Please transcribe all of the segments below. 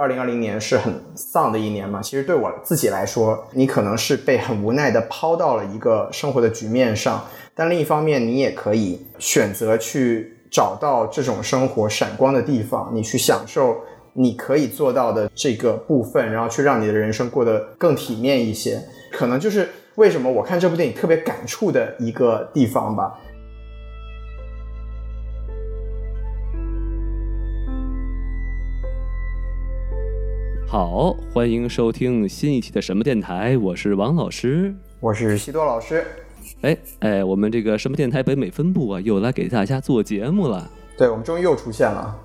二零二零年是很丧的一年嘛。其实对我自己来说，你可能是被很无奈的抛到了一个生活的局面上，但另一方面，你也可以选择去找到这种生活闪光的地方，你去享受你可以做到的这个部分，然后去让你的人生过得更体面一些。可能就是为什么我看这部电影特别感触的一个地方吧。好，欢迎收听新一期的什么电台，我是王老师，我是西多老师。哎哎，我们这个什么电台北美分部啊，又来给大家做节目了。对，我们终于又出现了。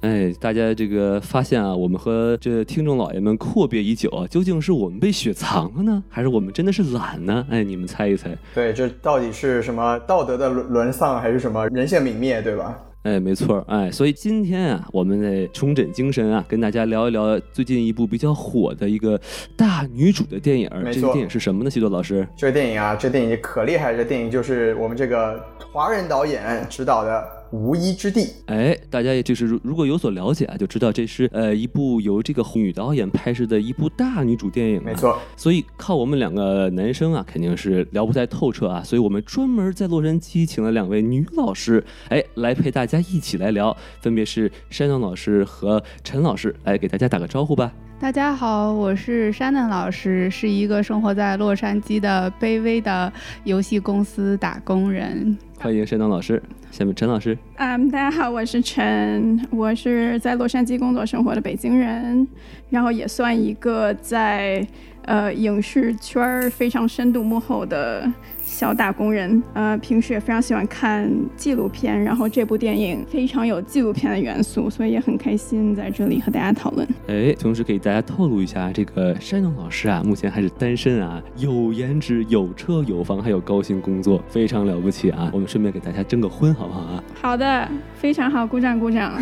哎，大家这个发现啊，我们和这听众老爷们阔别已久啊，究竟是我们被雪藏了呢，还是我们真的是懒呢？哎，你们猜一猜。对，这到底是什么道德的沦沦丧，还是什么人性泯灭，对吧？哎，没错，哎，所以今天啊，我们得重整精神啊，跟大家聊一聊最近一部比较火的一个大女主的电影。这个电影是什么呢？西多老师？这个电影啊，这电影可厉害，这电影就是我们这个华人导演执导的。无依之地，哎，大家也就是如如果有所了解啊，就知道这是呃一部由这个女导演拍摄的一部大女主电影。没错，所以靠我们两个男生啊，肯定是聊不太透彻啊，所以我们专门在洛杉矶请了两位女老师，哎，来陪大家一起来聊，分别是山东老师和陈老师，来给大家打个招呼吧。大家好，我是山南老师，是一个生活在洛杉矶的卑微的游戏公司打工人。欢迎山东老师，下面陈老师。嗯，大家好，我是陈，我是在洛杉矶工作生活的北京人，然后也算一个在呃影视圈非常深度幕后的。小打工人，呃，平时也非常喜欢看纪录片，然后这部电影非常有纪录片的元素，所以也很开心在这里和大家讨论。哎，同时给大家透露一下，这个山东老师啊，目前还是单身啊，有颜值、有车有房，还有高薪工作，非常了不起啊！我们顺便给大家征个婚，好不好啊？好的，非常好，鼓掌鼓掌，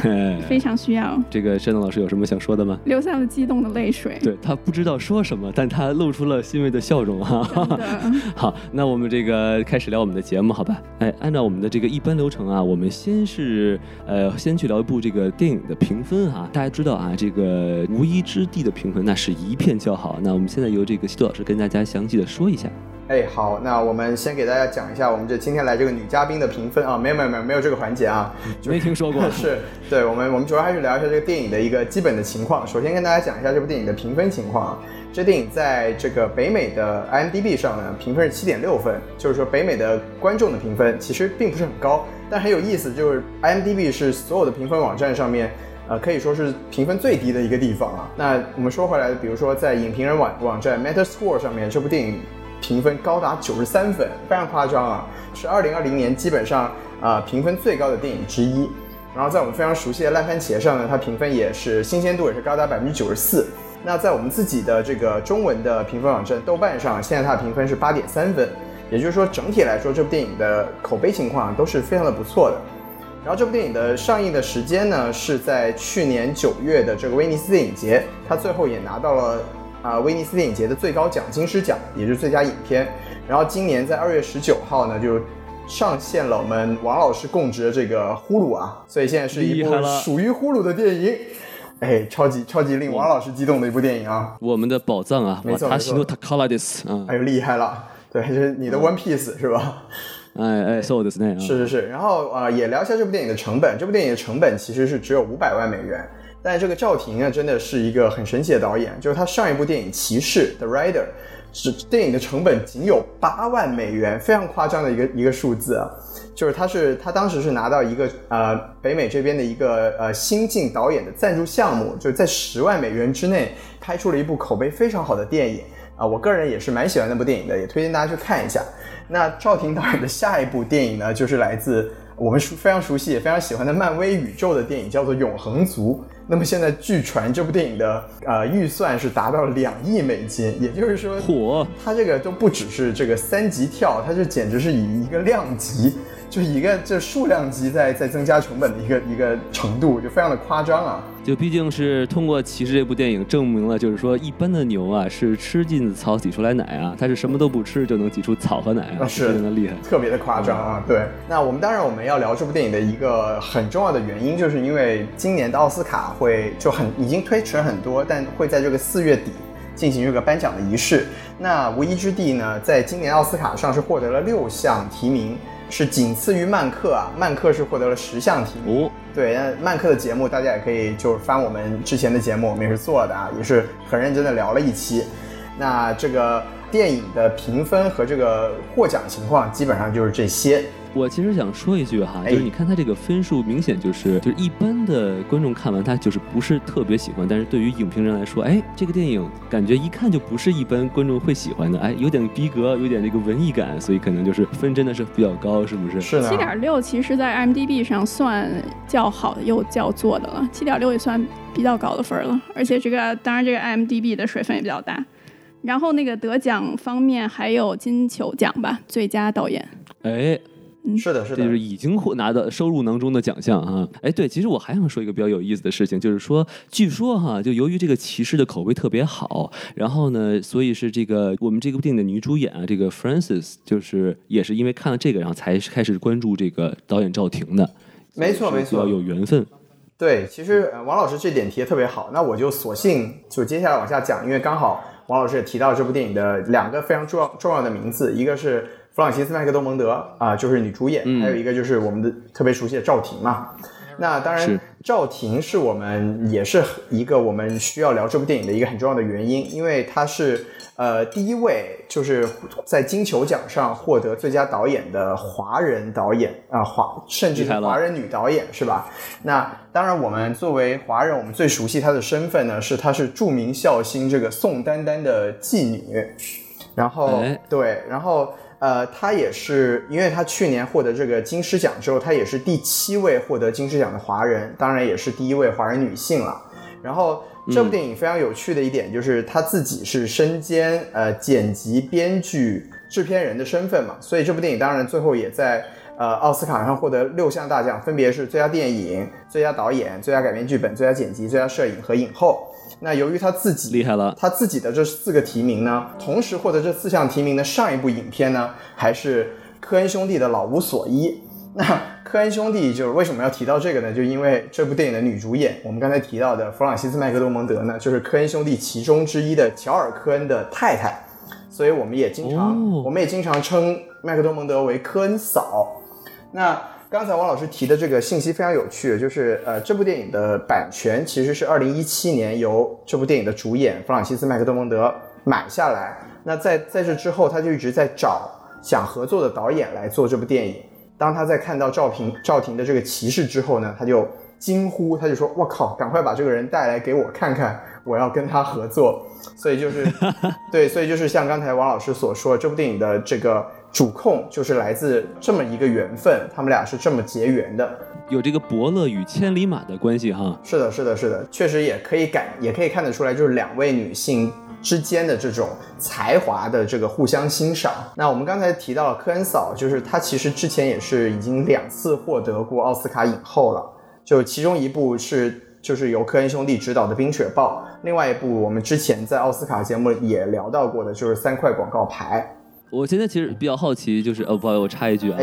非常需要。这个山东老师有什么想说的吗？流下了激动的泪水。对他不知道说什么，但他露出了欣慰的笑容哈。好，那我们这。个开始聊我们的节目，好吧？哎，按照我们的这个一般流程啊，我们先是呃，先去聊一部这个电影的评分哈。大家知道啊，这个《无依之地》的评分那是一片叫好。那我们现在由这个西多老师跟大家详细的说一下。哎，好，那我们先给大家讲一下我们这今天来这个女嘉宾的评分啊，没有没有没有没有这个环节啊，没听说过。是对我们我们主要还是聊一下这个电影的一个基本的情况。首先跟大家讲一下这部电影的评分情况啊。这电影在这个北美的 IMDB 上呢，评分是七点六分，就是说北美的观众的评分其实并不是很高，但很有意思，就是 IMDB 是所有的评分网站上面，呃，可以说是评分最低的一个地方啊。那我们说回来，比如说在影评人网网站 Metascore 上面，这部电影评分高达九十三分，非常夸张啊，是二零二零年基本上啊评分最高的电影之一。然后在我们非常熟悉的烂番茄上呢，它评分也是新鲜度也是高达百分之九十四。那在我们自己的这个中文的评分网站豆瓣上，现在它的评分是八点三分，也就是说整体来说这部电影的口碑情况都是非常的不错的。然后这部电影的上映的时间呢是在去年九月的这个威尼斯电影节，它最后也拿到了啊威尼斯电影节的最高奖金狮奖，也就是最佳影片。然后今年在二月十九号呢就上线了我们王老师供职的这个呼噜啊，所以现在是一部属于呼噜的电影。哎，超级超级令王老师激动的一部电影啊！我们的宝藏啊，没错塔西诺。塔卡拉迪斯啊，哎呦厉害了，对，就是你的 One Piece 是吧？哎哎，So 的是那是是是。然后啊，也聊一下这部电影的成本。这部电影的成本其实是只有五百万美元，但这个赵婷啊，真的是一个很神奇的导演。就是他上一部电影《骑士》The Rider，是电影的成本仅有八万美元，非常夸张的一个一个数字啊。就是他是他当时是拿到一个呃北美这边的一个呃新晋导演的赞助项目，就是在十万美元之内拍出了一部口碑非常好的电影啊，我个人也是蛮喜欢那部电影的，也推荐大家去看一下。那赵婷导演的下一部电影呢，就是来自我们熟非常熟悉也非常喜欢的漫威宇宙的电影，叫做《永恒族》。那么现在据传这部电影的呃预算是达到两亿美金，也就是说，火，它这个都不只是这个三级跳，它这简直是以一个量级。就一个这数量级在在增加成本的一个一个程度，就非常的夸张啊。就毕竟是通过《骑士》这部电影证明了，就是说一般的牛啊是吃进子草挤出来奶啊，它是什么都不吃就能挤出草和奶啊，是非常的厉害，特别的夸张啊。对，那我们当然我们要聊这部电影的一个很重要的原因，就是因为今年的奥斯卡会就很已经推迟了很多，但会在这个四月底进行这个颁奖的仪式。那《无依之地》呢，在今年奥斯卡上是获得了六项提名。是仅次于漫客啊，漫客是获得了十项提名。对，那漫客的节目大家也可以就是翻我们之前的节目，我们也是做的啊，也是很认真的聊了一期。那这个电影的评分和这个获奖情况基本上就是这些。我其实想说一句哈，就是你看他这个分数，明显就是就是一般的观众看完他就是不是特别喜欢，但是对于影评人来说，哎，这个电影感觉一看就不是一般观众会喜欢的，哎，有点逼格，有点这个文艺感，所以可能就是分真的是比较高，是不是？是的。七点六其实，在 IMDB 上算较好的又较做的了，七点六也算比较高的分了，而且这个当然这个 IMDB 的水分也比较大。然后那个得奖方面还有金球奖吧，最佳导演。哎。是的，是的，就是已经获拿到收入囊中的奖项啊！哎，对，其实我还想说一个比较有意思的事情，就是说，据说哈，就由于这个骑士的口碑特别好，然后呢，所以是这个我们这部电影的女主演啊，这个 f r a n c i s 就是也是因为看了这个，然后才开始关注这个导演赵婷的。没错，没错，有缘分。对，其实王老师这点提的特别好，那我就索性就接下来往下讲，因为刚好王老师也提到这部电影的两个非常重要重要的名字，一个是。弗朗西斯麦克多蒙德啊，就是女主演，还有一个就是我们的特别熟悉的赵婷嘛。那当然，赵婷是我们也是一个我们需要聊这部电影的一个很重要的原因，因为她是呃第一位就是在金球奖上获得最佳导演的华人导演啊，华甚至是华人女导演是吧？那当然，我们作为华人，我们最熟悉她的身份呢，是她是著名笑星这个宋丹丹的继女。然后对，然后。呃，他也是，因为他去年获得这个金狮奖之后，他也是第七位获得金狮奖的华人，当然也是第一位华人女性了。然后这部电影非常有趣的一点就是，他自己是身兼呃剪辑、编剧、制片人的身份嘛，所以这部电影当然最后也在呃奥斯卡上获得六项大奖，分别是最佳电影、最佳导演、最佳改编剧本、最佳剪辑、最佳摄影和影后。那由于他自己厉害了，他自己的这四个提名呢，同时获得这四项提名的上一部影片呢，还是科恩兄弟的《老无所依》。那科恩兄弟就是为什么要提到这个呢？就因为这部电影的女主演，我们刚才提到的弗朗西斯麦克多蒙德呢，就是科恩兄弟其中之一的乔尔科恩的太太，所以我们也经常，我们也经常称麦克多蒙德为科恩嫂。那。刚才王老师提的这个信息非常有趣，就是呃，这部电影的版权其实是二零一七年由这部电影的主演弗朗西斯麦克多蒙德买下来。那在在这之后，他就一直在找想合作的导演来做这部电影。当他在看到赵平赵婷的这个骑士之后呢，他就惊呼，他就说：“我靠，赶快把这个人带来给我看看，我要跟他合作。”所以就是对，所以就是像刚才王老师所说，这部电影的这个。主控就是来自这么一个缘分，他们俩是这么结缘的，有这个伯乐与千里马的关系哈。是的，是的，是的，确实也可以感，也可以看得出来，就是两位女性之间的这种才华的这个互相欣赏。那我们刚才提到了科恩嫂，就是她其实之前也是已经两次获得过奥斯卡影后了，就其中一部是就是由科恩兄弟执导的《冰雪暴》，另外一部我们之前在奥斯卡节目也聊到过的，就是《三块广告牌》。我现在其实比较好奇，就是呃，不好意思，我插一句啊，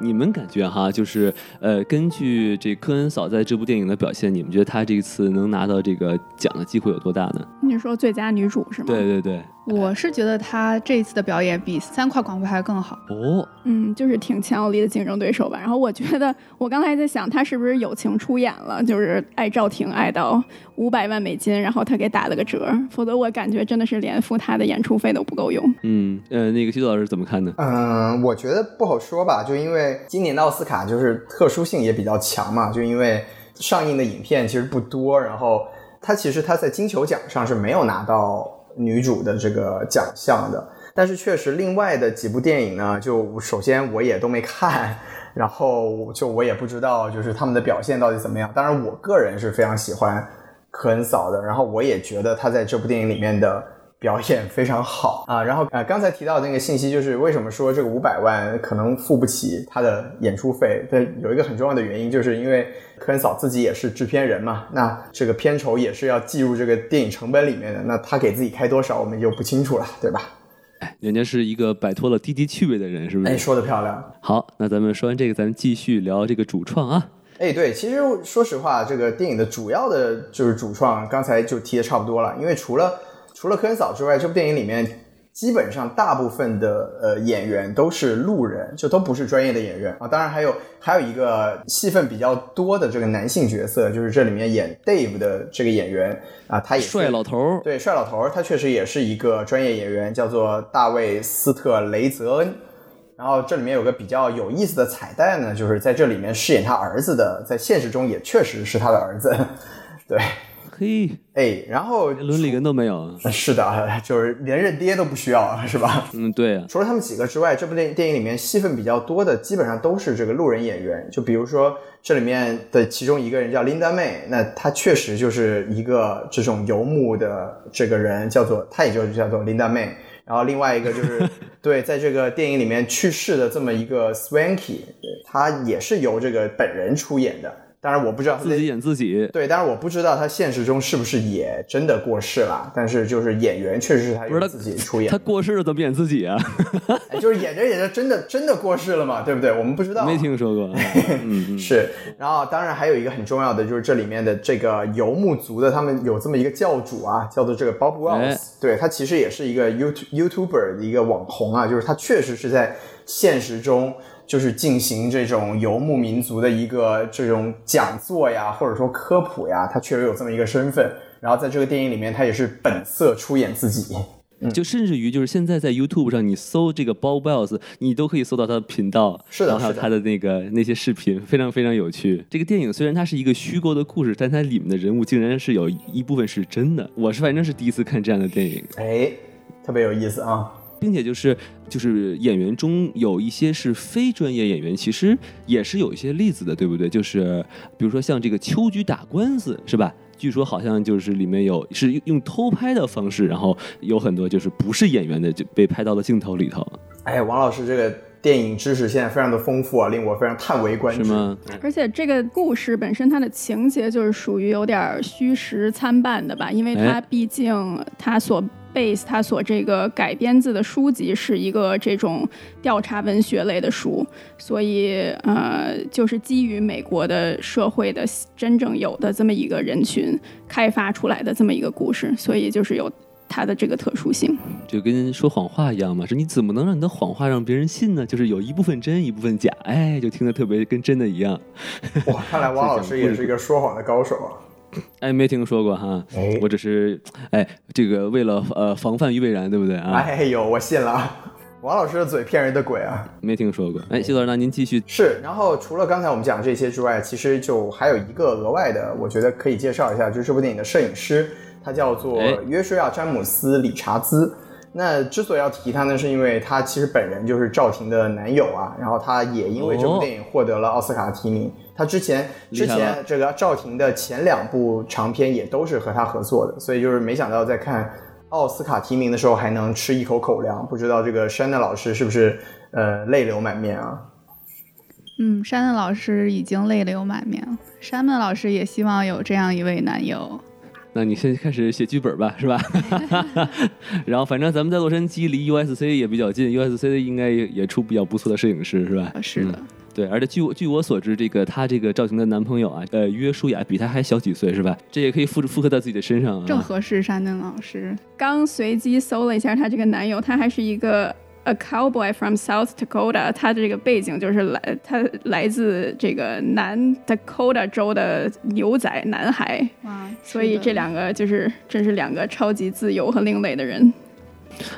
你们感觉哈，就是呃，根据这科恩嫂在这部电影的表现，你们觉得她这一次能拿到这个奖的机会有多大呢？你说最佳女主是吗？对对对。我是觉得他这一次的表演比三块广告牌更好哦，嗯，就是挺强有力的竞争对手吧。然后我觉得，我刚才在想，他是不是友情出演了，就是爱赵婷爱到五百万美金，然后他给打了个折，否则我感觉真的是连付他的演出费都不够用。嗯，呃，那个徐老师怎么看呢？嗯，我觉得不好说吧，就因为今年的奥斯卡就是特殊性也比较强嘛，就因为上映的影片其实不多，然后他其实他在金球奖上是没有拿到。女主的这个奖项的，但是确实另外的几部电影呢，就首先我也都没看，然后就我也不知道就是他们的表现到底怎么样。当然，我个人是非常喜欢科恩嫂的，然后我也觉得她在这部电影里面的表演非常好啊。然后啊，刚才提到那个信息，就是为什么说这个五百万可能付不起他的演出费？但有一个很重要的原因，就是因为科恩嫂自己也是制片人嘛，那这个片酬也是要计入这个电影成本里面的。那他给自己开多少，我们就不清楚了，对吧？人家是一个摆脱了低级趣味的人，是不是？哎，说的漂亮。好，那咱们说完这个，咱们继续聊这个主创啊。哎，对，其实说实话，这个电影的主要的就是主创，刚才就提的差不多了。因为除了除了科恩嫂之外，这部电影里面。基本上大部分的呃演员都是路人，就都不是专业的演员啊。当然还有还有一个戏份比较多的这个男性角色，就是这里面演 Dave 的这个演员啊，他也帅老头儿，对，帅老头儿，他确实也是一个专业演员，叫做大卫斯特雷泽恩。然后这里面有个比较有意思的彩蛋呢，就是在这里面饰演他儿子的，在现实中也确实是他的儿子，对。嘿，哎，然后伦理根都没有，是的，就是连认爹都不需要，是吧？嗯，对。除了他们几个之外，这部电电影里面戏份比较多的，基本上都是这个路人演员。就比如说这里面的其中一个人叫 Linda May，那她确实就是一个这种游牧的这个人，叫做她也就叫做 Linda May。然后另外一个就是 对，在这个电影里面去世的这么一个 Swanky，他也是由这个本人出演的。当然我不知道自己演自己，对，当然我不知道他现实中是不是也真的过世了。但是就是演员确实是他自己出演，他过世了怎么演自己啊？就是演着演着真的真的过世了嘛，对不对？我们不知道，没听说过。是，然后当然还有一个很重要的就是这里面的这个游牧族的，他们有这么一个教主啊，叫做这个 Bob Wells，对他其实也是一个 YouTube YouTuber 的一个网红啊，就是他确实是在现实中。就是进行这种游牧民族的一个这种讲座呀，或者说科普呀，他确实有这么一个身份。然后在这个电影里面，他也是本色出演自己。就甚至于就是现在在 YouTube 上，你搜这个 Bob Wells，你都可以搜到他的频道，是的，然后还有他的那个那些视频，非常非常有趣。这个电影虽然它是一个虚构的故事，但它里面的人物竟然是有一部分是真的。我是反正是第一次看这样的电影，哎，特别有意思啊。并且就是就是演员中有一些是非专业演员，其实也是有一些例子的，对不对？就是比如说像这个秋菊打官司，是吧？据说好像就是里面有是用偷拍的方式，然后有很多就是不是演员的就被拍到了镜头里头。哎，王老师这个电影知识现在非常的丰富啊，令我非常叹为观止。是吗？而且这个故事本身它的情节就是属于有点虚实参半的吧，因为它毕竟它所。base 它所这个改编自的书籍是一个这种调查文学类的书，所以呃，就是基于美国的社会的真正有的这么一个人群开发出来的这么一个故事，所以就是有它的这个特殊性，就跟说谎话一样嘛，说你怎么能让你的谎话让别人信呢？就是有一部分真，一部分假，哎，就听得特别跟真的一样。哇，看来王老师也是一个说谎的高手啊。哎，没听说过哈，我只是哎，这个为了呃防范于未然，对不对啊？哎呦，我信了，王老师的嘴骗人的鬼啊！没听说过。哎，谢老师，那您继续。是，然后除了刚才我们讲这些之外，其实就还有一个额外的，我觉得可以介绍一下，就是这部电影的摄影师，他叫做约书亚·詹姆斯·理查兹。那之所以要提他呢，是因为他其实本人就是赵婷的男友啊，然后他也因为这部电影获得了奥斯卡提名。他之前之前这个赵婷的前两部长片也都是和他合作的，所以就是没想到在看奥斯卡提名的时候还能吃一口口粮。不知道这个山奈老师是不是呃泪流满面啊？嗯，山奈老师已经泪流满面了。山奈老师也希望有这样一位男友。那你先开始写剧本吧，是吧？然后反正咱们在洛杉矶离 USC 也比较近，USC 应该也也出比较不错的摄影师，是吧？是的。对，而且据我据我所知，这个她这个赵婷的男朋友啊，呃，约书亚比她还小几岁，是吧？这也可以复复刻在自己的身上啊。正合适，山登老师。刚随机搜了一下她这个男友，他还是一个 a cowboy from South Dakota，他的这个背景就是来他来自这个南 Dakota 州的牛仔男孩。哇！所以这两个就是真是两个超级自由和另类的人。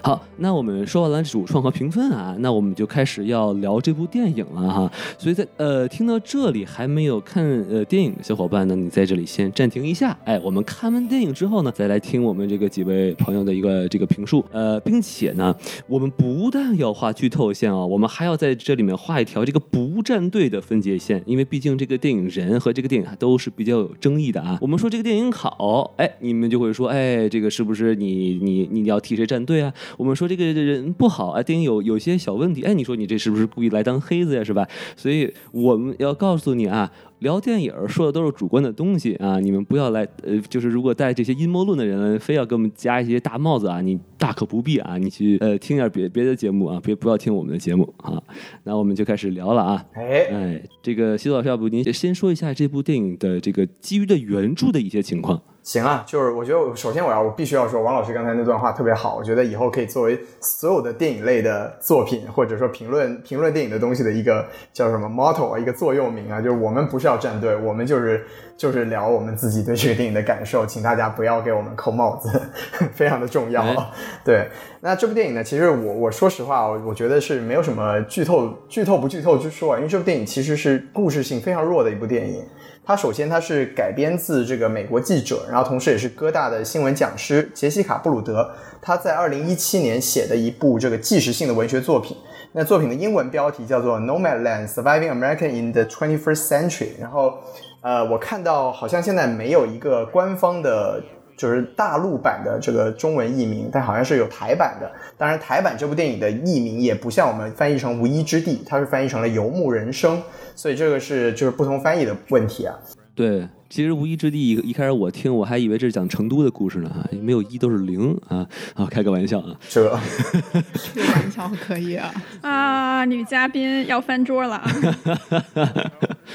好，那我们说完了主创和评分啊，那我们就开始要聊这部电影了哈。所以在呃听到这里还没有看呃电影的小伙伴呢，你在这里先暂停一下，哎，我们看完电影之后呢，再来听我们这个几位朋友的一个这个评述。呃，并且呢，我们不但要画剧透线啊，我们还要在这里面画一条这个不站队的分界线，因为毕竟这个电影人和这个电影都是比较有争议的啊。我们说这个电影好，哎，你们就会说，哎，这个是不是你你你要替谁站队啊？我们说这个人不好啊，电影有有些小问题，哎，你说你这是不是故意来当黑子呀，是吧？所以我们要告诉你啊，聊电影说的都是主观的东西啊，你们不要来呃，就是如果带这些阴谋论的人非要给我们加一些大帽子啊，你大可不必啊，你去呃听点别别的节目啊，别不要听我们的节目啊。那我们就开始聊了啊，哎哎，这个西老师，要不您先说一下这部电影的这个基于的原著的一些情况。行啊，就是我觉得首先我要我必须要说，王老师刚才那段话特别好，我觉得以后可以作为所有的电影类的作品或者说评论评论电影的东西的一个叫什么 motto 啊，一个座右铭啊，就是我们不是要站队，我们就是就是聊我们自己对这个电影的感受，请大家不要给我们扣帽子，非常的重要。哎 对，那这部电影呢，其实我我说实话，我我觉得是没有什么剧透剧透不剧透之说啊，因为这部电影其实是故事性非常弱的一部电影。它首先它是改编自这个美国记者，然后同时也是哥大的新闻讲师杰西卡·布鲁德，他在二零一七年写的一部这个纪实性的文学作品。那作品的英文标题叫做《Nomadland: Surviving American in the 21st Century》。然后，呃，我看到好像现在没有一个官方的，就是大陆版的这个中文译名，但好像是有台版的。当然，台版这部电影的译名也不像我们翻译成《无依之地》，它是翻译成了《游牧人生》。所以这个是就是不同翻译的问题啊。对，其实无一之地一一开始我听我还以为这是讲成都的故事呢啊，没有一都是零啊啊，开个玩笑啊。这这个玩笑可以啊。啊，女嘉宾要翻桌了啊！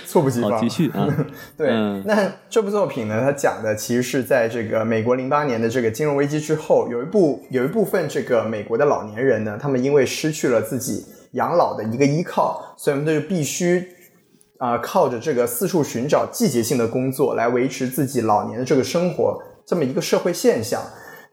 猝不及防。好，继续啊。对，嗯那这部作品呢，它讲的其实是在这个美国零八年的这个金融危机之后，有一部有一部分这个美国的老年人呢，他们因为失去了自己养老的一个依靠，所以他们就必须啊、靠着这个四处寻找季节性的工作来维持自己老年的这个生活，这么一个社会现象。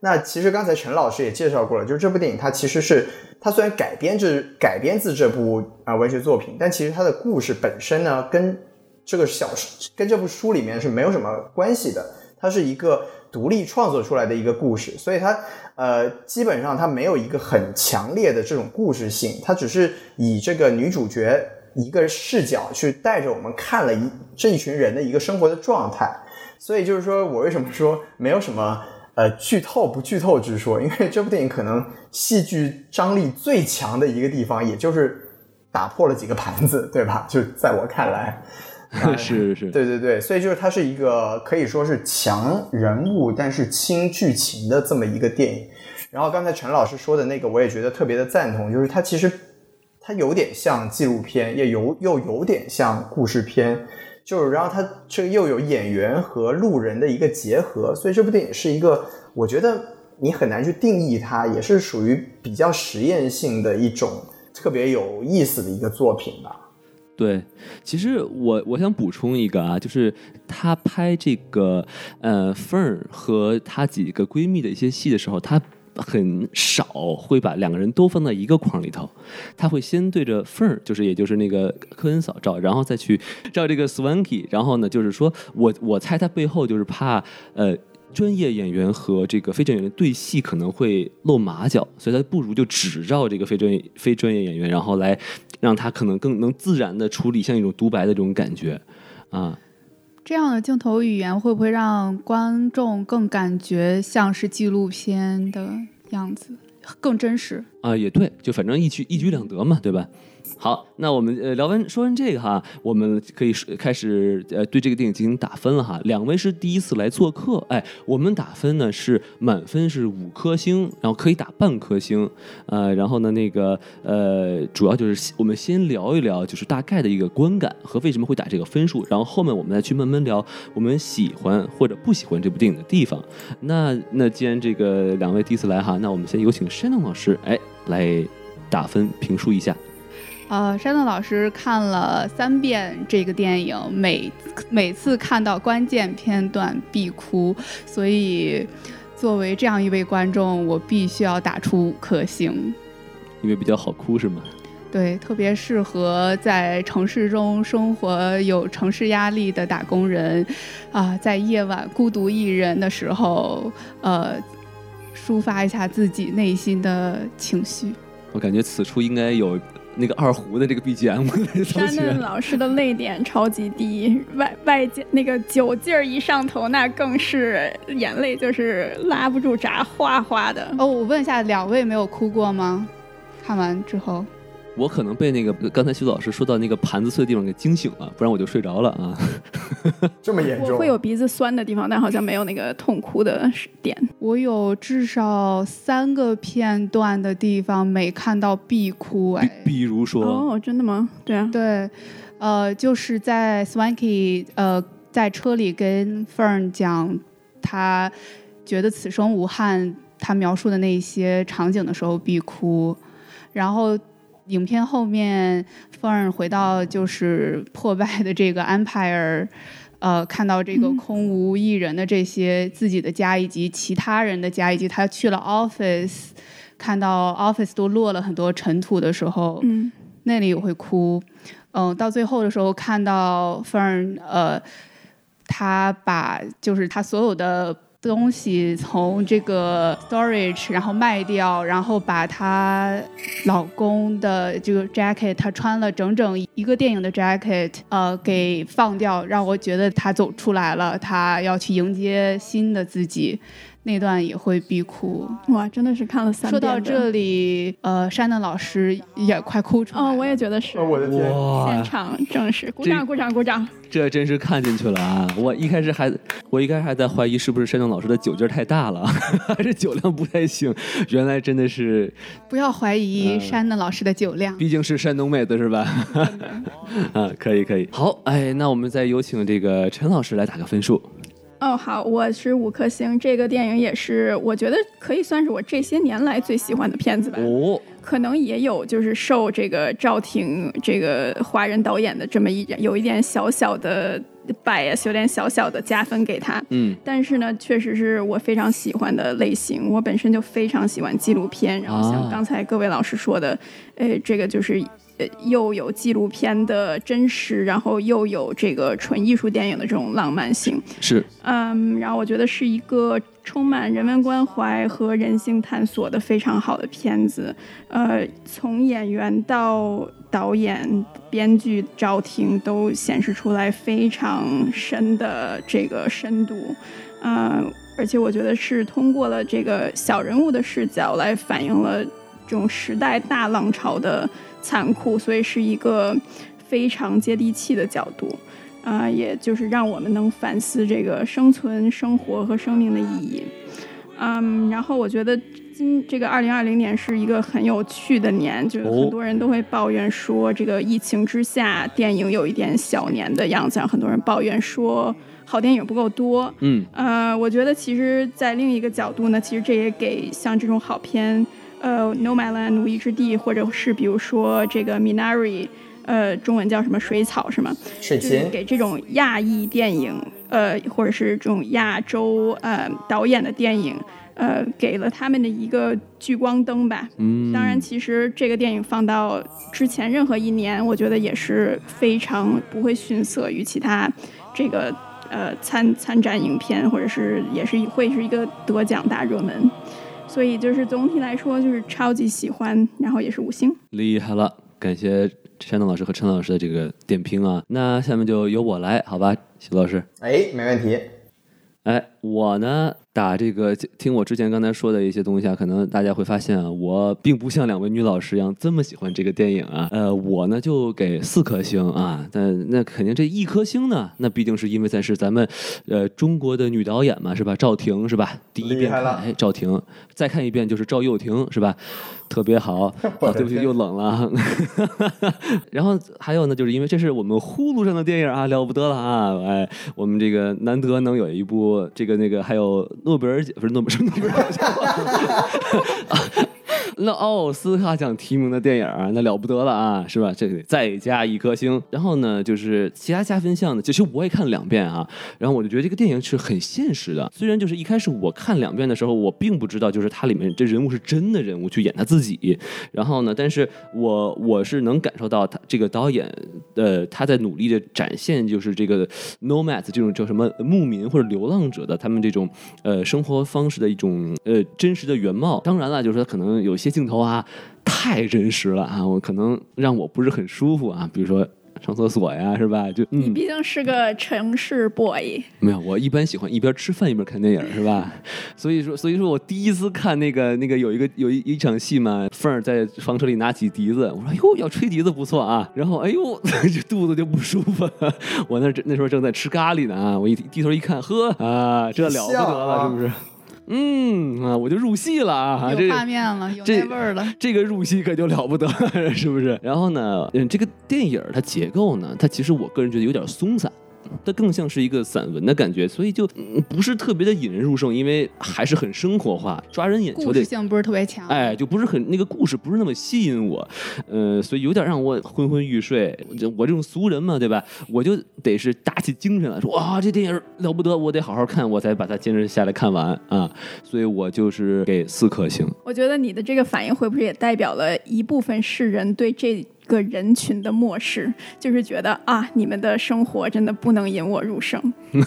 那其实刚才陈老师也介绍过了，就是这部电影它其实是它虽然改编自改编自这部啊、文学作品，但其实它的故事本身呢跟这个小跟这部书里面是没有什么关系的，它是一个独立创作出来的一个故事，所以它呃基本上它没有一个很强烈的这种故事性，它只是以这个女主角一个视角去带着我们看了一这一群人的一个生活的状态，所以就是说我为什么说没有什么。呃，剧透不剧透之说，因为这部电影可能戏剧张力最强的一个地方，也就是打破了几个盘子，对吧？就在我看来，是是是，对对对，所以就是它是一个可以说是强人物但是轻剧情的这么一个电影。然后刚才陈老师说的那个，我也觉得特别的赞同，就是它其实它有点像纪录片，也有又有点像故事片，就是然后它这个又有演员和路人的一个结合，所以这部电影是一个我觉得你很难去定义它，也是属于比较实验性的一种特别有意思的一个作品吧。对，其实我我想补充一个啊，就是她拍这个呃凤儿和她几个闺蜜的一些戏的时候，她很少会把两个人都放在一个框里头，他会先对着缝儿，就是也就是那个科恩嫂照，然后再去照这个 Swanky，然后呢，就是说我我猜他背后就是怕呃。专业演员和这个非专业演员对戏可能会露马脚，所以他不如就只照这个非专业非专业演员，然后来让他可能更能自然的处理像一种独白的这种感觉啊。这样的镜头语言会不会让观众更感觉像是纪录片的样子，更真实？啊，也对，就反正一举一举两得嘛，对吧？好，那我们呃聊完说完这个哈，我们可以开始呃对这个电影进行打分了哈。两位是第一次来做客，哎，我们打分呢是满分是五颗星，然后可以打半颗星，呃，然后呢那个呃主要就是我们先聊一聊就是大概的一个观感和为什么会打这个分数，然后后面我们再去慢慢聊我们喜欢或者不喜欢这部电影的地方。那那既然这个两位第一次来哈，那我们先有请山东老师哎来打分评述一下。呃，山东老师看了三遍这个电影，每每次看到关键片段必哭，所以作为这样一位观众，我必须要打出五颗星。因为比较好哭是吗？对，特别适合在城市中生活、有城市压力的打工人，啊，在夜晚孤独一人的时候，呃，抒发一下自己内心的情绪。我感觉此处应该有那个二胡的这个 BGM。山 嫩老师的泪点超级低，外外界那个酒劲儿一上头，那更是眼泪就是拉不住闸，哗哗的。哦，我问一下，两位没有哭过吗？看完之后。我可能被那个刚才徐老师说到那个盘子碎的地方给惊醒了，不然我就睡着了啊。这么严重？我会有鼻子酸的地方，但好像没有那个痛哭的点。我有至少三个片段的地方没看到必哭哎。比如说？哦，真的吗？对啊。对，呃，就是在 Swanky 呃在车里跟 Fern 讲他觉得此生无憾，他描述的那些场景的时候必哭，然后。影片后面，Fern 回到就是破败的这个 Empire，呃，看到这个空无一人的这些自己的家以及其他人的家，以及他去了 Office，看到 Office 都落了很多尘土的时候，嗯，那里也会哭。嗯，到最后的时候看到 Fern，呃，他把就是他所有的。东西从这个 storage 然后卖掉，然后把她老公的这个 jacket，她穿了整整一个电影的 jacket，呃，给放掉，让我觉得她走出来了，她要去迎接新的自己。那段也会必哭哇，真的是看了三遍。说到这里，呃，山的老师也快哭出来了。哦，我也觉得是。我的天！现场正式鼓掌，鼓掌，鼓掌。这真是看进去了啊！我一开始还，我一开始还在怀疑是不是山东老师的酒劲太大了，还是酒量不太行。原来真的是。不要怀疑山东老师的酒量，毕竟是山东妹子是吧？啊，可以可以。好，哎，那我们再有请这个陈老师来打个分数。哦，好，我是五颗星。这个电影也是，我觉得可以算是我这些年来最喜欢的片子吧。哦，可能也有就是受这个赵婷这个华人导演的这么一点，有一点小小的 bias，有点小小的加分给他。嗯，但是呢，确实是我非常喜欢的类型。我本身就非常喜欢纪录片，然后像刚才各位老师说的，呃，这个就是。呃，又有纪录片的真实，然后又有这个纯艺术电影的这种浪漫性，是，嗯，然后我觉得是一个充满人文关怀和人性探索的非常好的片子。呃，从演员到导演、编剧赵婷都显示出来非常深的这个深度，嗯，而且我觉得是通过了这个小人物的视角来反映了这种时代大浪潮的。残酷，所以是一个非常接地气的角度，啊，也就是让我们能反思这个生存、生活和生命的意义。嗯，然后我觉得今这个二零二零年是一个很有趣的年，就是很多人都会抱怨说，这个疫情之下电影有一点小年的样子，很多人抱怨说好电影不够多。嗯，呃，我觉得其实，在另一个角度呢，其实这也给像这种好片。呃，No m a Land 奴役之地，或者是比如说这个 Minari，呃，中文叫什么水草是吗？水芹。给这种亚裔电影，呃，或者是这种亚洲呃导演的电影，呃，给了他们的一个聚光灯吧。嗯。当然，其实这个电影放到之前任何一年，我觉得也是非常不会逊色于其他这个呃参参展影片，或者是也是会是一个得奖大热门。所以就是总体来说，就是超级喜欢，然后也是五星，厉害了！感谢山东老师和陈老师的这个点评啊。那下面就由我来，好吧，徐老师。哎，没问题。哎，我呢？打这个听我之前刚才说的一些东西啊，可能大家会发现啊，我并不像两位女老师一样这么喜欢这个电影啊。呃，我呢就给四颗星啊。但那肯定这一颗星呢，那毕竟是因为咱是咱们呃中国的女导演嘛，是吧？赵婷是吧？第一遍看哎，赵婷，再看一遍就是赵又廷是吧？特别好。啊，对不起，又冷了。然后还有呢，就是因为这是我们呼噜上的电影啊，了不得了啊！哎，我们这个难得能有一部这个那个还有。诺贝尔奖不是诺贝尔，诺贝尔奖，那奥斯卡奖提名的电影啊，那了不得了啊，是吧？这个再加一颗星。然后呢，就是其他加分项呢，其实我也看了两遍啊。然后我就觉得这个电影是很现实的。虽然就是一开始我看两遍的时候，我并不知道就是它里面这人物是真的人物去演他自己。然后呢，但是我我是能感受到他这个导演呃他在努力的展现就是这个 nomads 这种叫什么牧民或者流浪者的他们这种呃生活方式的一种呃真实的原貌。当然了，就是说可能有些镜头啊太真实了啊，我可能让我不是很舒服啊，比如说。上厕所呀，是吧？就你毕竟是个城市 boy，没有，我一般喜欢一边吃饭一边看电影，是吧？所以说，所以说我第一次看那个那个有一个有一一场戏嘛，凤儿在房车里拿起笛子，我说哟要吹笛子不错啊，然后哎呦 这肚子就不舒服，我那那时候正在吃咖喱呢啊，我一低头一看，呵啊，这了不得了，是不是？嗯啊，我就入戏了啊！有画面了，有那味儿了。这个入戏可就了不得了，是不是？然后呢，嗯，这个电影它结构呢，它其实我个人觉得有点松散。它更像是一个散文的感觉，所以就不是特别的引人入胜，因为还是很生活化，抓人眼球的。性不是特别强，哎，就不是很那个故事不是那么吸引我，呃，所以有点让我昏昏欲睡。我这种俗人嘛，对吧？我就得是打起精神来说，哇，这电影了不得，我得好好看，我才把它坚持下来看完啊。所以我就是给四颗星。我觉得你的这个反应会不会也代表了一部分世人对这？个人群的漠视，就是觉得啊，你们的生活真的不能引我入胜。你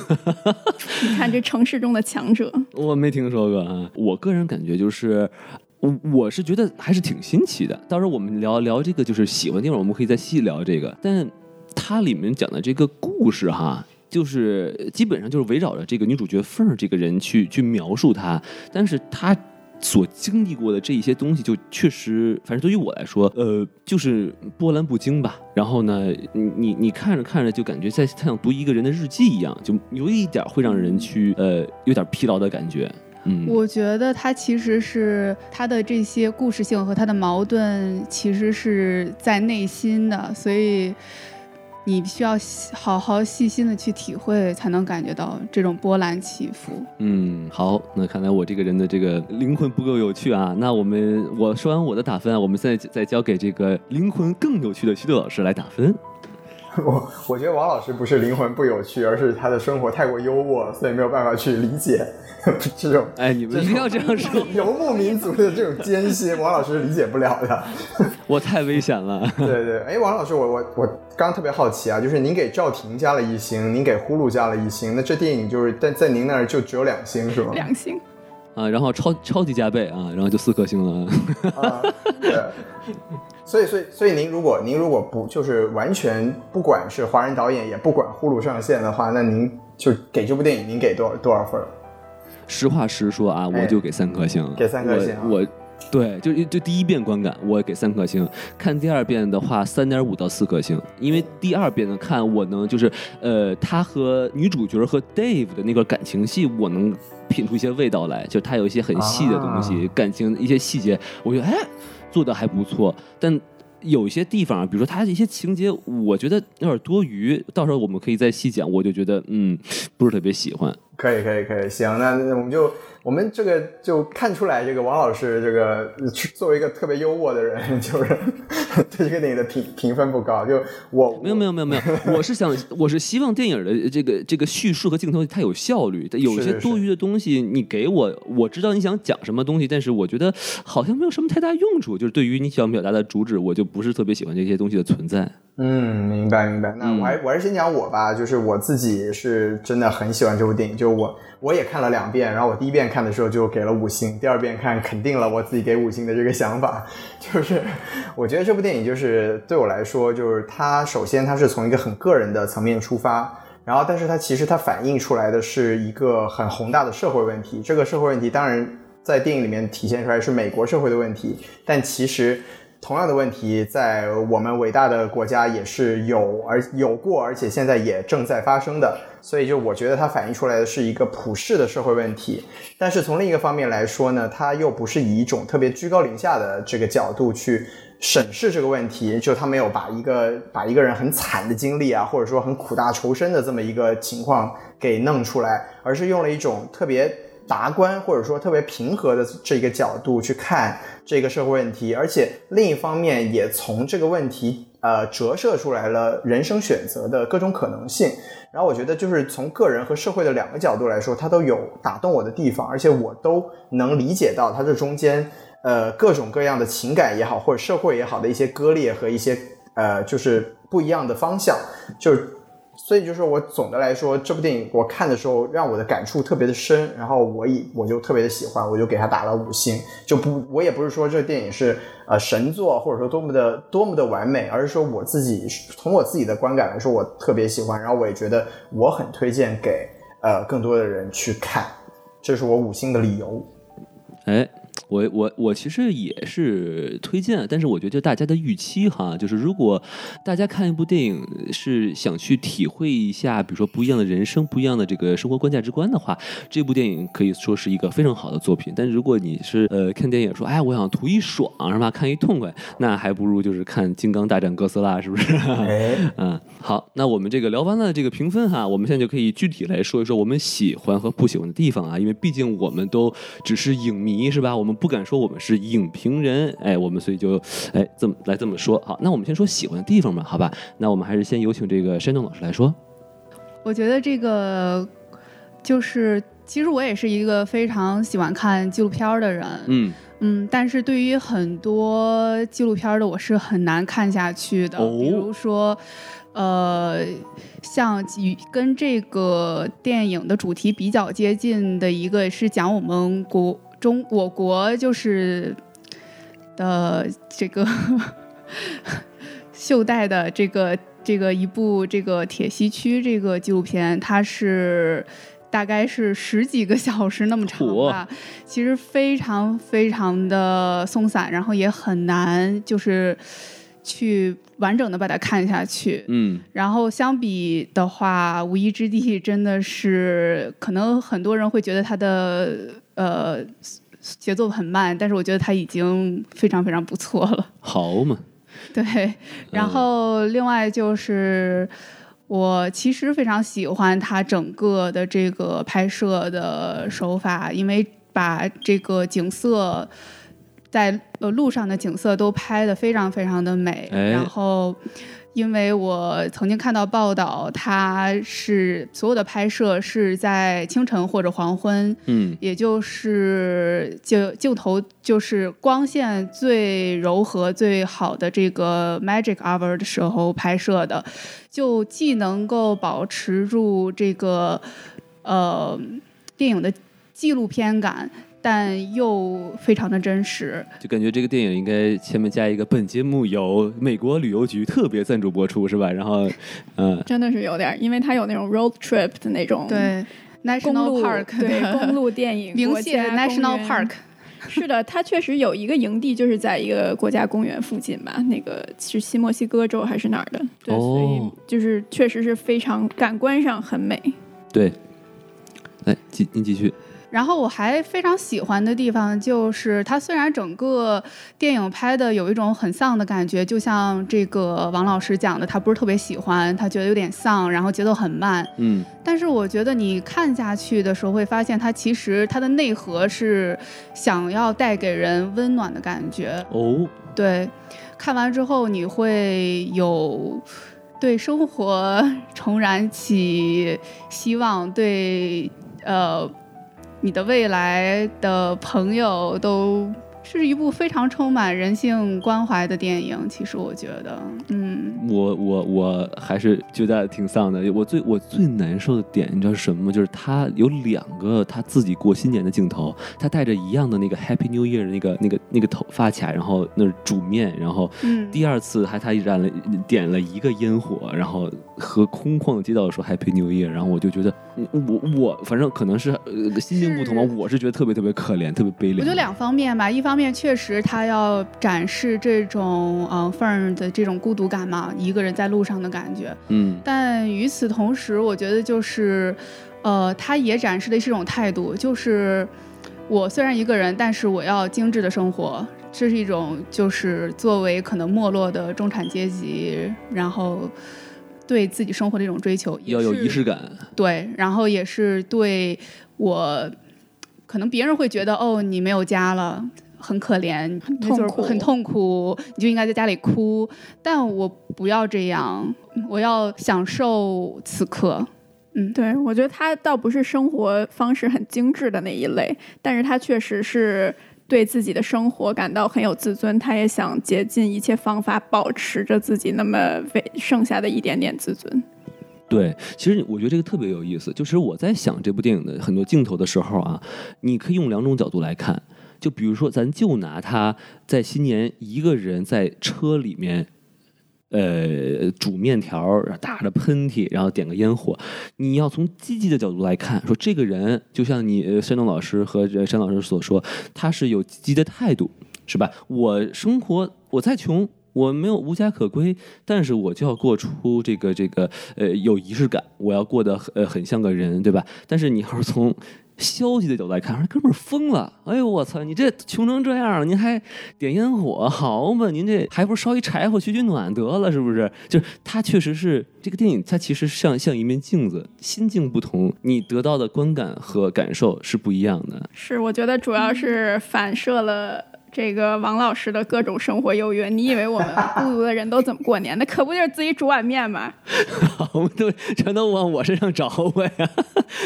看这城市中的强者，我没听说过啊。我个人感觉就是，我我是觉得还是挺新奇的。到时候我们聊聊这个，就是喜欢地方，我们可以再细聊这个。但它里面讲的这个故事哈，就是基本上就是围绕着这个女主角凤儿这个人去去描述她，但是她。所经历过的这一些东西，就确实，反正对于我来说，呃，就是波澜不惊吧。然后呢，你你你看着看着，就感觉在他想读一个人的日记一样，就有一点会让人去呃有点疲劳的感觉。嗯，我觉得他其实是他的这些故事性和他的矛盾，其实是在内心的，所以。你需要好好细心的去体会，才能感觉到这种波澜起伏。嗯，好，那看来我这个人的这个灵魂不够有趣啊。那我们我说完我的打分啊，我们现在再交给这个灵魂更有趣的徐德老师来打分。我我觉得王老师不是灵魂不有趣，而是他的生活太过优渥，所以没有办法去理解这种。哎，你们不要这样说，游牧民族的这种艰辛，王老师是理解不了的。我太危险了。对对，哎，王老师，我我我刚刚特别好奇啊，就是您给赵婷加了一星，您给呼噜加了一星，那这电影就是在在您那儿就只有两星是吗？两星。啊，然后超超级加倍啊，然后就四颗星了。啊，对。所以，所以，所以，您如果您如果不就是完全不管是华人导演，也不管呼噜上线的话，那您就给这部电影您给多少多少分？实话实说啊，我就给三颗星。给三颗星。我，对，就就第一遍观感，我给三颗星。看第二遍的话，三点五到四颗星。因为第二遍的，看我能就是呃，他和女主角和 Dave 的那个感情戏，我能品出一些味道来。就他有一些很细的东西，感情一些细节，我觉得哎。做的还不错，但有一些地方，比如说他的一些情节，我觉得有点多余。到时候我们可以再细讲。我就觉得，嗯，不是特别喜欢。可以，可以，可以，行，那我们就。我们这个就看出来，这个王老师这个作为一个特别优渥的人，就是对这个电影的评评分不高。就我没有没有没有没有，我是想我是希望电影的这个这个叙述和镜头它有效率，有一些多余的东西你给我，我知道你想讲什么东西，但是我觉得好像没有什么太大用处。就是对于你想表达的主旨，我就不是特别喜欢这些东西的存在。嗯，明白明白。那我还我还是先讲我吧，就是我自己是真的很喜欢这部电影，就我。我也看了两遍，然后我第一遍看的时候就给了五星，第二遍看肯定了我自己给五星的这个想法，就是我觉得这部电影就是对我来说，就是它首先它是从一个很个人的层面出发，然后但是它其实它反映出来的是一个很宏大的社会问题，这个社会问题当然在电影里面体现出来是美国社会的问题，但其实。同样的问题在我们伟大的国家也是有而有过，而且现在也正在发生的。所以，就我觉得它反映出来的是一个普世的社会问题。但是从另一个方面来说呢，它又不是以一种特别居高临下的这个角度去审视这个问题。就他没有把一个把一个人很惨的经历啊，或者说很苦大仇深的这么一个情况给弄出来，而是用了一种特别。达观或者说特别平和的这个角度去看这个社会问题，而且另一方面也从这个问题呃折射出来了人生选择的各种可能性。然后我觉得就是从个人和社会的两个角度来说，它都有打动我的地方，而且我都能理解到它这中间呃各种各样的情感也好，或者社会也好的一些割裂和一些呃就是不一样的方向，就是。所以就是我总的来说，这部电影我看的时候让我的感触特别的深，然后我以我就特别的喜欢，我就给他打了五星。就不，我也不是说这电影是呃神作，或者说多么的多么的完美，而是说我自己从我自己的观感来说，我特别喜欢，然后我也觉得我很推荐给呃更多的人去看，这是我五星的理由。哎。我我我其实也是推荐，但是我觉得大家的预期哈，就是如果大家看一部电影是想去体会一下，比如说不一样的人生、不一样的这个生活观价值观的话，这部电影可以说是一个非常好的作品。但是如果你是呃看电影说，哎，我想图一爽是吧，看一痛快，那还不如就是看《金刚大战哥斯拉》，是不是？嗯，好，那我们这个聊完了这个评分哈，我们现在就可以具体来说一说我们喜欢和不喜欢的地方啊，因为毕竟我们都只是影迷是吧？我们不敢说我们是影评人，哎，我们所以就，哎，这么来这么说。好，那我们先说喜欢的地方吧，好吧？那我们还是先有请这个山东老师来说。我觉得这个就是，其实我也是一个非常喜欢看纪录片的人，嗯嗯，但是对于很多纪录片的我是很难看下去的，比如说，呃，像与跟这个电影的主题比较接近的一个是讲我们国。中我国就是的这个 袖带的这个这个一部这个铁西区这个纪录片，它是大概是十几个小时那么长吧，其实非常非常的松散，然后也很难就是去完整的把它看下去。嗯，然后相比的话，《无依之地》真的是可能很多人会觉得它的。呃，节奏很慢，但是我觉得他已经非常非常不错了。好嘛，对。然后另外就是，我其实非常喜欢他整个的这个拍摄的手法，因为把这个景色在呃路上的景色都拍的非常非常的美，然后。因为我曾经看到报道，它是所有的拍摄是在清晨或者黄昏，嗯，也就是镜镜头就是光线最柔和、最好的这个 magic hour 的时候拍摄的，就既能够保持住这个呃电影的纪录片感。但又非常的真实，就感觉这个电影应该前面加一个本节目由美国旅游局特别赞助播出，是吧？然后，嗯，真的是有点，因为它有那种 road trip 的那种对 national park 对公路电影明显 national park，是的，它确实有一个营地，就是在一个国家公园附近吧？那个是新墨西哥州还是哪儿的？对，所以就是确实是非常感官上很美。对，来继您继续。然后我还非常喜欢的地方就是，它虽然整个电影拍的有一种很丧的感觉，就像这个王老师讲的，他不是特别喜欢，他觉得有点丧，然后节奏很慢。嗯。但是我觉得你看下去的时候，会发现它其实它的内核是想要带给人温暖的感觉。哦。对，看完之后你会有对生活 重燃起希望，对呃。你的未来的朋友都。是一部非常充满人性关怀的电影。其实我觉得，嗯，我我我还是觉得挺丧的。我最我最难受的点，你知道是什么吗？就是他有两个他自己过新年的镜头，他戴着一样的那个 Happy New Year 的那个那个那个头发卡，然后那煮面，然后第二次还他染了点了一个烟火，然后和空旷的街道说 Happy New Year，然后我就觉得，我我反正可能是呃心境不同吧，我是觉得特别特别可怜，特别悲凉。我觉得两方面吧，一方面。面确实，他要展示这种嗯范儿的这种孤独感嘛，一个人在路上的感觉。嗯，但与此同时，我觉得就是，呃，他也展示的是一种态度，就是我虽然一个人，但是我要精致的生活。这是一种就是作为可能没落的中产阶级，然后对自己生活的一种追求，要有仪式感。对，然后也是对我。可能别人会觉得哦，你没有家了。很可怜，很痛苦，很痛苦，你就应该在家里哭。但我不要这样，我要享受此刻。嗯，对，我觉得他倒不是生活方式很精致的那一类，但是他确实是对自己的生活感到很有自尊，他也想竭尽一切方法保持着自己那么剩下的一点点自尊。对，其实我觉得这个特别有意思，就是我在想这部电影的很多镜头的时候啊，你可以用两种角度来看。就比如说，咱就拿他在新年一个人在车里面，呃，煮面条，打着喷嚏，然后点个烟火。你要从积极的角度来看，说这个人就像你山东老师和山老师所说，他是有积极的态度，是吧？我生活我再穷，我没有无家可归，但是我就要过出这个这个呃有仪式感，我要过得呃很像个人，对吧？但是你要是从消极的角度来看，说哥们儿疯了！哎呦我操，你这穷成这样了，您还点烟火，好嘛？您这还不如烧一柴火取取暖得了，是不是？就是他确实是这个电影，它其实像像一面镜子，心境不同，你得到的观感和感受是不一样的。是，我觉得主要是反射了这个王老师的各种生活优越。你以为我们孤独的人都怎么过年？那可不就是自己煮碗面吗？好，都全都往我身上找我呀！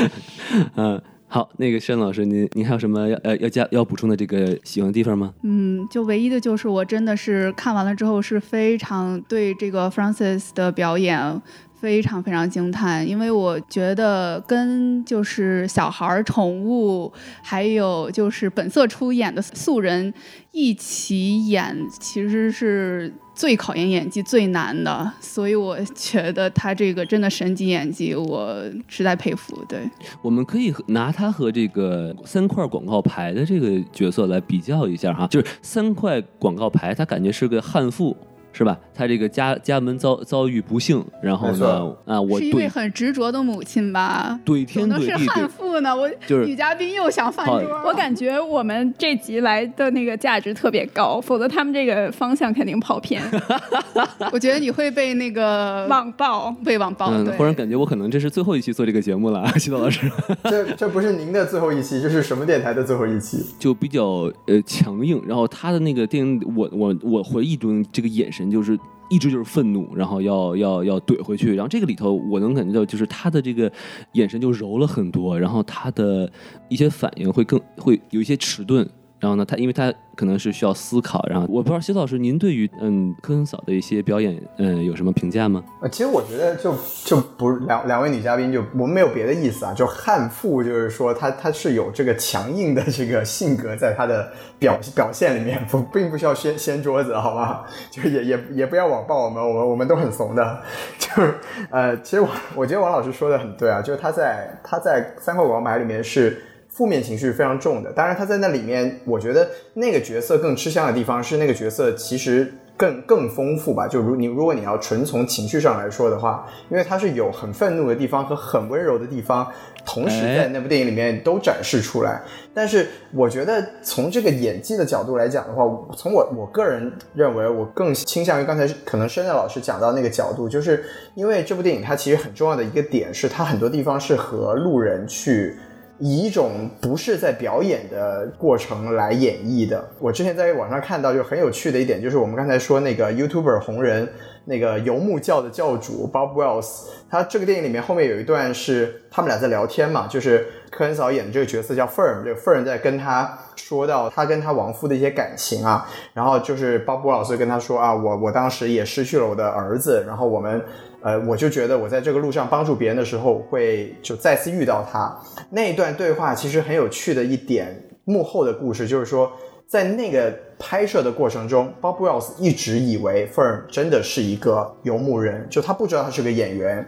嗯。好，那个申老师，您您还有什么要呃要加要补充的这个喜欢的地方吗？嗯，就唯一的就是我真的是看完了之后是非常对这个 Francis 的表演非常非常惊叹，因为我觉得跟就是小孩儿、宠物，还有就是本色出演的素人一起演，其实是。最考验演技、最难的，所以我觉得他这个真的神级演技，我实在佩服。对，我们可以拿他和这个三块广告牌的这个角色来比较一下哈，就是三块广告牌，他感觉是个悍妇。是吧？他这个家家门遭遭遇不幸，然后呢，啊，我是一位很执着的母亲吧？怼天怼地，是悍妇呢。我就是女嘉宾又想饭桌，我感觉我们这集来的那个价值特别高，否则他们这个方向肯定跑偏。我觉得你会被那个 网暴，被网暴。嗯，忽然感觉我可能这是最后一期做这个节目了，徐导老师。这这不是您的最后一期，这是什么电台的最后一期？就比较呃强硬，然后他的那个电影，我我我回忆中这个眼神。就是一直就是愤怒，然后要要要怼回去，然后这个里头我能感觉到，就是他的这个眼神就柔了很多，然后他的一些反应会更会有一些迟钝。然后呢，他因为他可能是需要思考，然后我不知道徐老师您对于嗯科恩嫂的一些表演嗯有什么评价吗？呃，其实我觉得就就不两两位女嘉宾就我们没有别的意思啊，就悍妇就是说她她是有这个强硬的这个性格在她的表表现里面，不并不需要掀掀桌子，好吧？就也也也不要网暴我们，我们我们都很怂的。就是呃，其实我我觉得王老师说的很对啊，就是他在他在三块广告牌里面是。负面情绪非常重的，当然他在那里面，我觉得那个角色更吃香的地方是那个角色其实更更丰富吧。就如你如果你要纯从情绪上来说的话，因为他是有很愤怒的地方和很温柔的地方，同时在那部电影里面都展示出来。但是我觉得从这个演技的角度来讲的话，从我我个人认为，我更倾向于刚才可能申在老师讲到那个角度，就是因为这部电影它其实很重要的一个点是，它很多地方是和路人去。以一种不是在表演的过程来演绎的。我之前在网上看到，就很有趣的一点，就是我们刚才说那个 YouTuber 红人，那个游牧教的教主 Bob Wells，他这个电影里面后面有一段是他们俩在聊天嘛，就是科恩嫂演的这个角色叫 Fern，这个 Fern 在跟他说到他跟他亡夫的一些感情啊，然后就是 Bob Wells 跟他说啊，我我当时也失去了我的儿子，然后我们。呃，我就觉得我在这个路上帮助别人的时候，会就再次遇到他那一段对话，其实很有趣的一点幕后的故事，就是说在那个拍摄的过程中，Bob Wells 一直以为 Fern 真的是一个游牧人，就他不知道他是个演员。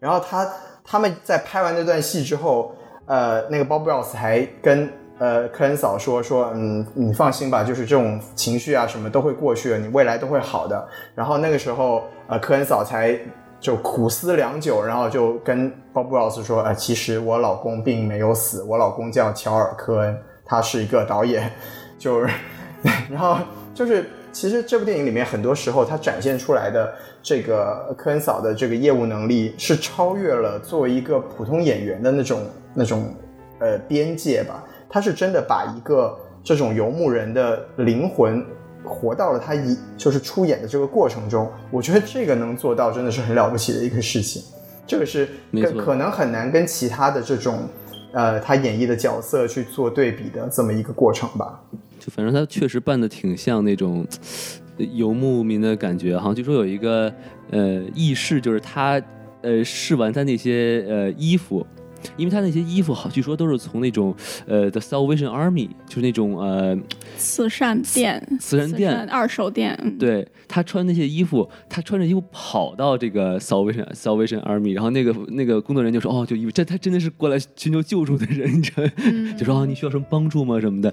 然后他他们在拍完那段戏之后，呃，那个 Bob Wells 还跟呃科恩嫂说说，嗯，你放心吧，就是这种情绪啊什么都会过去的，你未来都会好的。然后那个时候，呃，科恩嫂才。就苦思良久，然后就跟 Bob Wells 说：“呃，其实我老公并没有死，我老公叫乔尔·科恩，他是一个导演。就是，然后就是，其实这部电影里面很多时候他展现出来的这个科恩嫂的这个业务能力，是超越了作为一个普通演员的那种那种呃边界吧。”他是真的把一个这种游牧人的灵魂活到了他一就是出演的这个过程中。我觉得这个能做到，真的是很了不起的一个事情。这个是跟可能很难跟其他的这种呃他演绎的角色去做对比的这么一个过程吧。就反正他确实扮的挺像那种 游牧民的感觉，好像据说有一个呃轶事，就是他呃试完他那些呃衣服。因为他那些衣服好，据说都是从那种呃，The Salvation Army，就是那种呃，慈善店、慈善店、二手店。对他穿那些衣服，他穿着衣服跑到这个 Salvation Salvation Army，然后那个那个工作人员就说：“哦，就以为这他真的是过来寻求救助的人，你知道？就说哦，你需要什么帮助吗？什么的？”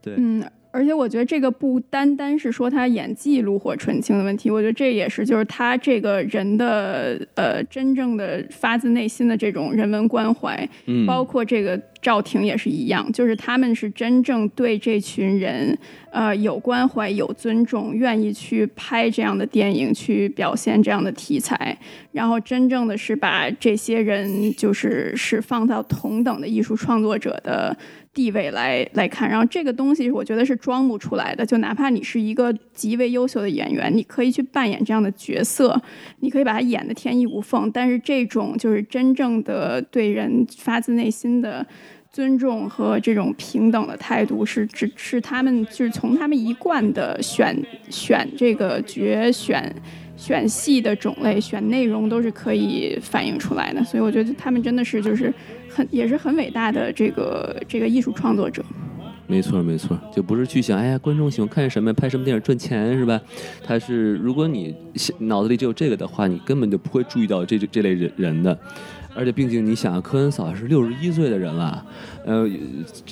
对，嗯。而且我觉得这个不单单是说他演技炉火纯青的问题，我觉得这也是就是他这个人的呃真正的发自内心的这种人文关怀，嗯，包括这个赵婷也是一样，就是他们是真正对这群人呃有关怀、有尊重，愿意去拍这样的电影，去表现这样的题材，然后真正的是把这些人就是是放到同等的艺术创作者的。地位来来看，然后这个东西我觉得是装不出来的。就哪怕你是一个极为优秀的演员，你可以去扮演这样的角色，你可以把它演得天衣无缝。但是这种就是真正的对人发自内心的尊重和这种平等的态度，是只是他们就是从他们一贯的选选这个角选选戏的种类、选内容都是可以反映出来的。所以我觉得他们真的是就是。很也是很伟大的这个这个艺术创作者，没错没错，就不是去想哎呀观众喜欢看什么拍什么电影赚钱是吧？他是如果你脑子里只有这个的话，你根本就不会注意到这这类人人的。而且，毕竟你想，科恩嫂是六十一岁的人了，呃，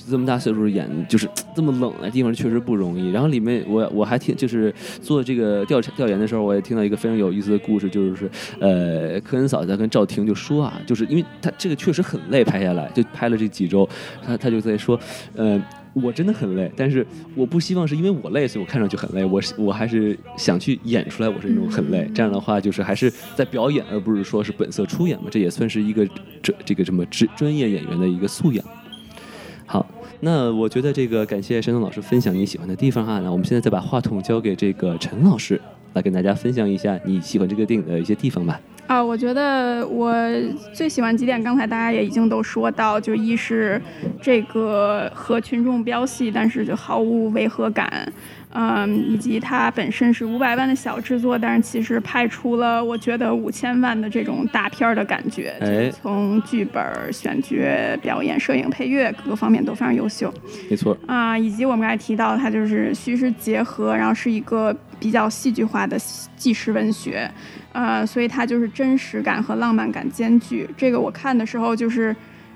这么大岁数演就是这么冷的地方，确实不容易。然后里面，我我还听，就是做这个调查调研的时候，我也听到一个非常有意思的故事，就是呃，科恩嫂在跟赵婷就说啊，就是因为他这个确实很累，拍下来就拍了这几周，他他就在说，呃。我真的很累，但是我不希望是因为我累，所以我看上去很累。我是我还是想去演出来，我是那种很累。这样的话，就是还是在表演，而不是说是本色出演嘛。这也算是一个这这个什么专专业演员的一个素养。好，那我觉得这个感谢山东老师分享你喜欢的地方哈。那我们现在再把话筒交给这个陈老师，来跟大家分享一下你喜欢这个电影的一些地方吧。啊，我觉得我最喜欢几点，刚才大家也已经都说到，就一是这个和群众飙戏，但是就毫无违和感，嗯，以及它本身是五百万的小制作，但是其实拍出了我觉得五千万的这种大片的感觉，哎，从剧本、选角、表演、摄影、配乐各个方面都非常优秀，没错，啊，以及我们刚才提到它就是虚实结合，然后是一个比较戏剧化的纪实文学。呃，所以它就是真实感和浪漫感兼具。这个我看的时候，就是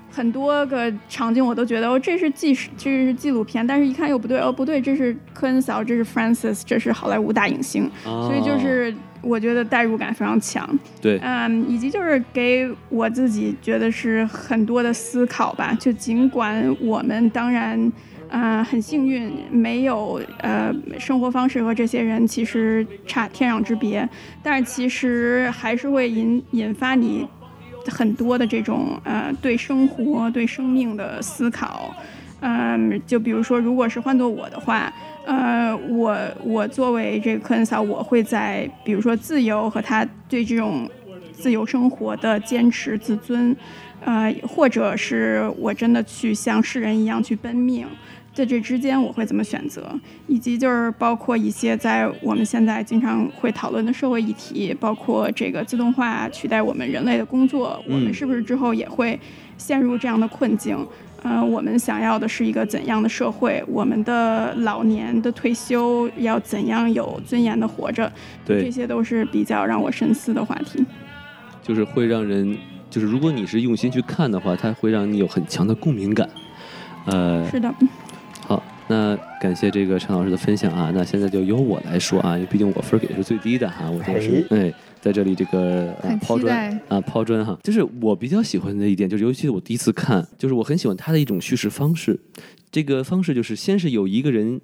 很多个场景我都觉得哦，这是纪实，这是纪录片。但是一看又不对，哦不对，这是科恩嫂，这是 Francis，这是好莱坞大影星。所以就是我觉得代入感非常强。对，嗯，以及就是给我自己觉得是很多的思考吧。就尽管我们当然。呃，很幸运，没有呃，生活方式和这些人其实差天壤之别，但是其实还是会引引发你很多的这种呃对生活、对生命的思考。嗯，就比如说，如果是换做我的话，呃，我我作为这个科恩嫂，我会在比如说自由和他对这种自由生活的坚持、自尊，呃，或者是我真的去像世人一样去奔命。在这之间，我会怎么选择？以及就是包括一些在我们现在经常会讨论的社会议题，包括这个自动化取代我们人类的工作，我们是不是之后也会陷入这样的困境？嗯，我们想要的是一个怎样的社会？我们的老年的退休要怎样有尊严的活着？对，这些都是比较让我深思的话题。就是会让人，就是如果你是用心去看的话，它会让你有很强的共鸣感。呃，是的。那感谢这个陈老师的分享啊，那现在就由我来说啊，因为毕竟我分给的是最低的哈，我就是哎，在这里这个抛砖啊抛砖哈，就是我比较喜欢的一点，就是尤其是我第一次看，就是我很喜欢他的一种叙事方式。这个方式就是先是有一个人。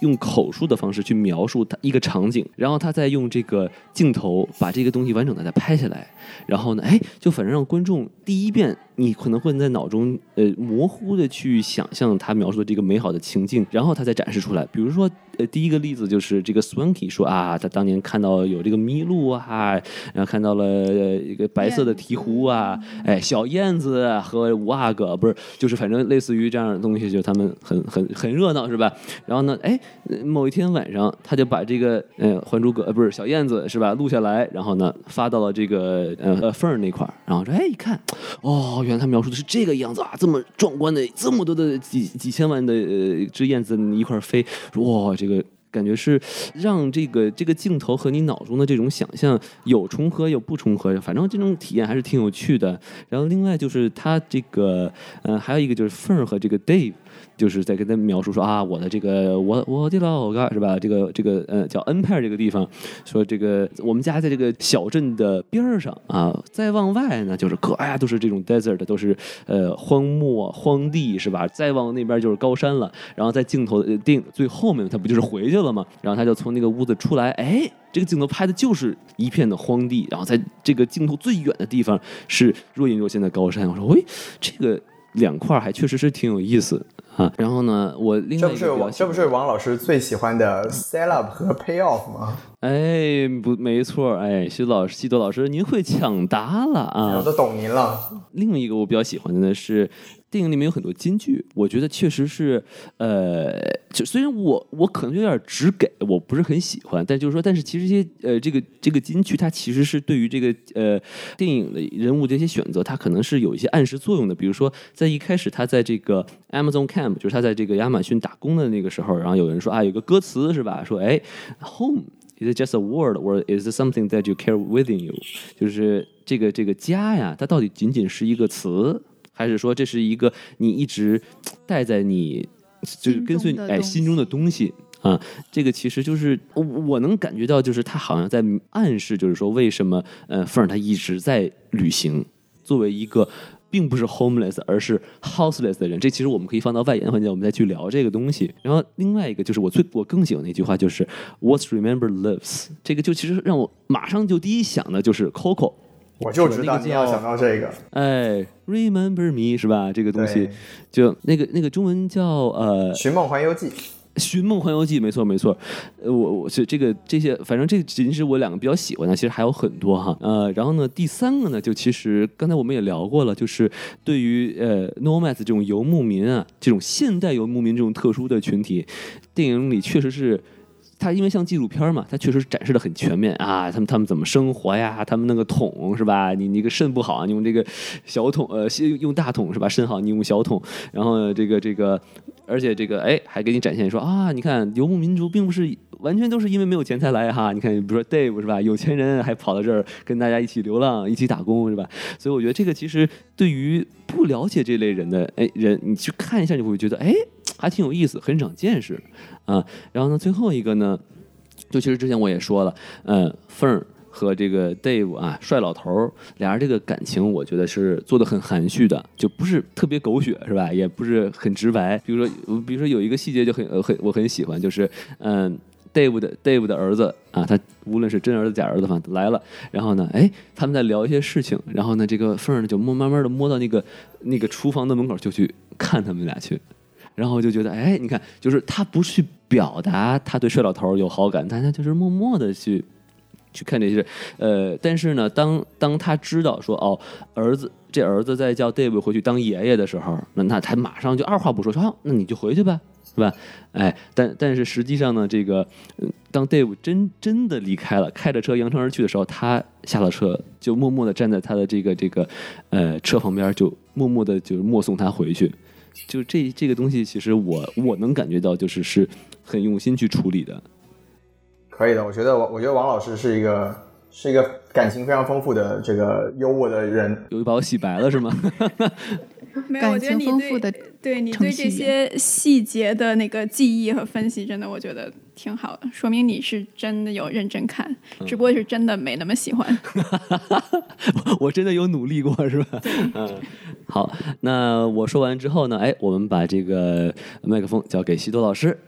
用口述的方式去描述他一个场景，然后他再用这个镜头把这个东西完整的再拍下来，然后呢，哎，就反正让观众第一遍你可能会在脑中呃模糊的去想象他描述的这个美好的情境，然后他再展示出来。比如说，呃，第一个例子就是这个 Swanky 说啊，他当年看到有这个麋鹿啊，然后看到了一个白色的鹈鹕啊，哎，小燕子和五阿哥，不是，就是反正类似于这样的东西，就他们很很很很热闹，是吧？然后呢，哎。某一天晚上，他就把这个呃《还珠格》呃不是小燕子是吧录下来，然后呢发到了这个呃呃缝儿那块儿，然后说哎一看，哦原来他描述的是这个样子啊，这么壮观的这么多的几几千万的呃只燕子一块飞，哇这个感觉是让这个这个镜头和你脑中的这种想象有重合有不重合，反正这种体验还是挺有趣的。然后另外就是他这个呃还有一个就是缝儿和这个 Dave。就是在跟他描述说啊，我的这个我我的老家是吧？这个这个呃叫恩派这个地方，说这个我们家在这个小镇的边儿上啊，再往外呢就是可哎呀都是这种 desert，都是呃荒漠荒地是吧？再往那边就是高山了。然后在镜头定最后面，他不就是回去了吗？然后他就从那个屋子出来，哎，这个镜头拍的就是一片的荒地，然后在这个镜头最远的地方是若隐若现的高山。我说，喂，这个两块还确实是挺有意思。啊，然后呢，我另外这不是王这不是王老师最喜欢的 set up 和 pay off 吗？哎，不，没错，哎，徐老师，西多老师，您会抢答了啊！我都懂您了。另一个我比较喜欢的呢是。电影里面有很多金句，我觉得确实是，呃，就虽然我我可能有点直给，我不是很喜欢，但就是说，但是其实这些呃，这个这个金句，它其实是对于这个呃电影的人物这些选择，它可能是有一些暗示作用的。比如说，在一开始他在这个 Amazon Camp，就是他在这个亚马逊打工的那个时候，然后有人说啊，有个歌词是吧？说哎，Home is just a word or is something that you carry within you？就是这个这个家呀，它到底仅仅是一个词？还是说这是一个你一直带在你，就是跟随哎心中的东西啊？这个其实就是我能感觉到，就是他好像在暗示，就是说为什么呃凤儿他一直在旅行，作为一个并不是 homeless 而是 houseless 的人。这其实我们可以放到外延环节，我们再去聊这个东西。然后另外一个就是我最我更喜欢的一句话就是 What's remember lives。这个就其实让我马上就第一想的就是 Coco。我就知道你要想到这个，哎，Remember me 是吧？这个东西，就那个那个中文叫呃《寻梦环游记》。寻梦环游记，没错没错。呃，我我是这个这些，反正这仅仅是我两个比较喜欢的，其实还有很多哈。呃，然后呢，第三个呢，就其实刚才我们也聊过了，就是对于呃 Nomads 这种游牧民啊，这种现代游牧民这种特殊的群体，电影里确实是。它因为像纪录片嘛，它确实展示的很全面啊。他们他们怎么生活呀？他们那个桶是吧？你你个肾不好，你用这个小桶呃，用大桶是吧？肾好你用小桶。然后这个这个，而且这个哎，还给你展现说啊，你看游牧民族并不是完全都是因为没有钱才来哈。你看，比如说 Dave 是吧？有钱人还跑到这儿跟大家一起流浪，一起打工是吧？所以我觉得这个其实对于不了解这类人的哎人，你去看一下，你会觉得哎。还挺有意思，很长见识，啊，然后呢，最后一个呢，就其实之前我也说了，嗯，凤儿和这个 Dave 啊，帅老头儿俩人这个感情，我觉得是做的很含蓄的，就不是特别狗血，是吧？也不是很直白。比如说，比如说有一个细节就很很我很喜欢，就是嗯，Dave 的 Dave 的儿子啊，他无论是真儿子假儿子，反正来了，然后呢，哎，他们在聊一些事情，然后呢，这个凤儿呢就摸慢慢的摸到那个那个厨房的门口，就去看他们俩去。然后就觉得，哎，你看，就是他不去表达他对帅老头有好感，但他就是默默的去去看这些事，呃，但是呢，当当他知道说，哦，儿子这儿子在叫 Dave 回去当爷爷的时候，那那他马上就二话不说说，好，那你就回去吧，是吧？哎，但但是实际上呢，这个当 Dave 真真的离开了，开着车扬长而去的时候，他下了车，就默默的站在他的这个这个呃车旁边，就默默的就默送他回去。就这这个东西，其实我我能感觉到，就是是很用心去处理的。可以的，我觉得我我觉得王老师是一个是一个感情非常丰富的这个优渥的人，有一把我洗白了是吗？没有，我觉得你对对你对这些细节的那个记忆和分析，真的我觉得挺好的，说明你是真的有认真看，只不过是真的没那么喜欢。我真的有努力过，是吧？嗯。好，那我说完之后呢，哎，我们把这个麦克风交给西多老师。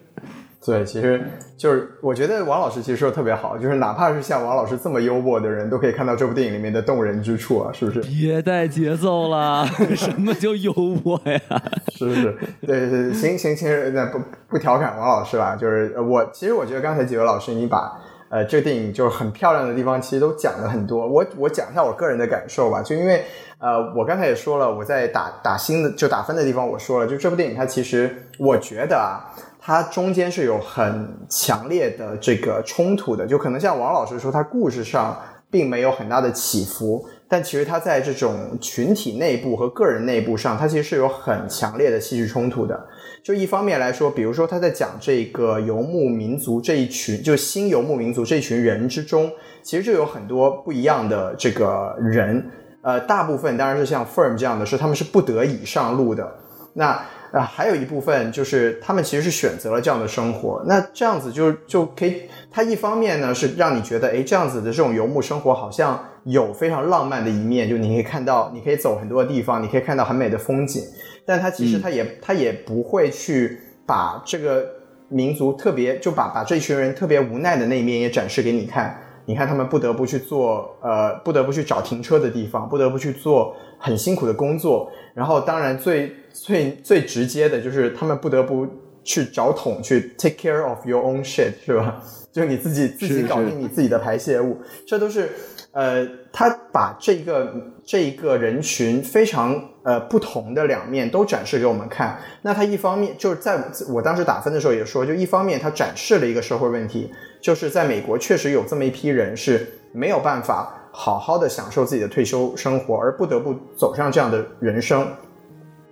对，其实就是我觉得王老师其实说的特别好，就是哪怕是像王老师这么幽默的人，都可以看到这部电影里面的动人之处啊，是不是？别带节奏了，什么叫幽默呀？是是是，对对，行行行，那不不调侃王老师了，就是我其实我觉得刚才几位老师你把呃这个电影就是很漂亮的地方，其实都讲了很多。我我讲一下我个人的感受吧，就因为呃我刚才也说了，我在打打星的就打分的地方我说了，就这部电影它其实我觉得啊。它中间是有很强烈的这个冲突的，就可能像王老师说，它故事上并没有很大的起伏，但其实它在这种群体内部和个人内部上，它其实是有很强烈的戏剧冲突的。就一方面来说，比如说他在讲这个游牧民族这一群，就新游牧民族这一群人之中，其实就有很多不一样的这个人，呃，大部分当然是像 Firm 这样的，是他们是不得已上路的，那。啊，还有一部分就是他们其实是选择了这样的生活，那这样子就就可以，它一方面呢是让你觉得，哎，这样子的这种游牧生活好像有非常浪漫的一面，就你可以看到，你可以走很多地方，你可以看到很美的风景，但它其实它也它也不会去把这个民族特别就把把这群人特别无奈的那一面也展示给你看，你看他们不得不去做，呃，不得不去找停车的地方，不得不去做很辛苦的工作，然后当然最。最最直接的就是他们不得不去找桶去 take care of your own shit，是吧？就你自己自己搞定你自己的排泄物，这都是呃，他把这个这一个人群非常呃不同的两面都展示给我们看。那他一方面就是在我当时打分的时候也说，就一方面他展示了一个社会问题，就是在美国确实有这么一批人是没有办法好好的享受自己的退休生活，而不得不走上这样的人生。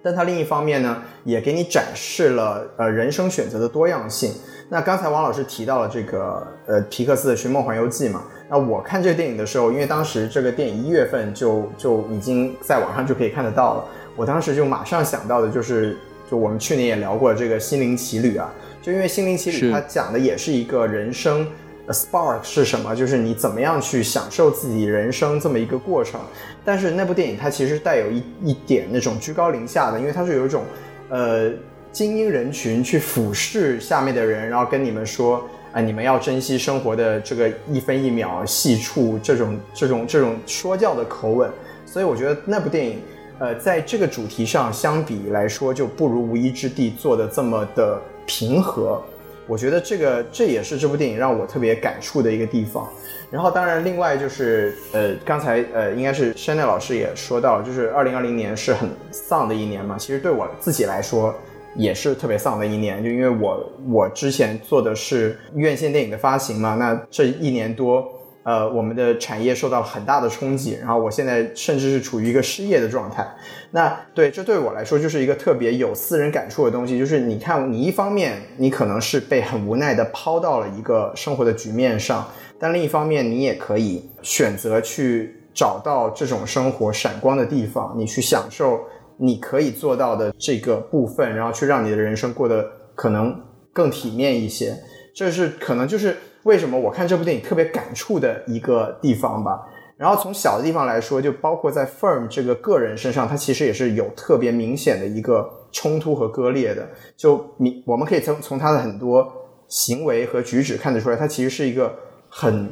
但它另一方面呢，也给你展示了呃人生选择的多样性。那刚才王老师提到了这个呃皮克斯的《寻梦环游记》嘛，那我看这个电影的时候，因为当时这个电影一月份就就已经在网上就可以看得到了，我当时就马上想到的就是，就我们去年也聊过这个《心灵奇旅》啊，就因为《心灵奇旅》它讲的也是一个人生。Spark 是什么？就是你怎么样去享受自己人生这么一个过程。但是那部电影它其实带有一一点那种居高临下的，因为它是有一种呃精英人群去俯视下面的人，然后跟你们说啊，你们要珍惜生活的这个一分一秒细处，这种这种这种说教的口吻。所以我觉得那部电影呃在这个主题上相比来说，就不如《无依之地》做的这么的平和。我觉得这个这也是这部电影让我特别感触的一个地方。然后，当然，另外就是，呃，刚才呃，应该是山奈老师也说到，就是二零二零年是很丧的一年嘛。其实对我自己来说也是特别丧的一年，就因为我我之前做的是院线电影的发行嘛，那这一年多。呃，我们的产业受到了很大的冲击，然后我现在甚至是处于一个失业的状态。那对这对我来说就是一个特别有私人感触的东西，就是你看，你一方面你可能是被很无奈的抛到了一个生活的局面上，但另一方面你也可以选择去找到这种生活闪光的地方，你去享受你可以做到的这个部分，然后去让你的人生过得可能更体面一些。这是可能就是。为什么我看这部电影特别感触的一个地方吧？然后从小的地方来说，就包括在 Firm 这个个人身上，他其实也是有特别明显的一个冲突和割裂的。就你我们可以从从他的很多行为和举止看得出来，他其实是一个很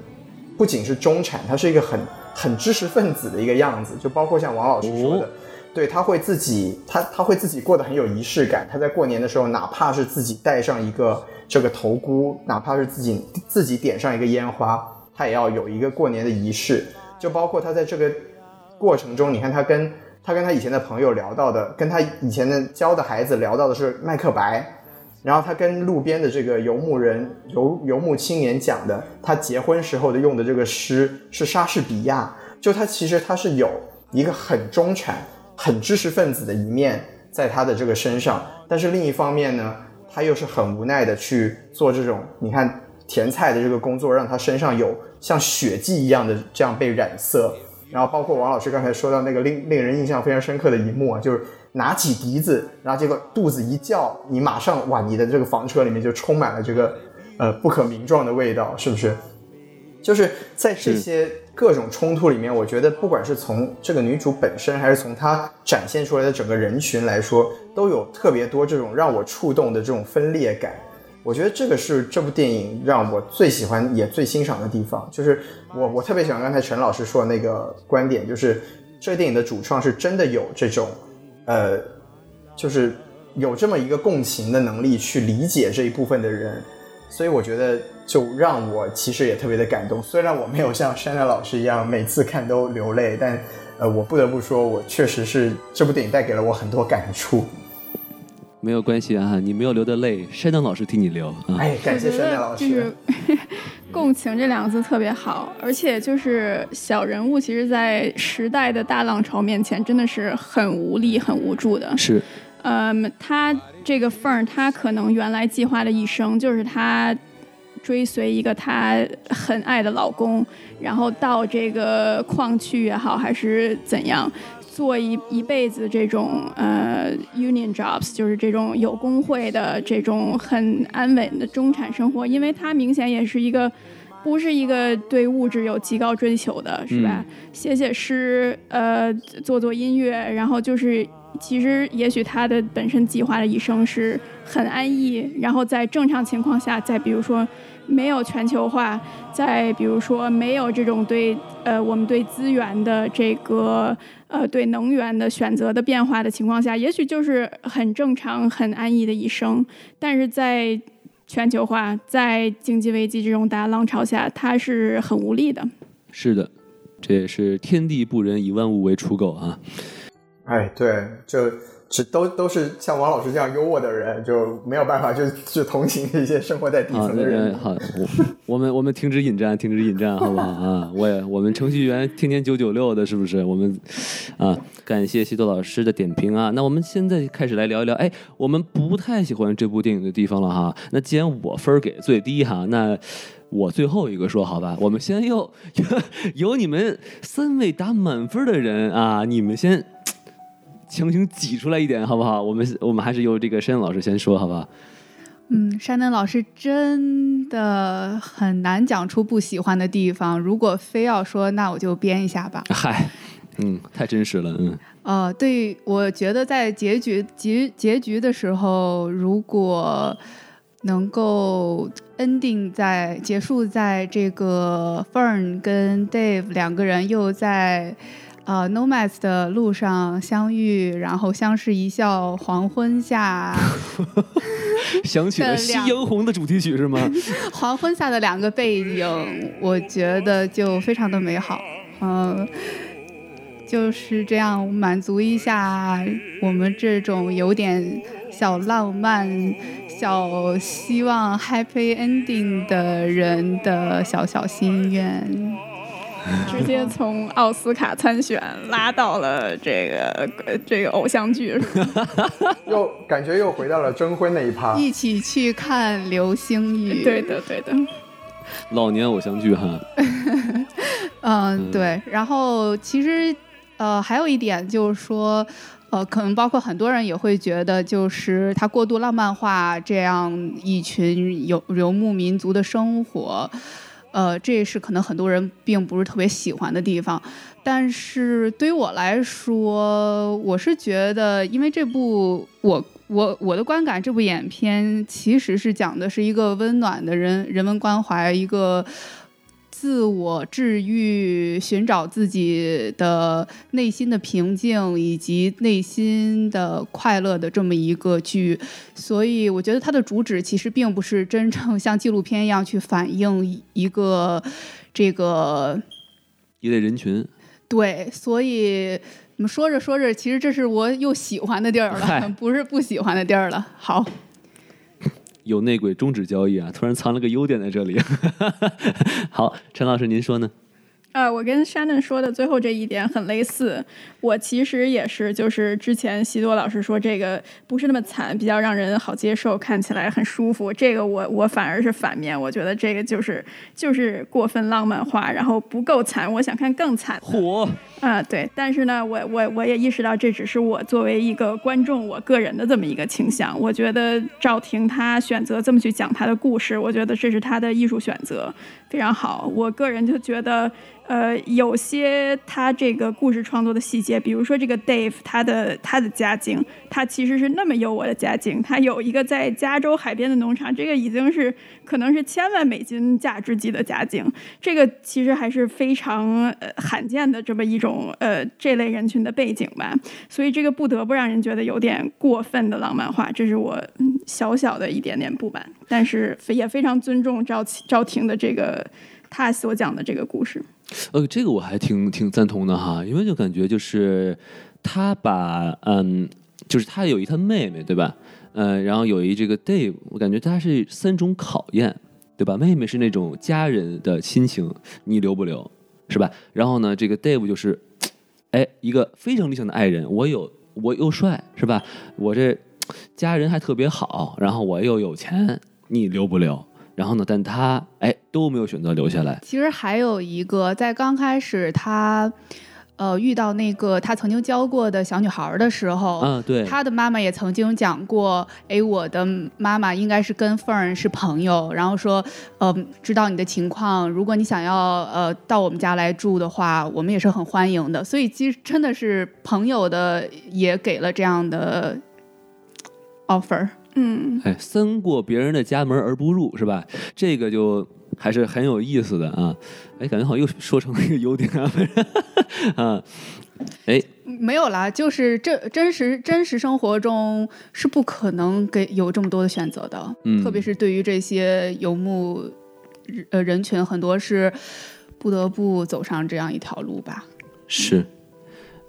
不仅是中产，他是一个很很知识分子的一个样子。就包括像王老师说的，对他会自己他他会自己过得很有仪式感。他在过年的时候，哪怕是自己戴上一个。这个头箍，哪怕是自己自己点上一个烟花，他也要有一个过年的仪式。就包括他在这个过程中，你看他跟他跟他以前的朋友聊到的，跟他以前的教的孩子聊到的是麦克白，然后他跟路边的这个游牧人游游牧青年讲的，他结婚时候的用的这个诗是莎士比亚。就他其实他是有一个很中产、很知识分子的一面在他的这个身上，但是另一方面呢？他又是很无奈的去做这种，你看甜菜的这个工作，让他身上有像血迹一样的这样被染色。然后包括王老师刚才说到那个令令人印象非常深刻的一幕啊，就是拿起笛子，然后结果肚子一叫，你马上哇，你的这个房车里面就充满了这个呃不可名状的味道，是不是？就是在这些各种冲突里面，我觉得不管是从这个女主本身，还是从她展现出来的整个人群来说，都有特别多这种让我触动的这种分裂感。我觉得这个是这部电影让我最喜欢也最欣赏的地方。就是我我特别喜欢刚才陈老师说的那个观点，就是这个电影的主创是真的有这种，呃，就是有这么一个共情的能力去理解这一部分的人。所以我觉得，就让我其实也特别的感动。虽然我没有像山奈老师一样每次看都流泪，但呃，我不得不说，我确实是这部电影带给了我很多感触。没有关系啊，你没有流的泪，山奈老师替你流。哎，感谢山奈老师。就是共情这两个字特别好，而且就是小人物，其实，在时代的大浪潮面前，真的是很无力、很无助的。是。嗯，他这个缝儿，他可能原来计划的一生就是他追随一个她很爱的老公，然后到这个矿区也好，还是怎样，做一一辈子这种呃 union jobs，就是这种有工会的这种很安稳的中产生活，因为他明显也是一个不是一个对物质有极高追求的，是吧？写写诗，呃，做做音乐，然后就是。其实，也许他的本身计划的一生是很安逸，然后在正常情况下，再比如说没有全球化，在比如说没有这种对呃我们对资源的这个呃对能源的选择的变化的情况下，也许就是很正常、很安逸的一生。但是在全球化、在经济危机这种大浪潮下，它是很无力的。是的，这也是天地不仁，以万物为刍狗啊。哎，对，就这都都是像王老师这样优渥的人，就没有办法，就就同情一些生活在底层的人。好，我我们我们停止引战，停止引战，好不好啊？我也我们程序员天天九九六的，是不是？我们啊，感谢西多老师的点评啊。那我们现在开始来聊一聊，哎，我们不太喜欢这部电影的地方了哈。那既然我分给最低哈，那我最后一个说好吧。我们先由由 你们三位打满分的人啊，你们先。强行挤出来一点，好不好？我们我们还是由这个山登老师先说，好不好？嗯，山登老师真的很难讲出不喜欢的地方。如果非要说，那我就编一下吧。嗨，嗯，太真实了，嗯。呃，对，我觉得在结局结结局的时候，如果能够 ending 在结束在这个 Fern 跟 Dave 两个人又在。呃，Nomads 的路上相遇，然后相视一笑，黄昏下，想起了《夕阳红》的主题曲是吗？黄昏下的两个背影，我觉得就非常的美好。嗯，就是这样满足一下我们这种有点小浪漫、小希望 happy ending 的人的小小心愿。直接从奥斯卡参选拉到了这个这个偶像剧，又感觉又回到了征婚那一趴，一起去看流星雨。对的，对的，老年偶像剧哈。嗯，对。然后其实呃，还有一点就是说，呃，可能包括很多人也会觉得，就是他过度浪漫化这样一群游游牧民族的生活。呃，这是可能很多人并不是特别喜欢的地方，但是对于我来说，我是觉得，因为这部我我我的观感，这部影片其实是讲的是一个温暖的人人文关怀，一个。自我治愈，寻找自己的内心的平静以及内心的快乐的这么一个剧，所以我觉得它的主旨其实并不是真正像纪录片一样去反映一个这个一类人群。对，所以怎么说着说着，其实这是我又喜欢的地儿了，不是不喜欢的地儿了。好。有内鬼终止交易啊！突然藏了个优点在这里。好，陈老师您说呢？呃，我跟 Shannon 说的最后这一点很类似。我其实也是，就是之前西多老师说这个不是那么惨，比较让人好接受，看起来很舒服。这个我我反而是反面，我觉得这个就是就是过分浪漫化，然后不够惨。我想看更惨。火啊，对。但是呢，我我我也意识到这只是我作为一个观众我个人的这么一个倾向。我觉得赵婷她选择这么去讲她的故事，我觉得这是她的艺术选择，非常好。我个人就觉得。呃，有些他这个故事创作的细节，比如说这个 Dave，他的他的家境，他其实是那么优渥的家境，他有一个在加州海边的农场，这个已经是可能是千万美金价值级的家境，这个其实还是非常呃罕见的这么一种呃这类人群的背景吧，所以这个不得不让人觉得有点过分的浪漫化，这是我小小的一点点不满，但是也非常尊重赵赵婷的这个他所讲的这个故事。呃，这个我还挺挺赞同的哈，因为就感觉就是他把嗯，就是他有一他妹妹对吧？嗯，然后有一这个 Dave，我感觉他是三种考验对吧？妹妹是那种家人的亲情，你留不留是吧？然后呢，这个 Dave 就是 哎一个非常理想的爱人，我有我又帅是吧？我这家人还特别好，然后我又有钱，你留不留？然后呢？但他哎都没有选择留下来。其实还有一个，在刚开始他呃遇到那个他曾经教过的小女孩的时候，嗯，对，他的妈妈也曾经讲过，哎，我的妈妈应该是跟凤儿是朋友，然后说，呃，知道你的情况，如果你想要呃到我们家来住的话，我们也是很欢迎的。所以其实真的是朋友的也给了这样的 offer。嗯，哎，三过别人的家门而不入，是吧？这个就还是很有意思的啊！哎，感觉好像又说成了一个优点啊！啊，哎，没有啦，就是这真实真实生活中是不可能给有这么多的选择的，嗯，特别是对于这些游牧呃人群，很多是不得不走上这样一条路吧。是，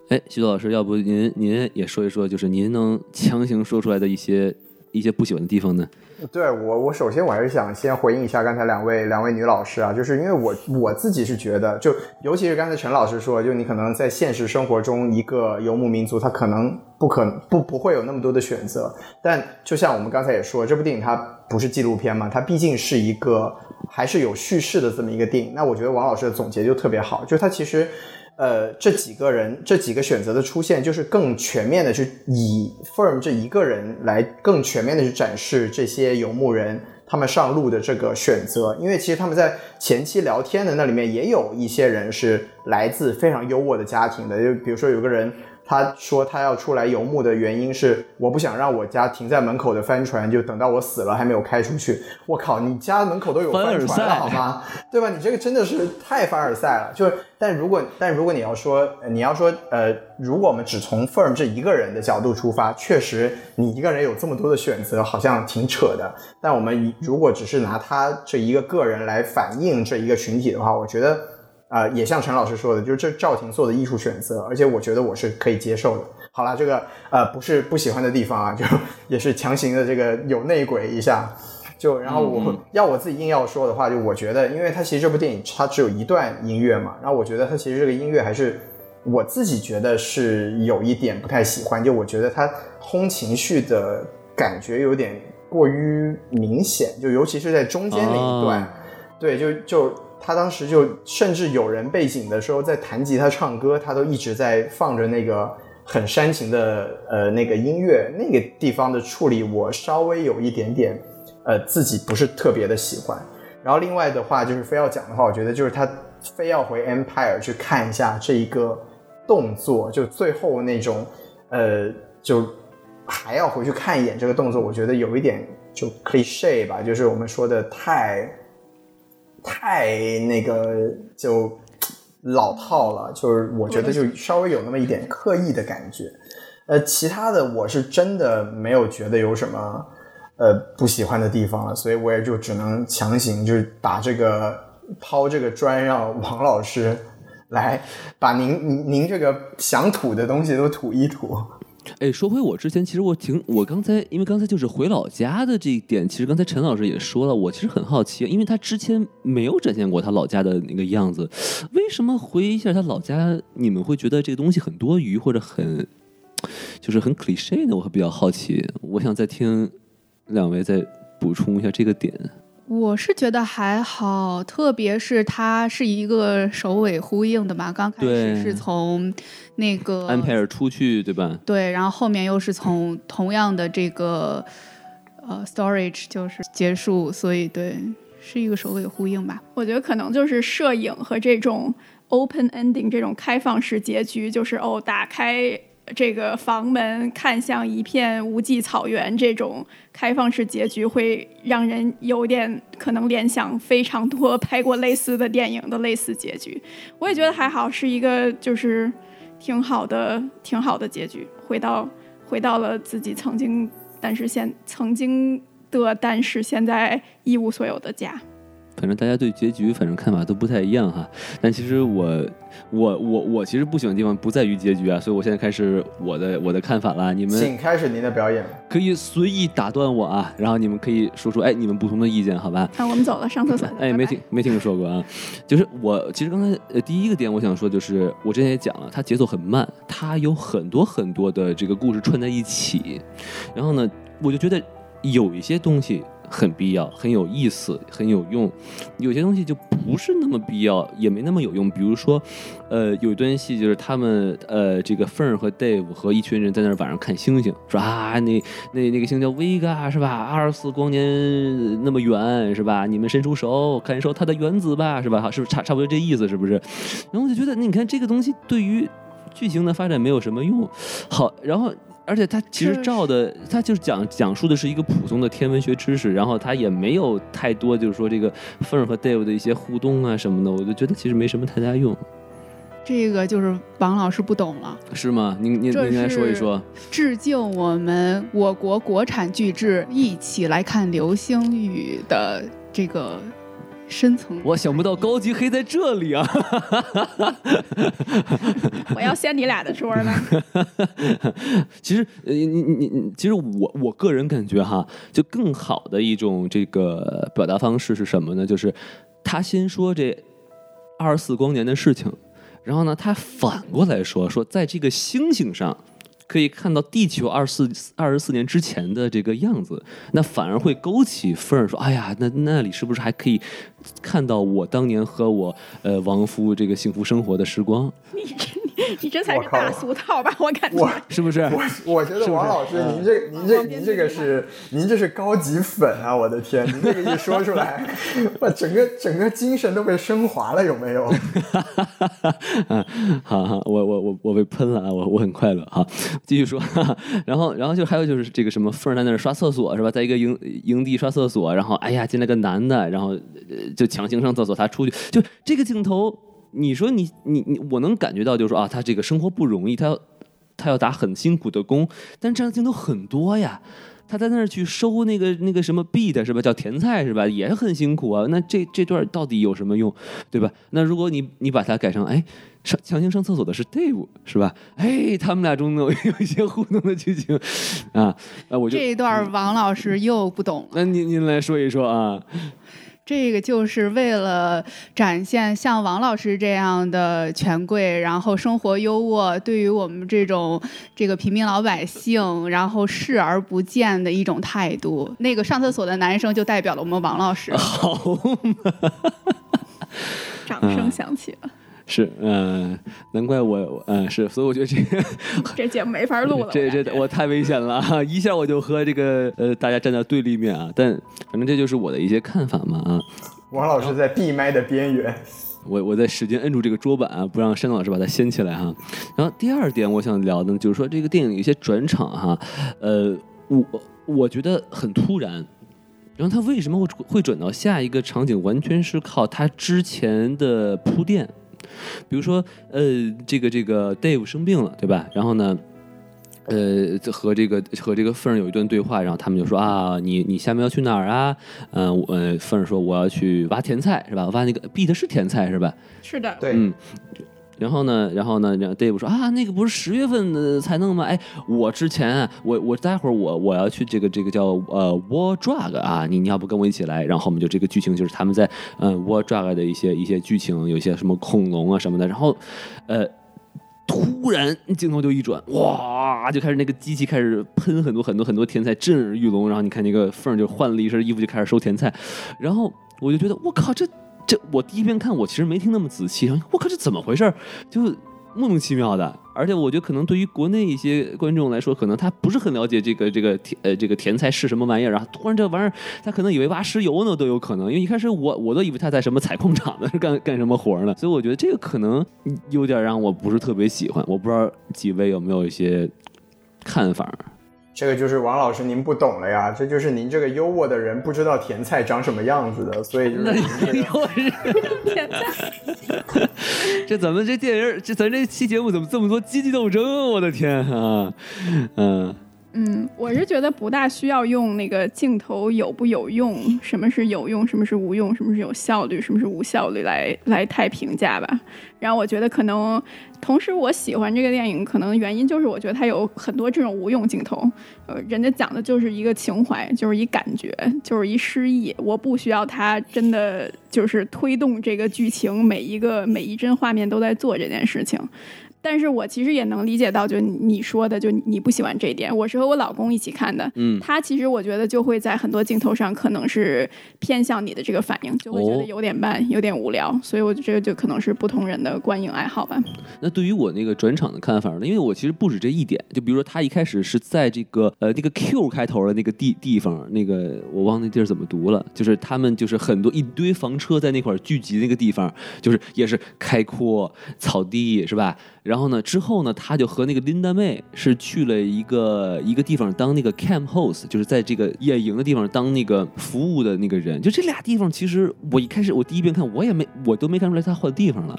哎，徐老师，要不您您也说一说，就是您能强行说出来的一些。一些不喜欢的地方呢？对我，我首先我还是想先回应一下刚才两位两位女老师啊，就是因为我我自己是觉得，就尤其是刚才陈老师说，就你可能在现实生活中，一个游牧民族，他可能不可不不会有那么多的选择。但就像我们刚才也说，这部电影它不是纪录片嘛，它毕竟是一个还是有叙事的这么一个电影。那我觉得王老师的总结就特别好，就是他其实。呃，这几个人，这几个选择的出现，就是更全面的去以 Firm 这一个人来更全面的去展示这些游牧人他们上路的这个选择。因为其实他们在前期聊天的那里面也有一些人是来自非常优渥的家庭的，就比如说有个人。他说他要出来游牧的原因是，我不想让我家停在门口的帆船就等到我死了还没有开出去。我靠，你家门口都有帆船了好吗？对吧？你这个真的是太凡尔赛了。就是但如果但如果你要说你要说呃，如果我们只从 Firm 这一个人的角度出发，确实你一个人有这么多的选择，好像挺扯的。但我们如果只是拿他这一个个人来反映这一个群体的话，我觉得。啊，也像陈老师说的，就是这赵婷做的艺术选择，而且我觉得我是可以接受的。好了，这个呃不是不喜欢的地方啊，就 也是强行的这个有内鬼一下。就然后我要我自己硬要说的话，就我觉得，因为它其实这部电影它只有一段音乐嘛，然后我觉得它其实这个音乐还是我自己觉得是有一点不太喜欢，就我觉得它轰情绪的感觉有点过于明显，就尤其是在中间那一段，对，就就。他当时就甚至有人背景的时候在弹吉他唱歌，他都一直在放着那个很煽情的呃那个音乐，那个地方的处理我稍微有一点点呃自己不是特别的喜欢。然后另外的话就是非要讲的话，我觉得就是他非要回 Empire 去看一下这一个动作，就最后那种呃就还要回去看一眼这个动作，我觉得有一点就 cliche 吧，就是我们说的太。太那个就老套了，就是我觉得就稍微有那么一点刻意的感觉。呃，其他的我是真的没有觉得有什么呃不喜欢的地方了，所以我也就只能强行就是把这个抛这个砖，让王老师来把您您您这个想吐的东西都吐一吐。哎，说回我之前，其实我挺，我刚才因为刚才就是回老家的这一点，其实刚才陈老师也说了，我其实很好奇，因为他之前没有展现过他老家的那个样子，为什么回一下他老家，你们会觉得这个东西很多余或者很就是很 cliche 呢？我会比较好奇，我想再听两位再补充一下这个点。我是觉得还好，特别是它是一个首尾呼应的嘛。刚开始是从那个安佩尔出去，对吧？对，然后后面又是从同样的这个呃 storage 就是结束，所以对，是一个首尾呼应吧。我觉得可能就是摄影和这种 open ending 这种开放式结局，就是哦，打开。这个房门看向一片无际草原，这种开放式结局会让人有点可能联想非常多拍过类似的电影的类似结局。我也觉得还好，是一个就是挺好的、挺好的结局，回到回到了自己曾经，但是现曾经的，但是现在一无所有的家。反正大家对结局反正看法都不太一样哈，但其实我我我我其实不喜欢的地方不在于结局啊，所以我现在开始我的我的看法了。你们请开始您的表演，可以随意打断我啊，然后你们可以说出哎你们不同的意见，好吧？啊，我们走了，上厕所。哎，没听没听说过啊，就是我其实刚才呃第一个点我想说就是我之前也讲了，它节奏很慢，它有很多很多的这个故事串在一起，然后呢，我就觉得有一些东西。很必要，很有意思，很有用。有些东西就不是那么必要，也没那么有用。比如说，呃，有一段戏就是他们，呃，这个凤儿和 Dave 和一群人在那儿晚上看星星，说啊，那那那个星叫 Vega 是吧？二十四光年那么远是吧？你们伸出手感受它的原子吧是吧？是不是差差不多这意思是不是？然后我就觉得，你看这个东西对于剧情的发展没有什么用。好，然后。而且他其实照的，他就是讲讲述的是一个普通的天文学知识，然后他也没有太多就是说这个凤儿和 Dave 的一些互动啊什么的，我就觉得其实没什么太大用。这个就是王老师不懂了，是吗？您您您来说一说。致敬我们我国国产巨制，一起来看流星雨的这个。深层，我想不到高级黑在这里啊！我要掀你俩的桌了。其实，呃，你你你，其实我我个人感觉哈，就更好的一种这个表达方式是什么呢？就是他先说这二十四光年的事情，然后呢，他反过来说说在这个星星上。可以看到地球二四二十四年之前的这个样子，那反而会勾起风儿说：“哎呀，那那里是不是还可以看到我当年和我呃亡夫这个幸福生活的时光？”你这你你这才是大俗套吧？我感觉是不是？我我觉得王老师，您这您这您这个是您这是高级粉啊！我的天，您这个一说出来，我整个整个精神都被升华了，有没有？好好，我我我我被喷了啊！我我很快乐哈。继续说，然后，然后就还有就是这个什么凤儿在那儿刷厕所是吧？在一个营营地刷厕所，然后哎呀进来个男的，然后就强行上厕所，他出去，就这个镜头，你说你你你，我能感觉到就是说啊，他这个生活不容易，他要他要打很辛苦的工，但这样的镜头很多呀。他在那儿去收那个那个什么 beat 是吧？叫甜菜是吧？也很辛苦啊。那这这段到底有什么用，对吧？那如果你你把它改成哎。上强行上厕所的是 Dave 是吧？哎，他们俩中有有一些互动的剧情啊啊！我这一段王老师又不懂了。那您您来说一说啊。这个就是为了展现像王老师这样的权贵，然后生活优渥，对于我们这种这个平民老百姓，然后视而不见的一种态度。那个上厕所的男生就代表了我们王老师。好，掌声响起了。是，嗯，难怪我，嗯，是，所以我觉得这个 这节目没法录了。这这我太危险了，一下我就和这个呃大家站在对立面啊。但反正这就是我的一些看法嘛啊。王老师在闭麦的边缘，我我在使劲摁住这个桌板啊，不让山老师把它掀起来哈。然后第二点我想聊的，就是说这个电影有些转场哈，呃，我我觉得很突然。然后他为什么会会转到下一个场景，完全是靠他之前的铺垫。比如说，呃，这个这个 Dave 生病了，对吧？然后呢，呃，和这个和这个凤儿有一段对话，然后他们就说啊，你你下面要去哪儿啊？嗯，我凤儿说我要去挖甜菜，是吧？挖那个 beat 是甜菜是吧？是的，对，嗯。然后呢，然后呢，然后 Dave 说啊，那个不是十月份的才弄吗？哎，我之前我我待会儿我我要去这个这个叫呃 War Drug 啊，你你要不跟我一起来？然后我们就这个剧情就是他们在嗯 War Drug 的一些一些剧情，有些什么恐龙啊什么的，然后呃。突然镜头就一转，哇，就开始那个机器开始喷很多很多很多甜菜，震耳欲聋。然后你看那个凤儿就换了一身衣服就开始收甜菜，然后我就觉得我靠，这这我第一遍看我其实没听那么仔细，我靠这怎么回事？就莫名其妙的。而且我觉得可能对于国内一些观众来说，可能他不是很了解这个这个甜呃这个甜菜是什么玩意儿，然后突然这玩意儿他可能以为挖石油呢都有可能，因为一开始我我都以为他在什么采矿场呢 干干什么活呢，所以我觉得这个可能有点让我不是特别喜欢，我不知道几位有没有一些看法。这个就是王老师，您不懂了呀！这就是您这个优渥的人不知道甜菜长什么样子的，所以就是优渥甜菜。这怎么这电影这咱这期节目怎么这么多阶级斗争啊？我的天啊！嗯。嗯，我是觉得不大需要用那个镜头有不有用，什么是有用，什么是无用，什么是有效率，什么是无效率来来太评价吧。然后我觉得可能，同时我喜欢这个电影，可能原因就是我觉得它有很多这种无用镜头。呃，人家讲的就是一个情怀，就是一感觉，就是一诗意。我不需要它真的就是推动这个剧情，每一个每一帧画面都在做这件事情。但是我其实也能理解到，就你说的，就你不喜欢这一点。我是和我老公一起看的，嗯，他其实我觉得就会在很多镜头上可能是偏向你的这个反应，就会觉得有点慢，有点无聊。所以我觉得这个就可能是不同人的观影爱好吧。那对于我那个转场的看法呢？因为我其实不止这一点，就比如说他一开始是在这个呃那个 Q 开头的那个地地方，那个我忘那地儿怎么读了，就是他们就是很多一堆房车在那块聚集那个地方，就是也是开阔草地，是吧？然后呢，之后呢，他就和那个琳达妹是去了一个一个地方当那个 camp host，就是在这个野营的地方当那个服务的那个人。就这俩地方，其实我一开始我第一遍看，我也没我都没看出来他换地方了。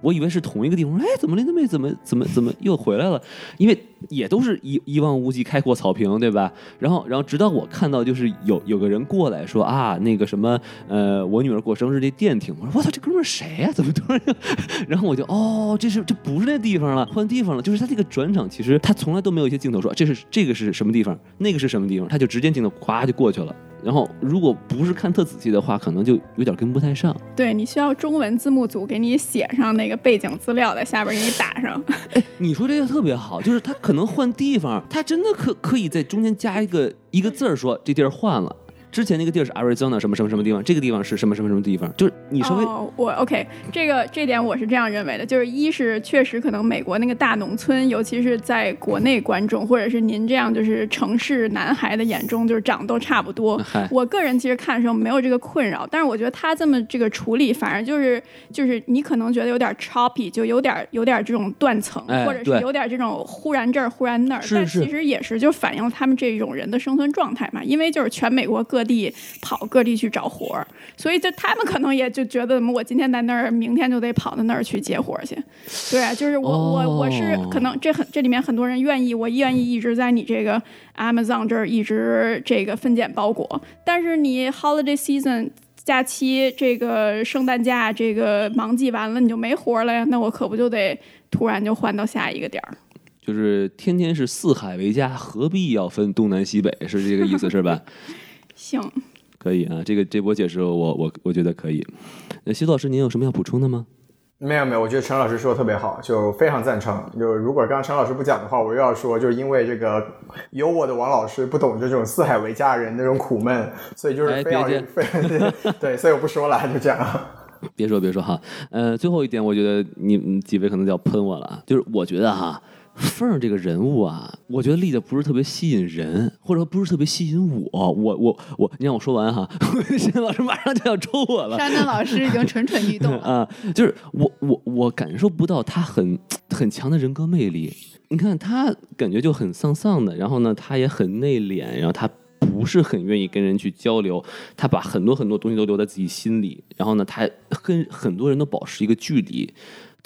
我以为是同一个地方，哎，怎么林德妹怎么怎么怎么又回来了？因为也都是一一望无际开阔草坪，对吧？然后然后直到我看到就是有有个人过来说啊，那个什么呃，我女儿过生日这电亭，我说我操，这哥们儿谁呀？怎么突然？然后我就哦，这是这不是那地方了，换地方了。就是他这个转场，其实他从来都没有一些镜头说这是这个是什么地方，那个是什么地方，他就直接镜头咵就过去了。然后，如果不是看特仔细的话，可能就有点跟不太上。对你需要中文字幕组给你写上那个背景资料，在下边给你打上。哎，你说这个特别好，就是他可能换地方，他真的可可以在中间加一个一个字儿，说这地儿换了。之前那个地儿是 Arizona 什么什么什么地方，这个地方是什么什么什么地方？就是你稍微我 OK，这个这点我是这样认为的，就是一是确实可能美国那个大农村，尤其是在国内观众或者是您这样就是城市男孩的眼中，就是长都差不多。我个人其实看的时候没有这个困扰，但是我觉得他这么这个处理，反而就是就是你可能觉得有点 choppy，就有点有点这种断层，或者是有点这种忽然这儿忽然那儿，但其实也是就反映了他们这种人的生存状态嘛，因为就是全美国各。地跑各地去找活儿，所以就他们可能也就觉得，我今天在那儿，明天就得跑到那儿去接活儿去。对啊，就是我我我是可能这很这里面很多人愿意，我愿意一直在你这个 Amazon 这儿一直这个分拣包裹，但是你 Holiday Season 假期这个圣诞假这个忙季完了，你就没活了呀？那我可不就得突然就换到下一个点儿？就是天天是四海为家，何必要分东南西北？是这个意思是吧？行，可以啊，这个这波解释我我我觉得可以。那徐老师，您有什么要补充的吗？没有没有，我觉得陈老师说的特别好，就非常赞成。就如果刚刚陈老师不讲的话，我又要说，就是因为这个有我的王老师不懂这种四海为家人那种苦闷，所以就是非常非 对，所以我不说了，就这样。别说别说哈，呃，最后一点，我觉得你几位可能就要喷我了，就是我觉得哈。凤儿这个人物啊，我觉得立的不是特别吸引人，或者说不是特别吸引我。我我我，你让我说完哈，山老师马上就要抽我了。山丹老师已经蠢蠢欲动 啊，就是我我我感受不到他很很强的人格魅力。你看他感觉就很丧丧的，然后呢，他也很内敛，然后他不是很愿意跟人去交流，他把很多很多东西都留在自己心里，然后呢，他跟很多人都保持一个距离。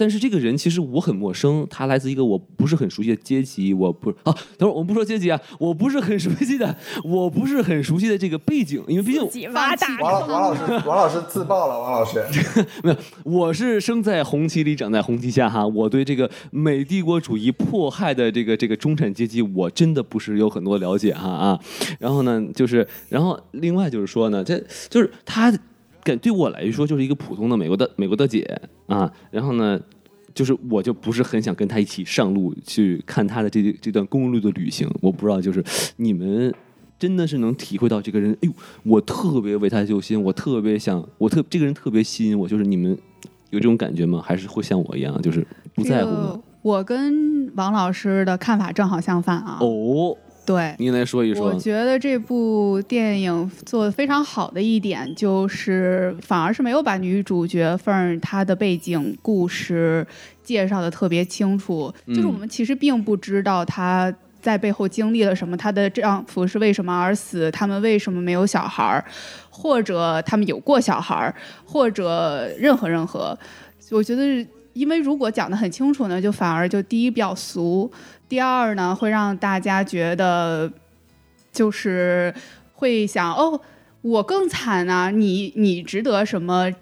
但是这个人其实我很陌生，他来自一个我不是很熟悉的阶级，我不啊，等会儿我们不说阶级啊，我不是很熟悉的，我不是很熟悉的这个背景，因为毕竟自己挖大王老王老师 王老师自爆了，王老师。没有，我是生在红旗里，长在红旗下哈。我对这个美帝国主义迫害的这个这个中产阶级，我真的不是有很多了解哈啊。然后呢，就是然后另外就是说呢，这就是他感对我来说就是一个普通的美国的美国的姐啊。然后呢，就是我就不是很想跟她一起上路去看她的这这段公路的旅行。我不知道，就是你们。真的是能体会到这个人，哎呦，我特别为他揪心，我特别想，我特这个人特别吸引我，就是你们有这种感觉吗？还是会像我一样，就是不在乎呢？我跟王老师的看法正好相反啊。哦，对，您来说一说。我觉得这部电影做的非常好的一点，就是反而是没有把女主角凤儿她的背景故事介绍的特别清楚，就是我们其实并不知道她。在背后经历了什么？她的丈夫是为什么而死？他们为什么没有小孩儿？或者他们有过小孩儿？或者任何任何？我觉得，因为如果讲得很清楚呢，就反而就第一比较俗，第二呢会让大家觉得就是会想哦，我更惨啊！你你值得什么？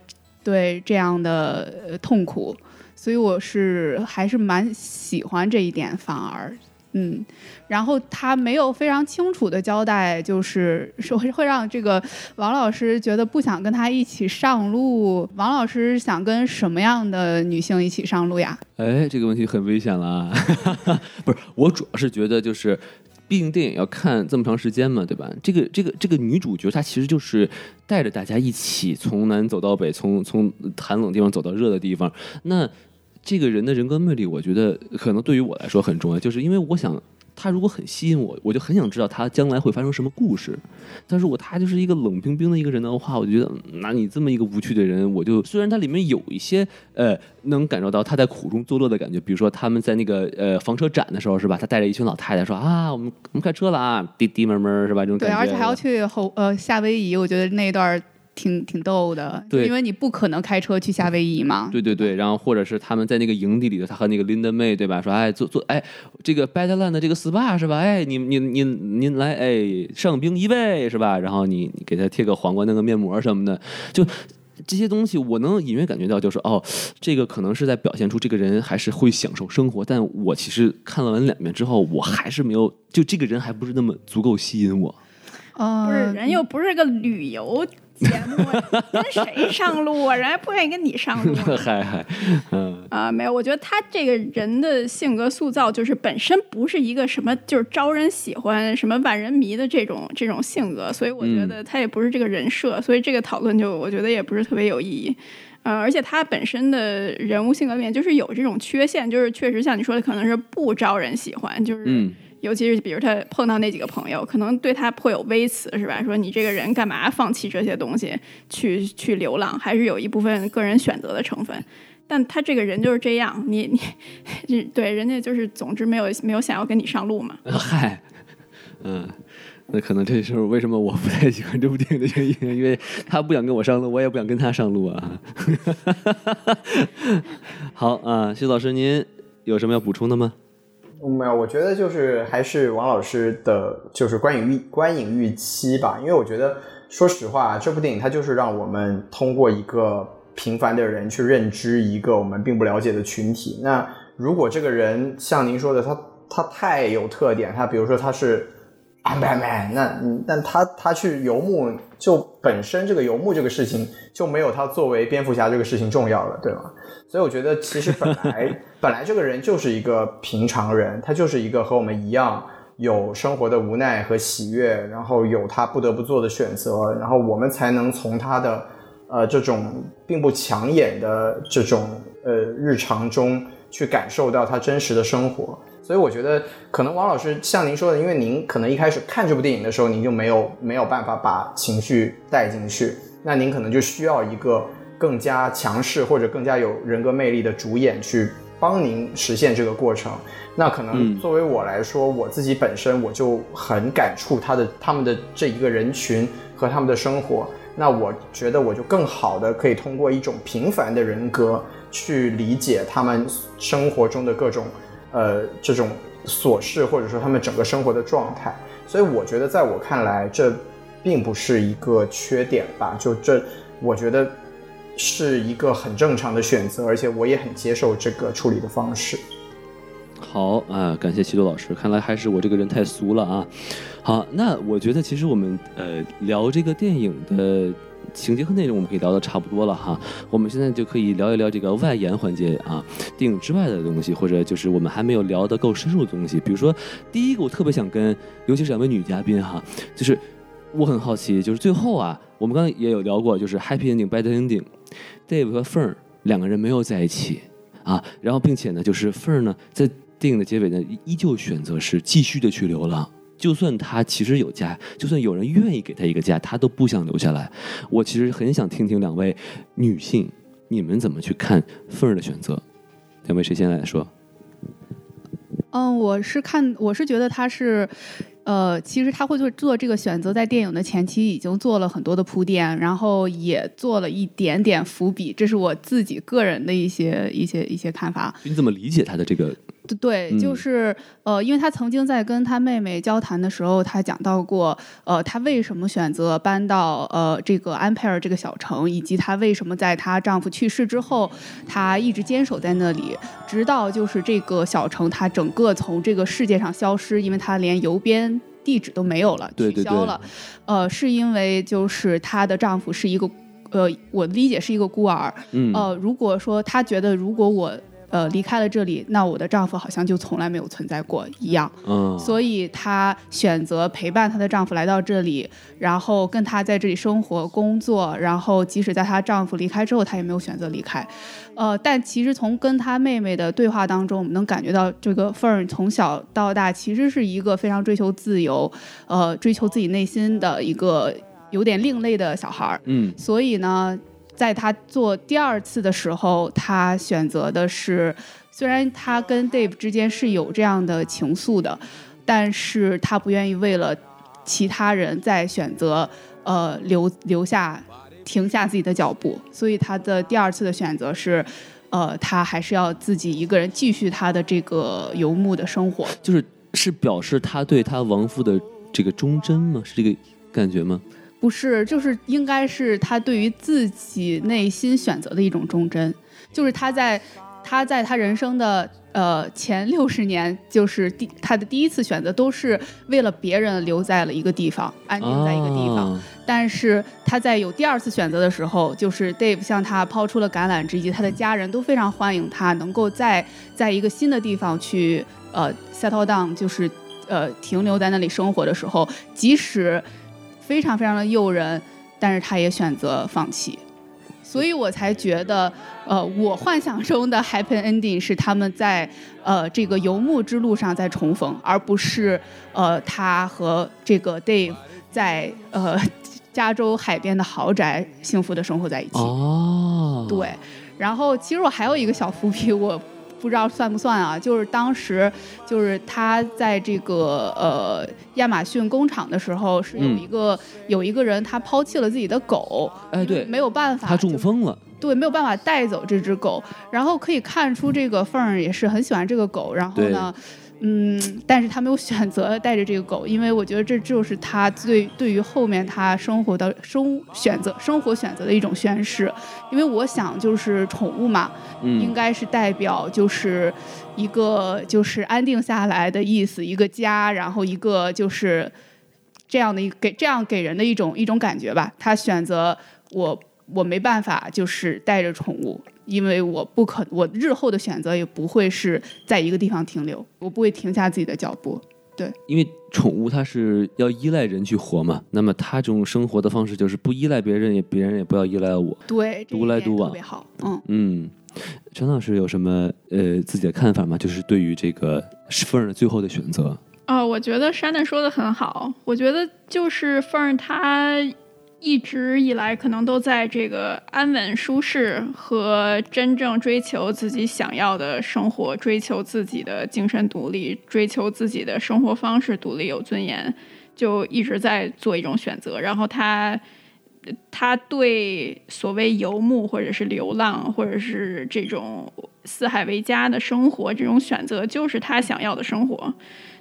对这样的痛苦，所以我是还是蛮喜欢这一点，反而。嗯，然后他没有非常清楚的交代，就是说会让这个王老师觉得不想跟他一起上路。王老师想跟什么样的女性一起上路呀？哎，这个问题很危险了啊！不是，我主要是觉得就是，毕竟电影要看这么长时间嘛，对吧？这个这个这个女主角她其实就是带着大家一起从南走到北，从从寒冷地方走到热的地方。那这个人的人格魅力，我觉得可能对于我来说很重要，就是因为我想他如果很吸引我，我就很想知道他将来会发生什么故事。但是如果他就是一个冷冰冰的一个人的话，我觉得，那你这么一个无趣的人，我就虽然他里面有一些呃能感受到他在苦中作乐的感觉，比如说他们在那个呃房车展的时候是吧，他带着一群老太太说啊，我们我们开车了啊，滴滴门门是吧？这种感觉。对，而且还要去后呃夏威夷，我觉得那一段。挺挺逗的，对，因为你不可能开车去夏威夷嘛。对对对，然后或者是他们在那个营地里头，他和那个林德妹，对吧？说哎，做做哎，这个 Badland 的这个 SPA 是吧？哎，你你您您来哎，上冰一位是吧？然后你你给他贴个黄瓜，弄个面膜什么的，就这些东西，我能隐约感觉到，就是哦，这个可能是在表现出这个人还是会享受生活。但我其实看了完两遍之后，我还是没有，就这个人还不是那么足够吸引我。啊，不是，人又不是个旅游。节目跟谁上路啊？人家不愿意跟你上路。嗨嗨，嗯啊，没有，我觉得他这个人的性格塑造就是本身不是一个什么就是招人喜欢、什么万人迷的这种这种性格，所以我觉得他也不是这个人设，所以这个讨论就我觉得也不是特别有意义。呃，而且他本身的人物性格里面就是有这种缺陷，就是确实像你说的，可能是不招人喜欢，就是。尤其是比如他碰到那几个朋友，可能对他颇有微词，是吧？说你这个人干嘛放弃这些东西去去流浪，还是有一部分个人选择的成分。但他这个人就是这样，你你 对人家就是总之没有没有想要跟你上路嘛。嗨，嗯，那可能这就是为什么我不太喜欢这部电影的原因，因为他不想跟我上路，我也不想跟他上路啊。好啊，徐老师，您有什么要补充的吗？没有，我觉得就是还是王老师的，就是观影预观影预期吧。因为我觉得，说实话，这部电影它就是让我们通过一个平凡的人去认知一个我们并不了解的群体。那如果这个人像您说的，他他太有特点，他比如说他是。安排没？那嗯，但他他去游牧，就本身这个游牧这个事情就没有他作为蝙蝠侠这个事情重要了，对吗？所以我觉得其实本来本来这个人就是一个平常人，他就是一个和我们一样有生活的无奈和喜悦，然后有他不得不做的选择，然后我们才能从他的呃这种并不抢眼的这种呃日常中去感受到他真实的生活。所以我觉得，可能王老师像您说的，因为您可能一开始看这部电影的时候，您就没有没有办法把情绪带进去，那您可能就需要一个更加强势或者更加有人格魅力的主演去帮您实现这个过程。那可能作为我来说，我自己本身我就很感触他的他们的这一个人群和他们的生活。那我觉得我就更好的可以通过一种平凡的人格去理解他们生活中的各种呃这种琐事，或者说他们整个生活的状态。所以我觉得，在我看来，这并不是一个缺点吧？就这，我觉得是一个很正常的选择，而且我也很接受这个处理的方式。好啊，感谢齐多老师，看来还是我这个人太俗了啊。好，那我觉得其实我们呃聊这个电影的情节和内容，我们可以聊的差不多了哈。我们现在就可以聊一聊这个外延环节啊，电影之外的东西，或者就是我们还没有聊的够深入的东西。比如说，第一个我特别想跟，尤其是两位女嘉宾哈，就是我很好奇，就是最后啊，我们刚刚也有聊过，就是 happy ending bad ending，Dave 和 Fer 两个人没有在一起啊，然后并且呢，就是 Fer 呢在电影的结尾呢，依旧选择是继续的去流浪，就算他其实有家，就算有人愿意给他一个家，他都不想留下来。我其实很想听听两位女性，你们怎么去看凤儿的选择？两位谁先来说？嗯，我是看，我是觉得他是。呃，其实他会做做这个选择，在电影的前期已经做了很多的铺垫，然后也做了一点点伏笔，这是我自己个人的一些一些一些看法。你怎么理解他的这个？对，就是呃，因为他曾经在跟他妹妹交谈的时候，他讲到过，呃，他为什么选择搬到呃这个安佩尔这个小城，以及她为什么在她丈夫去世之后，她一直坚守在那里，直到就是这个小城它整个从这个世界上消失，因为它连邮编。地址都没有了，取消了，呃，是因为就是她的丈夫是一个，呃，我理解是一个孤儿，呃，如果说她觉得如果我。呃，离开了这里，那我的丈夫好像就从来没有存在过一样。嗯，所以她选择陪伴她的丈夫来到这里，然后跟她在这里生活、工作，然后即使在她丈夫离开之后，她也没有选择离开。呃，但其实从跟她妹妹的对话当中，我们能感觉到这个 Fern 从小到大其实是一个非常追求自由，呃，追求自己内心的一个有点另类的小孩儿。嗯，所以呢。在他做第二次的时候，他选择的是，虽然他跟 Dave 之间是有这样的情愫的，但是他不愿意为了其他人再选择，呃，留留下，停下自己的脚步，所以他的第二次的选择是，呃，他还是要自己一个人继续他的这个游牧的生活，就是是表示他对他亡夫的这个忠贞吗？是这个感觉吗？不是，就是应该是他对于自己内心选择的一种忠贞，就是他在他在他人生的呃前六十年，就是第他的第一次选择都是为了别人留在了一个地方，安定在一个地方。但是他在有第二次选择的时候，就是 Dave 向他抛出了橄榄枝，以及他的家人都非常欢迎他能够在在一个新的地方去呃 settle down，就是呃停留在那里生活的时候，即使。非常非常的诱人，但是他也选择放弃，所以我才觉得，呃，我幻想中的 happy ending 是他们在呃这个游牧之路上再重逢，而不是呃他和这个 Dave 在呃加州海边的豪宅幸福的生活在一起。哦，对，然后其实我还有一个小伏笔，我。不知道算不算啊？就是当时，就是他在这个呃亚马逊工厂的时候，是有一个有一个人，他抛弃了自己的狗，哎，对，没有办法，他中风了，对，没有办法带走这只狗。然后可以看出，这个凤儿也是很喜欢这个狗。然后呢？嗯，但是他没有选择 带着这个狗，因为我觉得这就是他对对于后面他生活的生选择生活选择的一种宣誓。因为我想，就是宠物嘛，应该是代表就是一个就是安定下来的意思，一个家，然后一个就是这样的一给这样给人的一种一种感觉吧。他选择我，我没办法，就是带着宠物。因为我不可，我日后的选择也不会是在一个地方停留，我不会停下自己的脚步。对，因为宠物它是要依赖人去活嘛，那么它这种生活的方式就是不依赖别人，也别人也不要依赖我。对，独来独往特别好。嗯嗯，陈老师有什么呃自己的看法吗？就是对于这个凤儿最后的选择。哦，我觉得珊珊说的很好。我觉得就是凤儿她。一直以来，可能都在这个安稳、舒适和真正追求自己想要的生活，追求自己的精神独立，追求自己的生活方式独立有尊严，就一直在做一种选择。然后他他对所谓游牧或者是流浪或者是这种四海为家的生活这种选择，就是他想要的生活，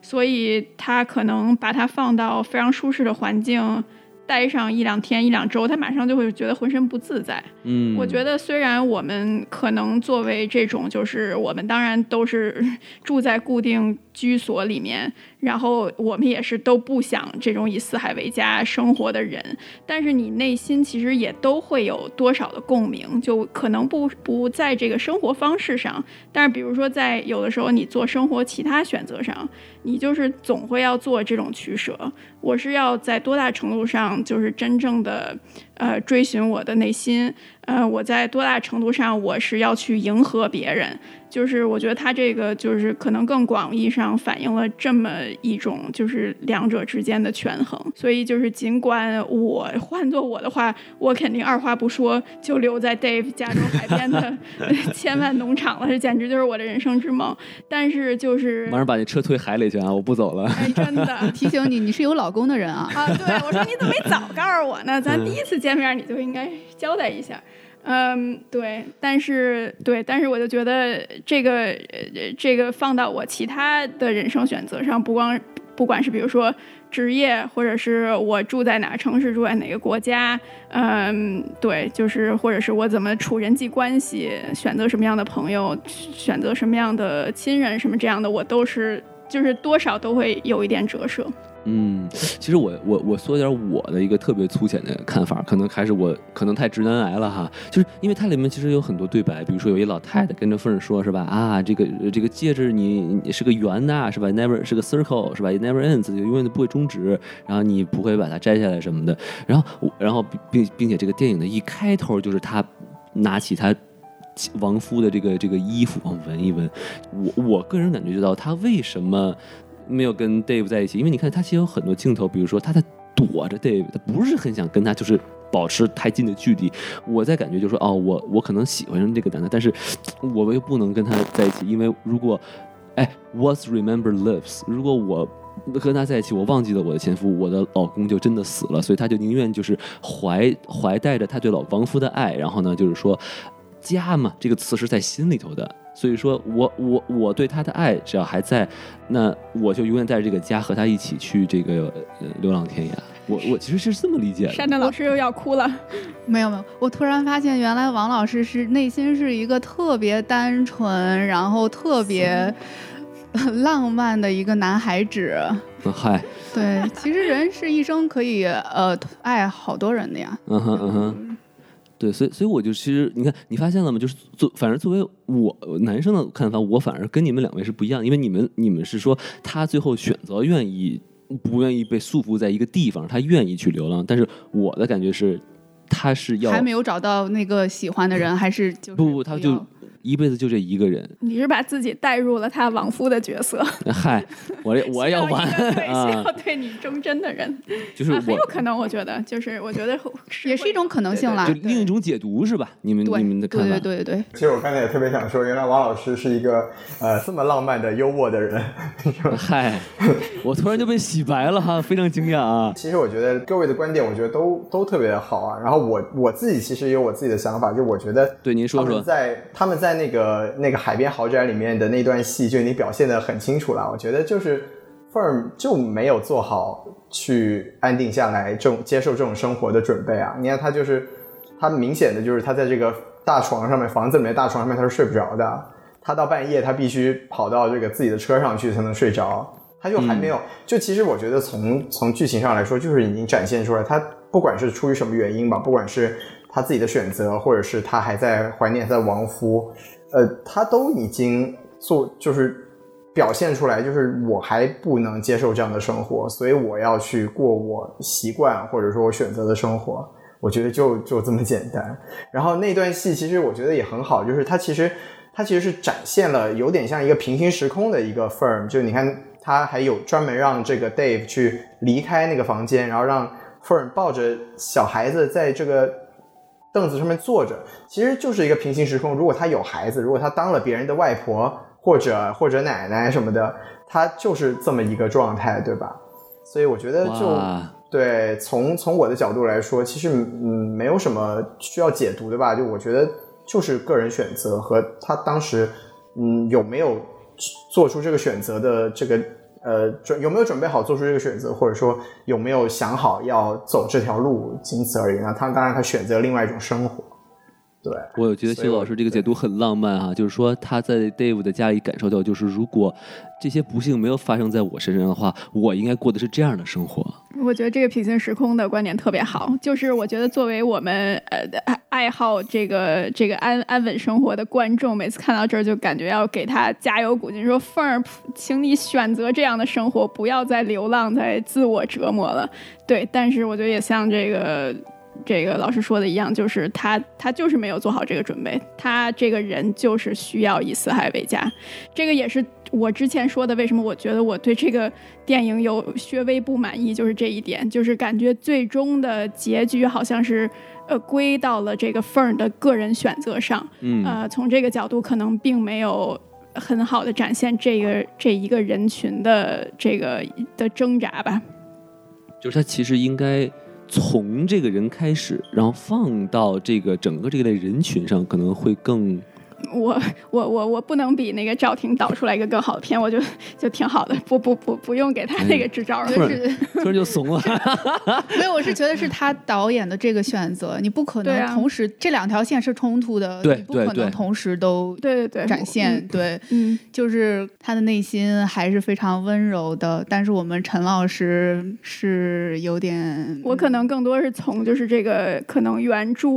所以他可能把它放到非常舒适的环境。待上一两天、一两周，他马上就会觉得浑身不自在。嗯，我觉得虽然我们可能作为这种，就是我们当然都是 住在固定居所里面。然后我们也是都不想这种以四海为家生活的人，但是你内心其实也都会有多少的共鸣，就可能不不在这个生活方式上，但是比如说在有的时候你做生活其他选择上，你就是总会要做这种取舍。我是要在多大程度上就是真正的呃追寻我的内心，呃我在多大程度上我是要去迎合别人。就是我觉得他这个就是可能更广义上反映了这么一种就是两者之间的权衡，所以就是尽管我换做我的话，我肯定二话不说就留在 Dave 加州海边的 千万农场了，这简直就是我的人生之梦。但是就是马上把你车推海里去啊！我不走了。哎，真的提醒你，你是有老公的人啊！啊，对，我说你怎么没早告诉我呢？咱第一次见面你就应该交代一下。嗯，对，但是对，但是我就觉得这个呃，这个放到我其他的人生选择上，不光不管是比如说职业，或者是我住在哪个城市，住在哪个国家，嗯，对，就是或者是我怎么处人际关系，选择什么样的朋友，选择什么样的亲人，什么这样的，我都是就是多少都会有一点折射。嗯，其实我我我说点我的一个特别粗浅的看法，可能还是我可能太直男癌了哈，就是因为它里面其实有很多对白，比如说有一老太太跟着夫人说，是吧？啊，这个这个戒指你是个圆的，是吧？Never 是个 circle，是吧？Never ends，就永远都不会终止，然后你不会把它摘下来什么的。然后然后并并且这个电影的一开头就是他拿起他亡夫的这个这个衣服往闻一闻，我我个人感觉就到他为什么。没有跟 Dave 在一起，因为你看他其实有很多镜头，比如说他在躲着 Dave，他不是很想跟他就是保持太近的距离。我在感觉就是说，哦，我我可能喜欢上这个男的，但是我又不能跟他在一起，因为如果，哎，What's remember lives，如果我跟他在一起，我忘记了我的前夫，我的老公就真的死了，所以他就宁愿就是怀怀带着他对老亡夫的爱，然后呢，就是说家嘛，这个词是在心里头的。所以说我我我对他的爱只要还在，那我就永远带着这个家和他一起去这个呃流浪天涯。我我其实是这么理解的。山丹老师又要哭了。没有没有，我突然发现原来王老师是内心是一个特别单纯，然后特别 浪漫的一个男孩子。嗨。对，其实人是一生可以呃爱好多人的呀。嗯哼嗯哼。对，所以所以我就其实你看，你发现了吗？就是作，反正作为我男生的看法，我反而跟你们两位是不一样，因为你们你们是说他最后选择愿意不愿意被束缚在一个地方，他愿意去流浪，但是我的感觉是，他是要还没有找到那个喜欢的人，还是就不不，他就。一辈子就这一个人，你是把自己带入了他亡夫的角色。嗨，我我要玩 啊，需要对你忠贞的人，就是很有可能。我觉得，就是我觉得也是一种可能性啦，就另一种解读是吧？你们你们的看法？对对对对。其实我刚才也特别想说，原来王老师是一个呃这么浪漫的幽默的人。嗨，我突然就被洗白了哈，非常惊讶啊！其实我觉得各位的观点，我觉得都都特别好啊。然后我我自己其实也有我自己的想法，就我觉得对您说说，在他们在。那个那个海边豪宅里面的那段戏就已经表现的很清楚了，我觉得就是 Firm 就没有做好去安定下来这种接受这种生活的准备啊！你看他就是他明显的就是他在这个大床上面房子里面大床上面他是睡不着的，他到半夜他必须跑到这个自己的车上去才能睡着，他就还没有就其实我觉得从从剧情上来说就是已经展现出来，他不管是出于什么原因吧，不管是他自己的选择，或者是他还在怀念他的亡夫。呃，他都已经做，就是表现出来，就是我还不能接受这样的生活，所以我要去过我习惯或者说我选择的生活。我觉得就就这么简单。然后那段戏其实我觉得也很好，就是他其实他其实是展现了有点像一个平行时空的一个 firm，就你看他还有专门让这个 Dave 去离开那个房间，然后让 firm 抱着小孩子在这个。凳子上面坐着，其实就是一个平行时空。如果他有孩子，如果他当了别人的外婆或者或者奶奶什么的，他就是这么一个状态，对吧？所以我觉得就对，从从我的角度来说，其实嗯没有什么需要解读的吧。就我觉得就是个人选择和他当时嗯有没有做出这个选择的这个呃准有没有准备好做出这个选择，或者说有没有想好要走这条路，仅此而已。那他当然他选择另外一种生活。对，我觉得谢老师这个解读很浪漫啊，就是说他在 Dave 的家里感受到，就是如果这些不幸没有发生在我身上的话，我应该过的是这样的生活。我觉得这个平行时空的观点特别好，就是我觉得作为我们呃爱好这个这个安安稳生活的观众，每次看到这儿就感觉要给他加油鼓劲，说凤儿，请你选择这样的生活，不要再流浪，再自我折磨了。对，但是我觉得也像这个。这个老师说的一样，就是他他就是没有做好这个准备，他这个人就是需要以四海为家。这个也是我之前说的，为什么我觉得我对这个电影有略微不满意，就是这一点，就是感觉最终的结局好像是呃归到了这个凤儿的个人选择上。嗯，呃，从这个角度可能并没有很好的展现这个这一个人群的这个的挣扎吧。就是他其实应该。从这个人开始，然后放到这个整个这一类人群上，可能会更。我我我我不能比那个赵婷导出来一个更好的片，我就就挺好的，不不不不用给他那个支招了，突然突然就怂了。没有，我是觉得是他导演的这个选择，你不可能同时这两条线是冲突的，对，不可能同时都对对对展现，对，嗯，就是他的内心还是非常温柔的，但是我们陈老师是有点，我可能更多是从就是这个可能原著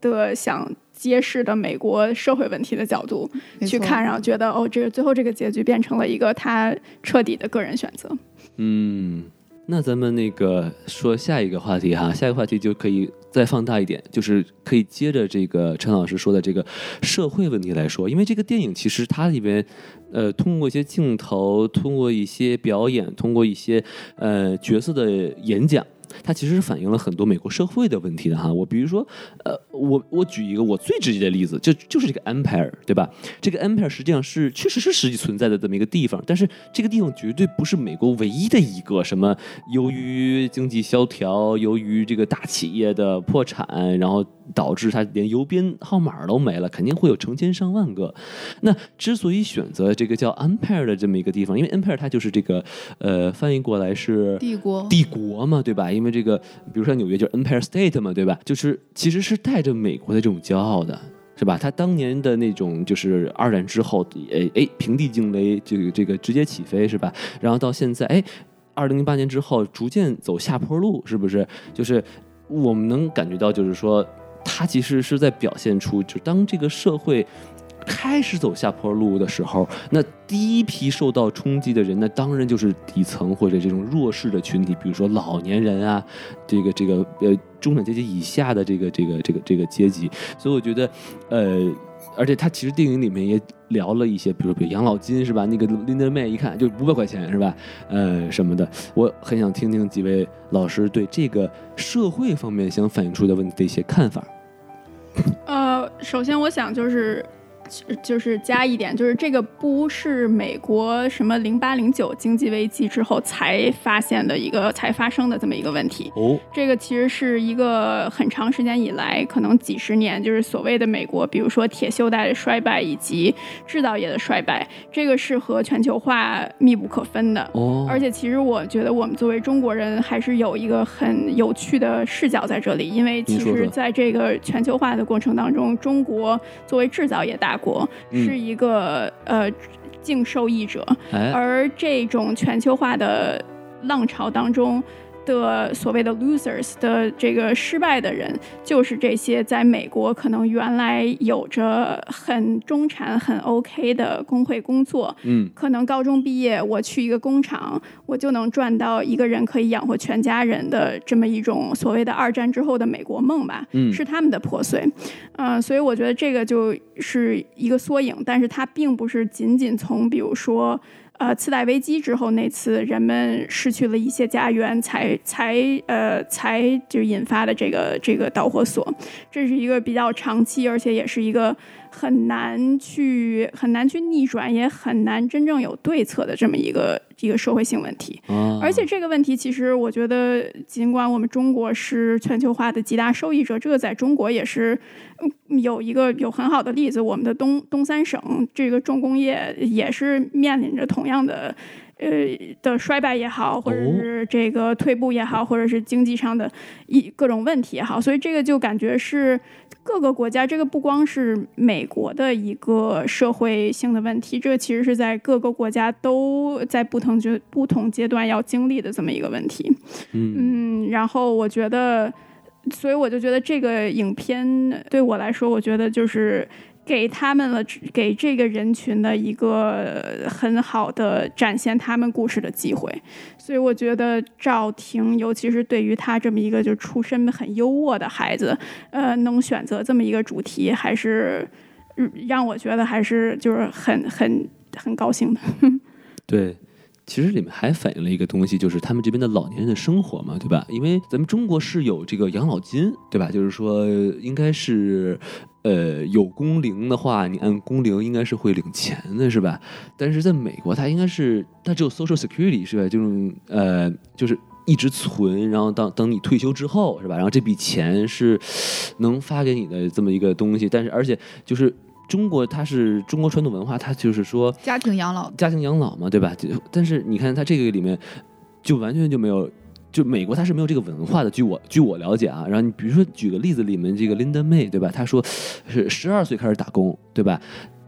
的想。揭示的美国社会问题的角度去看，然后觉得哦，这个最后这个结局变成了一个他彻底的个人选择。嗯，那咱们那个说下一个话题哈，下一个话题就可以再放大一点，就是可以接着这个陈老师说的这个社会问题来说，因为这个电影其实它里边呃通过一些镜头，通过一些表演，通过一些呃角色的演讲。它其实是反映了很多美国社会的问题的哈。我比如说，呃，我我举一个我最直接的例子，就就是这个 Empire，对吧？这个 Empire 实际上是确实是实际存在的这么一个地方，但是这个地方绝对不是美国唯一的一个什么由于经济萧条，由于这个大企业的破产，然后导致它连邮编号码都没了，肯定会有成千上万个。那之所以选择这个叫 Empire 的这么一个地方，因为 Empire 它就是这个呃翻译过来是帝国帝国嘛，对吧？因为因为这个，比如说纽约就是 Empire State 嘛，对吧？就是其实是带着美国的这种骄傲的，是吧？他当年的那种就是二战之后，哎哎，平地惊雷，这个这个直接起飞，是吧？然后到现在，哎，二零零八年之后逐渐走下坡路，是不是？就是我们能感觉到，就是说，他其实是在表现出，就当这个社会。开始走下坡路的时候，那第一批受到冲击的人，那当然就是底层或者这种弱势的群体，比如说老年人啊，这个这个呃中产阶级以下的这个这个这个这个阶级。所以我觉得，呃，而且他其实电影里面也聊了一些，比如比如养老金是吧？那个林德妹一看就五百块钱是吧？呃什么的，我很想听听几位老师对这个社会方面想反映出的问题的一些看法。呃，首先我想就是。就是加一点，就是这个不是美国什么零八零九经济危机之后才发现的一个才发生的这么一个问题。哦，这个其实是一个很长时间以来，可能几十年，就是所谓的美国，比如说铁锈带的衰败以及制造业的衰败，这个是和全球化密不可分的。哦，而且其实我觉得我们作为中国人还是有一个很有趣的视角在这里，因为其实在这个全球化的过程当中，中国作为制造业大。国是一个呃净受益者，而这种全球化的浪潮当中。的所谓的 losers 的这个失败的人，就是这些在美国可能原来有着很中产、很 OK 的工会工作，嗯，可能高中毕业，我去一个工厂，我就能赚到一个人可以养活全家人的这么一种所谓的二战之后的美国梦吧，嗯，是他们的破碎，嗯，所以我觉得这个就是一个缩影，但是它并不是仅仅从比如说。呃，次贷危机之后那次人们失去了一些家园，才才呃才就引发的这个这个导火索，这是一个比较长期，而且也是一个很难去很难去逆转，也很难真正有对策的这么一个一个社会性问题。啊而且这个问题，其实我觉得，尽管我们中国是全球化的极大受益者，这个在中国也是嗯有一个有很好的例子。我们的东东三省这个重工业也是面临着同样的。呃的衰败也好，或者是这个退步也好，或者是经济上的一各种问题也好，所以这个就感觉是各个国家，这个不光是美国的一个社会性的问题，这个其实是在各个国家都在不同阶不同阶段要经历的这么一个问题。嗯嗯，然后我觉得，所以我就觉得这个影片对我来说，我觉得就是给他们了，给这个人群的一个很好的展现他们故事的机会。所以我觉得赵婷，尤其是对于他这么一个就出身很优渥的孩子，呃，能选择这么一个主题，还是让我觉得还是就是很很很高兴的。对。其实里面还反映了一个东西，就是他们这边的老年人的生活嘛，对吧？因为咱们中国是有这个养老金，对吧？就是说，应该是，呃，有工龄的话，你按工龄应该是会领钱的，是吧？但是在美国，它应该是它只有 Social Security，是吧？这种呃，就是一直存，然后当等你退休之后，是吧？然后这笔钱是能发给你的这么一个东西，但是而且就是。中国它是中国传统文化，它就是说家庭养老，家庭养老嘛，对吧？就但是你看它这个里面，就完全就没有，就美国它是没有这个文化的。据我据我了解啊，然后你比如说举个例子，里面这个 Linda May 对吧？她说是十二岁开始打工，对吧？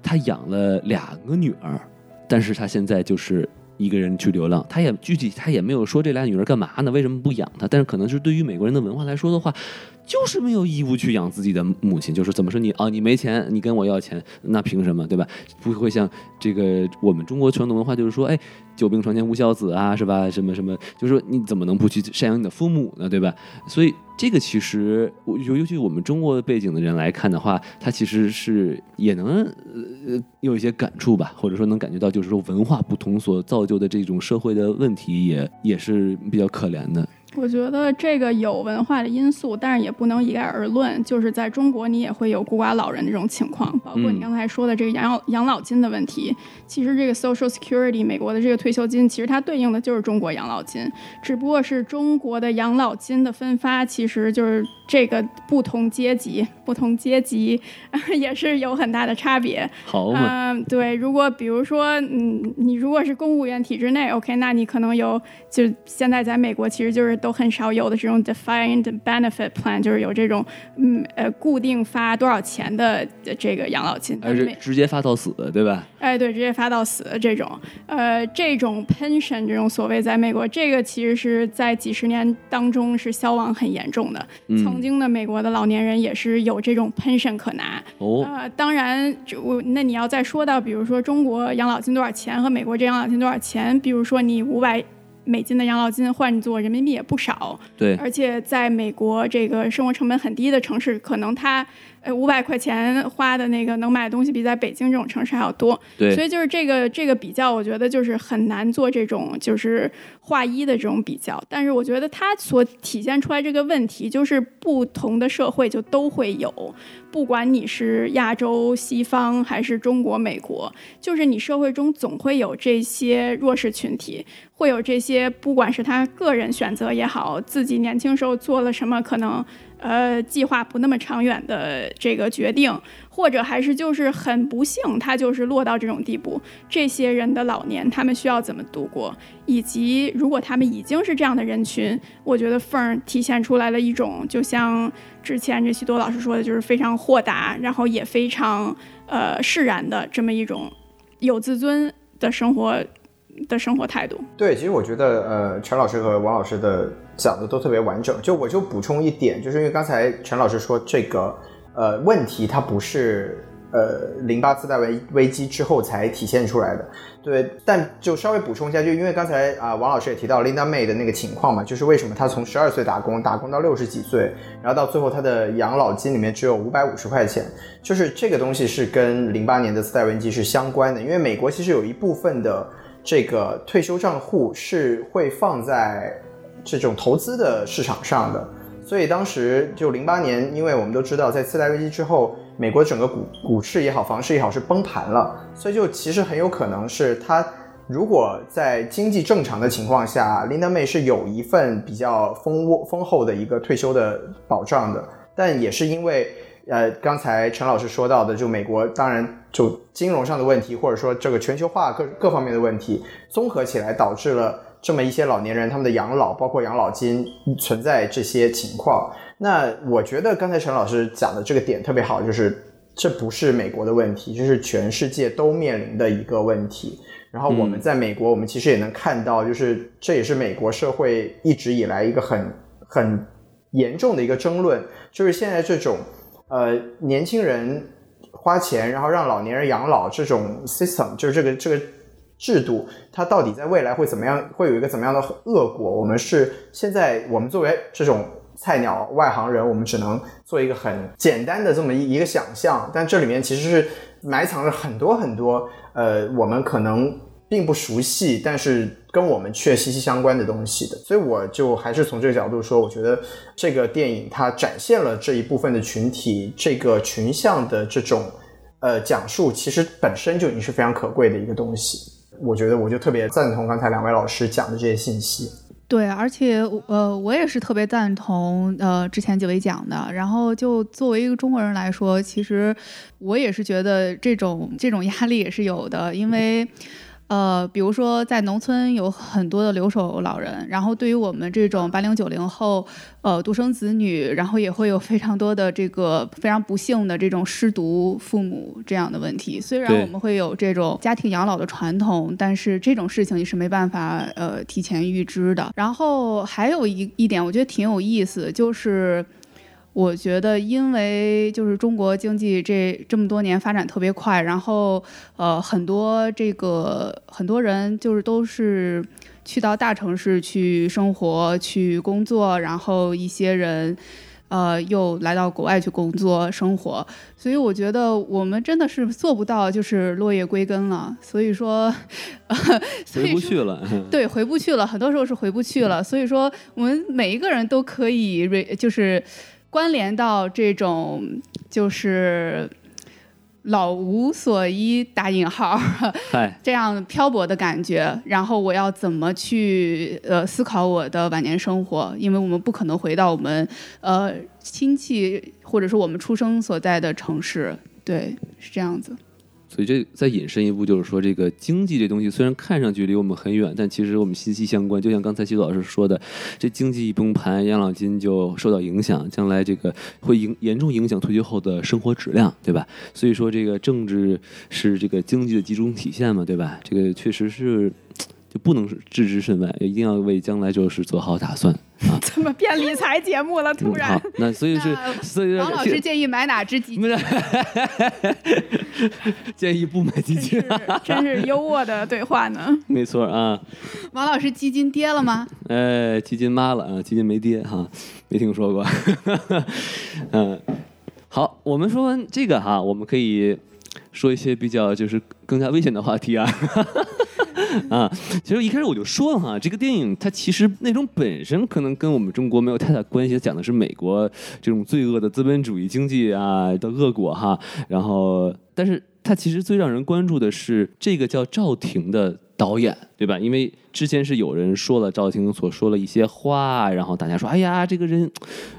她养了两个女儿，但是她现在就是一个人去流浪，她也具体她也没有说这俩女儿干嘛呢？为什么不养她？但是可能是对于美国人的文化来说的话。就是没有义务去养自己的母亲，就是怎么说你啊，你没钱，你跟我要钱，那凭什么，对吧？不会像这个我们中国传统文化，就是说，哎，久病床前无孝子啊，是吧？什么什么，就是说你怎么能不去赡养你的父母呢，对吧？所以这个其实，尤尤其我们中国背景的人来看的话，他其实是也能呃有一些感触吧，或者说能感觉到，就是说文化不同所造就的这种社会的问题，也也是比较可怜的。我觉得这个有文化的因素，但是也不能一概而论。就是在中国，你也会有孤寡老人这种情况，包括你刚才说的这个养老养老金的问题。其实这个 Social Security 美国的这个退休金，其实它对应的就是中国养老金，只不过是中国的养老金的分发，其实就是这个不同阶级、不同阶级 也是有很大的差别。好嘛，嗯，对。如果比如说，嗯，你如果是公务员体制内，OK，那你可能有，就现在在美国其实就是。都很少有的这种 defined benefit plan，就是有这种嗯呃固定发多少钱的这个养老金，而是直接发到死，对吧？哎，对，直接发到死这种，呃，这种 pension 这种所谓在美国，这个其实是在几十年当中是消亡很严重的。曾经的美国的老年人也是有这种 pension 可拿。哦，呃，当然，我那你要再说到，比如说中国养老金多少钱和美国这养老金多少钱，比如说你五百。美金的养老金换做人民币也不少，对，而且在美国这个生活成本很低的城市，可能它呃五百块钱花的那个能买的东西比在北京这种城市还要多，对，所以就是这个这个比较，我觉得就是很难做这种就是划一的这种比较。但是我觉得它所体现出来这个问题，就是不同的社会就都会有，不管你是亚洲西方还是中国美国，就是你社会中总会有这些弱势群体。会有这些，不管是他个人选择也好，自己年轻时候做了什么可能，呃，计划不那么长远的这个决定，或者还是就是很不幸，他就是落到这种地步。这些人的老年，他们需要怎么度过？以及如果他们已经是这样的人群，我觉得凤儿体现出来了一种，就像之前这许多老师说的，就是非常豁达，然后也非常呃释然的这么一种有自尊的生活。的生活态度，对，其实我觉得，呃，陈老师和王老师的讲的都特别完整。就我就补充一点，就是因为刚才陈老师说这个，呃，问题它不是呃零八次贷危危机之后才体现出来的，对。但就稍微补充一下，就因为刚才啊王老师也提到 Linda May 的那个情况嘛，就是为什么她从十二岁打工打工到六十几岁，然后到最后她的养老金里面只有五百五十块钱，就是这个东西是跟零八年的次贷危机是相关的，因为美国其实有一部分的。这个退休账户是会放在这种投资的市场上的，所以当时就零八年，因为我们都知道，在次贷危机之后，美国整个股股市也好，房市也好是崩盘了，所以就其实很有可能是他如果在经济正常的情况下，Linda May 是有一份比较丰丰厚的一个退休的保障的，但也是因为。呃，刚才陈老师说到的，就美国当然就金融上的问题，或者说这个全球化各各方面的问题，综合起来导致了这么一些老年人他们的养老，包括养老金存在这些情况。那我觉得刚才陈老师讲的这个点特别好，就是这不是美国的问题，这是全世界都面临的一个问题。然后我们在美国，我们其实也能看到，就是这也是美国社会一直以来一个很很严重的一个争论，就是现在这种。呃，年轻人花钱，然后让老年人养老，这种 system 就是这个这个制度，它到底在未来会怎么样？会有一个怎么样的恶果？我们是现在我们作为这种菜鸟外行人，我们只能做一个很简单的这么一一个想象，但这里面其实是埋藏着很多很多呃，我们可能。并不熟悉，但是跟我们却息息相关的东西的，所以我就还是从这个角度说，我觉得这个电影它展现了这一部分的群体，这个群像的这种呃讲述，其实本身就已经是非常可贵的一个东西。我觉得我就特别赞同刚才两位老师讲的这些信息。对，而且呃，我也是特别赞同呃之前几位讲的。然后就作为一个中国人来说，其实我也是觉得这种这种压力也是有的，因为。呃，比如说在农村有很多的留守老人，然后对于我们这种八零九零后，呃，独生子女，然后也会有非常多的这个非常不幸的这种失独父母这样的问题。虽然我们会有这种家庭养老的传统，但是这种事情你是没办法呃提前预知的。然后还有一一点，我觉得挺有意思，就是。我觉得，因为就是中国经济这这么多年发展特别快，然后呃，很多这个很多人就是都是去到大城市去生活、去工作，然后一些人呃又来到国外去工作生活，所以我觉得我们真的是做不到就是落叶归根了。所以说，回不去了。对，回不去了，很多时候是回不去了。所以说，我们每一个人都可以就是。关联到这种就是老无所依打引号，这样漂泊的感觉，然后我要怎么去呃思考我的晚年生活？因为我们不可能回到我们呃亲戚或者说我们出生所在的城市，对，是这样子。所以这再引申一步，就是说这个经济这东西虽然看上去离我们很远，但其实我们息息相关。就像刚才徐老师说的，这经济一崩盘，养老金就受到影响，将来这个会影严重影响退休后的生活质量，对吧？所以说这个政治是这个经济的集中体现嘛，对吧？这个确实是。不能置之身外，一定要为将来就是做好打算啊！怎么变理财节目了？突然，那所以是，所以王老师建议买哪只基金？建议不买基金，真是优渥的对话呢。没错啊。王老师，基金跌了吗？哎，基金妈了啊！基金没跌哈，没听说过。嗯，好，我们说完这个哈，我们可以说一些比较就是更加危险的话题啊。啊，其实一开始我就说了哈，这个电影它其实内容本身可能跟我们中国没有太大关系，讲的是美国这种罪恶的资本主义经济啊的恶果哈。然后，但是它其实最让人关注的是这个叫赵婷的导演，对吧？因为之前是有人说了赵婷所说了一些话，然后大家说，哎呀，这个人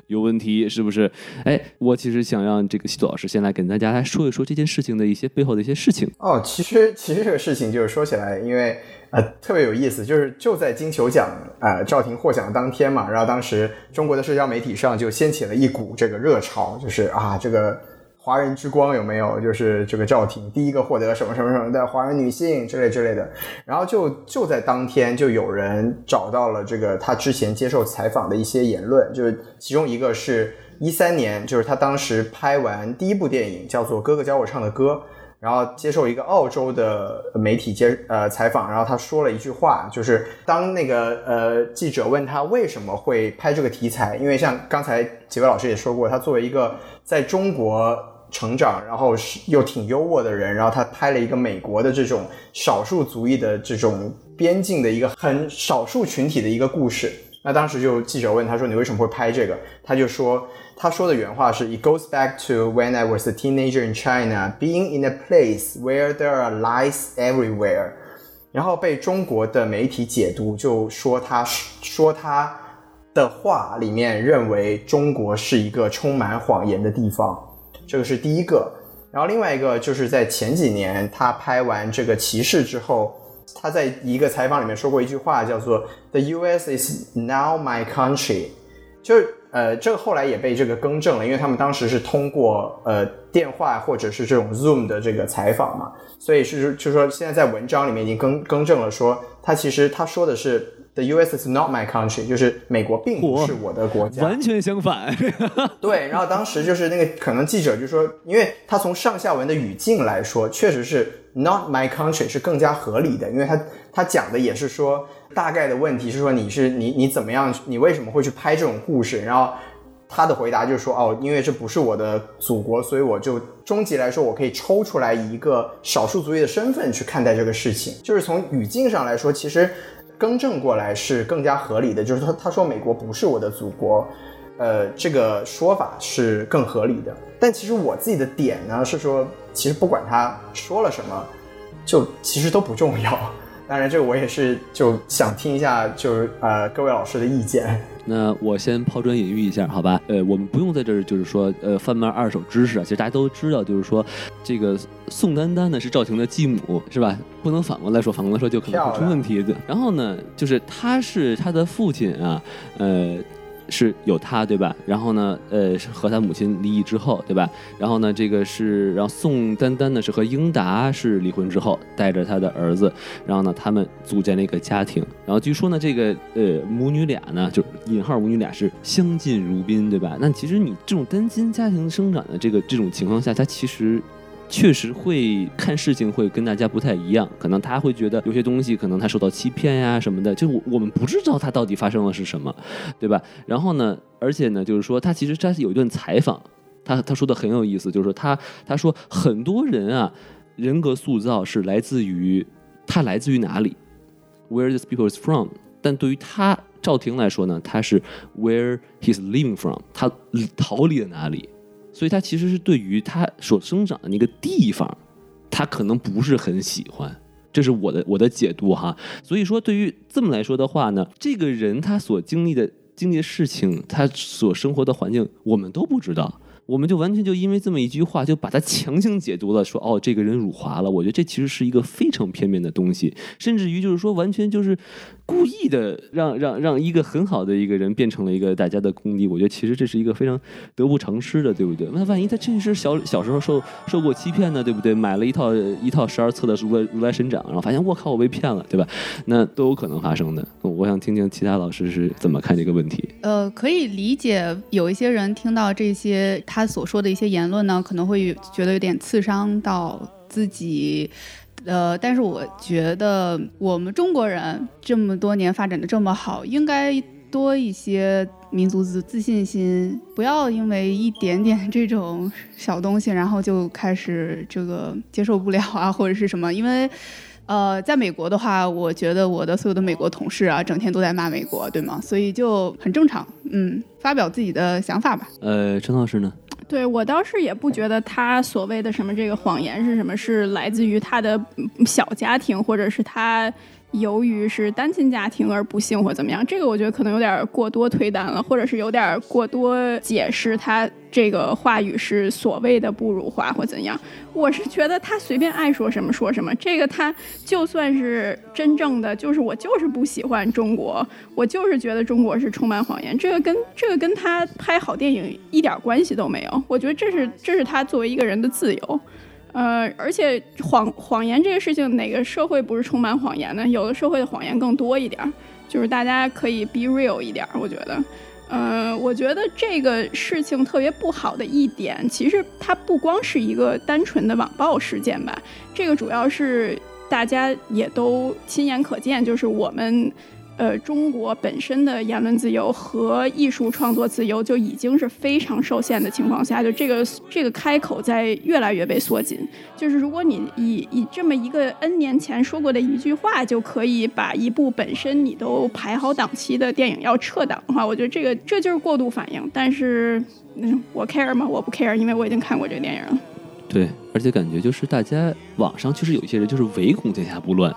有问题，是不是？哎，我其实想让这个西渡老师先来跟大家来说一说这件事情的一些背后的一些事情。哦，其实其实这个事情就是说起来，因为。呃，特别有意思，就是就在金球奖啊，赵婷获奖的当天嘛，然后当时中国的社交媒体上就掀起了一股这个热潮，就是啊，这个华人之光有没有？就是这个赵婷第一个获得什么什么什么的华人女性之类之类的，然后就就在当天就有人找到了这个他之前接受采访的一些言论，就是其中一个是一三年，就是他当时拍完第一部电影叫做《哥哥教我唱的歌》。然后接受一个澳洲的媒体接呃采访，然后他说了一句话，就是当那个呃记者问他为什么会拍这个题材，因为像刚才几位老师也说过，他作为一个在中国成长，然后是又挺优渥的人，然后他拍了一个美国的这种少数族裔的这种边境的一个很少数群体的一个故事。那当时就记者问他说：“你为什么会拍这个？”他就说。他说的原话是：“It goes back to when I was a teenager in China, being in a place where there are lies everywhere。”然后被中国的媒体解读，就说他说他的话里面认为中国是一个充满谎言的地方，这个是第一个。然后另外一个就是在前几年他拍完这个骑士之后，他在一个采访里面说过一句话，叫做 “The U.S. is now my country”，就。呃，这个后来也被这个更正了，因为他们当时是通过呃电话或者是这种 Zoom 的这个采访嘛，所以是就是说现在在文章里面已经更更正了，说他其实他说的是 The U.S. is not my country，就是美国并不是我的国家，完全相反。对，然后当时就是那个可能记者就说，因为他从上下文的语境来说，确实是 not my country 是更加合理的，因为他他讲的也是说。大概的问题是说你是你你怎么样？你为什么会去拍这种故事？然后他的回答就是说哦，因为这不是我的祖国，所以我就终极来说，我可以抽出来一个少数族裔的身份去看待这个事情。就是从语境上来说，其实更正过来是更加合理的。就是他他说美国不是我的祖国，呃，这个说法是更合理的。但其实我自己的点呢是说，其实不管他说了什么，就其实都不重要。当然，这个我也是就想听一下，就是呃各位老师的意见。那我先抛砖引玉一下，好吧？呃，我们不用在这儿就是说呃贩卖二手知识啊。其实大家都知道，就是说这个宋丹丹呢是赵婷的继母，是吧？不能反过来说，反过来说就可能会出问题的。然后呢，就是他是他的父亲啊，呃。是有他对吧？然后呢，呃，和他母亲离异之后对吧？然后呢，这个是，然后宋丹丹呢是和英达是离婚之后，带着他的儿子，然后呢，他们组建了一个家庭。然后据说呢，这个呃母女俩呢，就引号母女俩是相敬如宾对吧？那其实你这种单亲家庭生长的这个这种情况下，他其实。确实会看事情会跟大家不太一样，可能他会觉得有些东西可能他受到欺骗呀什么的，就我我们不知道他到底发生了是什么，对吧？然后呢，而且呢，就是说他其实他有一段采访，他他说的很有意思，就是说他他说很多人啊，人格塑造是来自于他来自于哪里，where this people is from，但对于他赵婷来说呢，他是 where he's living from，他逃离了哪里。所以，他其实是对于他所生长的那个地方，他可能不是很喜欢，这是我的我的解读哈。所以说，对于这么来说的话呢，这个人他所经历的经历的事情，他所生活的环境，我们都不知道。我们就完全就因为这么一句话，就把它强行解读了，说哦，这个人辱华了。我觉得这其实是一个非常片面的东西，甚至于就是说，完全就是故意的让让让一个很好的一个人变成了一个大家的公敌。我觉得其实这是一个非常得不偿失的，对不对？那万一他真是小小时候受受过欺骗呢，对不对？买了一套一套十二册的如来如来神掌，然后发现我靠，我被骗了，对吧？那都有可能发生的。我想听听其他老师是怎么看这个问题。呃，可以理解，有一些人听到这些。他所说的一些言论呢，可能会觉得有点刺伤到自己，呃，但是我觉得我们中国人这么多年发展的这么好，应该多一些民族自自信心，不要因为一点点这种小东西，然后就开始这个接受不了啊，或者是什么，因为。呃，在美国的话，我觉得我的所有的美国同事啊，整天都在骂美国，对吗？所以就很正常，嗯，发表自己的想法吧。呃，陈老师呢？对我倒是也不觉得他所谓的什么这个谎言是什么，是来自于他的小家庭，或者是他。由于是单亲家庭而不幸或怎么样，这个我觉得可能有点过多推断了，或者是有点过多解释他这个话语是所谓的不辱华或怎样。我是觉得他随便爱说什么说什么，这个他就算是真正的，就是我就是不喜欢中国，我就是觉得中国是充满谎言，这个跟这个跟他拍好电影一点关系都没有。我觉得这是这是他作为一个人的自由。呃，而且谎谎言这个事情，哪个社会不是充满谎言呢？有的社会的谎言更多一点儿，就是大家可以 be real 一点儿。我觉得，呃，我觉得这个事情特别不好的一点，其实它不光是一个单纯的网暴事件吧，这个主要是大家也都亲眼可见，就是我们。呃，中国本身的言论自由和艺术创作自由就已经是非常受限的情况下，就这个这个开口在越来越被缩紧。就是如果你以以这么一个 N 年前说过的一句话，就可以把一部本身你都排好档期的电影要撤档的话，我觉得这个这就是过度反应。但是，嗯，我 care 吗？我不 care，因为我已经看过这个电影了。对，而且感觉就是大家网上确实有一些人就是唯恐天下不乱，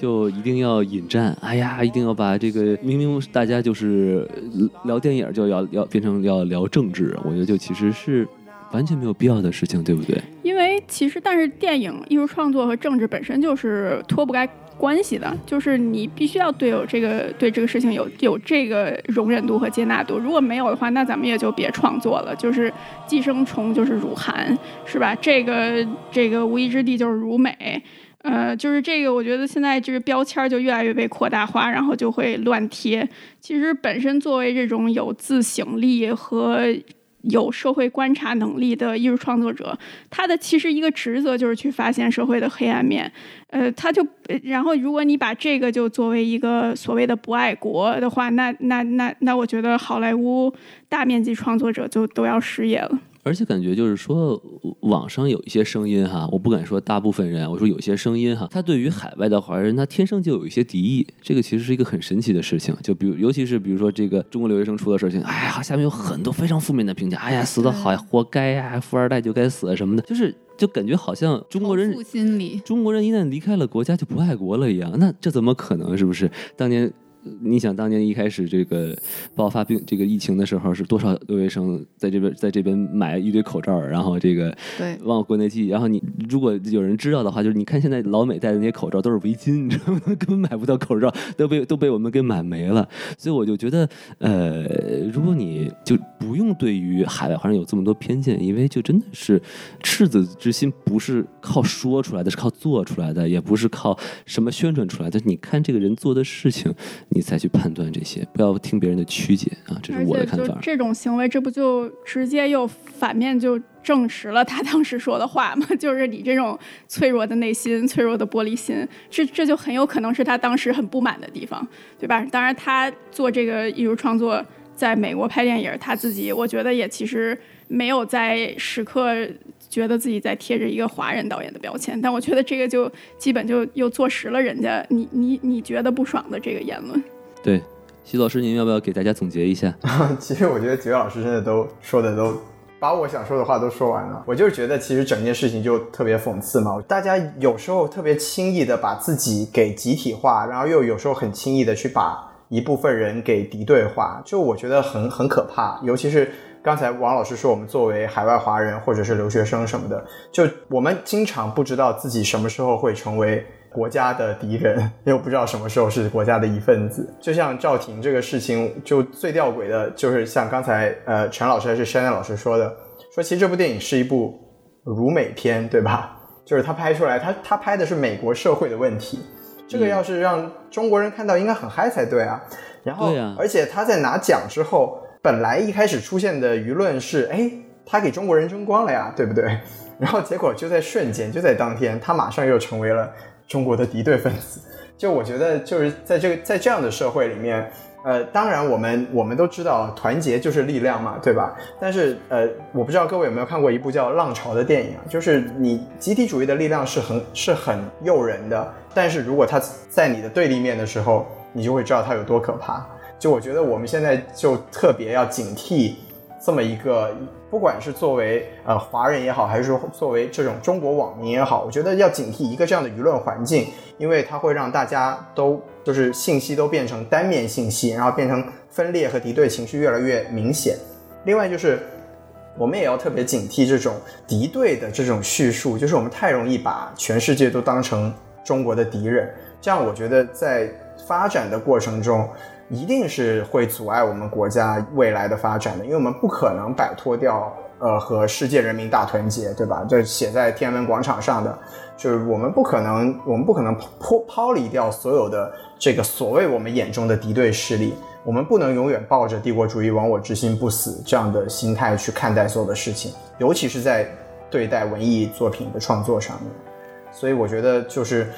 就一定要引战。哎呀，一定要把这个明明大家就是聊电影就要要变成要聊政治，我觉得就其实是完全没有必要的事情，对不对？因为其实，但是电影艺术创作和政治本身就是脱不开。关系的，就是你必须要对有这个对这个事情有有这个容忍度和接纳度。如果没有的话，那咱们也就别创作了。就是寄生虫就是辱韩，是吧？这个这个无意之地就是辱美，呃，就是这个，我觉得现在这个标签就越来越被扩大化，然后就会乱贴。其实本身作为这种有自省力和。有社会观察能力的艺术创作者，他的其实一个职责就是去发现社会的黑暗面。呃，他就然后，如果你把这个就作为一个所谓的不爱国的话，那那那那，我觉得好莱坞大面积创作者就都要失业了。而且感觉就是说，网上有一些声音哈，我不敢说大部分人，我说有些声音哈，他对于海外的华人，他天生就有一些敌意，这个其实是一个很神奇的事情。就比如，尤其是比如说这个中国留学生出的事情，哎呀，下面有很多非常负面的评价，哎呀，死的好呀，活该呀，富二代就该死什么的，就是就感觉好像中国人心理，中国人一旦离开了国家就不爱国了一样，那这怎么可能？是不是？当年。你想当年一开始这个爆发病这个疫情的时候，是多少留学生在这边在这边买一堆口罩，然后这个对往国内寄。然后你如果有人知道的话，就是你看现在老美戴的那些口罩都是围巾，你知道吗？根本买不到口罩，都被都被我们给买没了。所以我就觉得，呃，如果你就不用对于海外华人有这么多偏见，因为就真的是赤子之心不是靠说出来的，是靠做出来的，也不是靠什么宣传出来的。你看这个人做的事情。你再去判断这些，不要听别人的曲解啊！这是我的看法。这种行为，这不就直接又反面就证实了他当时说的话吗？就是你这种脆弱的内心、脆弱的玻璃心，这这就很有可能是他当时很不满的地方，对吧？当然，他做这个艺术创作，在美国拍电影，他自己我觉得也其实没有在时刻。觉得自己在贴着一个华人导演的标签，但我觉得这个就基本就又坐实了人家你你你觉得不爽的这个言论。对，徐老师，您要不要给大家总结一下？其实我觉得几位老师真的都说的都把我想说的话都说完了。我就是觉得其实整件事情就特别讽刺嘛，大家有时候特别轻易的把自己给集体化，然后又有时候很轻易的去把一部分人给敌对化，就我觉得很很可怕，尤其是。刚才王老师说，我们作为海外华人或者是留学生什么的，就我们经常不知道自己什么时候会成为国家的敌人，又不知道什么时候是国家的一份子。就像赵婷这个事情，就最吊诡的就是像刚才呃陈老师还是山奈老师说的，说其实这部电影是一部如美片，对吧？就是他拍出来，他他拍的是美国社会的问题，这个要是让中国人看到，应该很嗨才对啊。然后，而且他在拿奖之后。本来一开始出现的舆论是，哎，他给中国人争光了呀，对不对？然后结果就在瞬间，就在当天，他马上又成为了中国的敌对分子。就我觉得，就是在这个在这样的社会里面，呃，当然我们我们都知道团结就是力量嘛，对吧？但是呃，我不知道各位有没有看过一部叫《浪潮》的电影，就是你集体主义的力量是很是很诱人的，但是如果他在你的对立面的时候，你就会知道它有多可怕。就我觉得我们现在就特别要警惕这么一个，不管是作为呃华人也好，还是说作为这种中国网民也好，我觉得要警惕一个这样的舆论环境，因为它会让大家都就是信息都变成单面信息，然后变成分裂和敌对情绪越来越明显。另外就是我们也要特别警惕这种敌对的这种叙述，就是我们太容易把全世界都当成中国的敌人，这样我觉得在发展的过程中。一定是会阻碍我们国家未来的发展的，因为我们不可能摆脱掉呃和世界人民大团结，对吧？这写在天安门广场上的，就是我们不可能，我们不可能抛抛离掉所有的这个所谓我们眼中的敌对势力，我们不能永远抱着帝国主义亡我之心不死这样的心态去看待所有的事情，尤其是在对待文艺作品的创作上面。所以我觉得就是。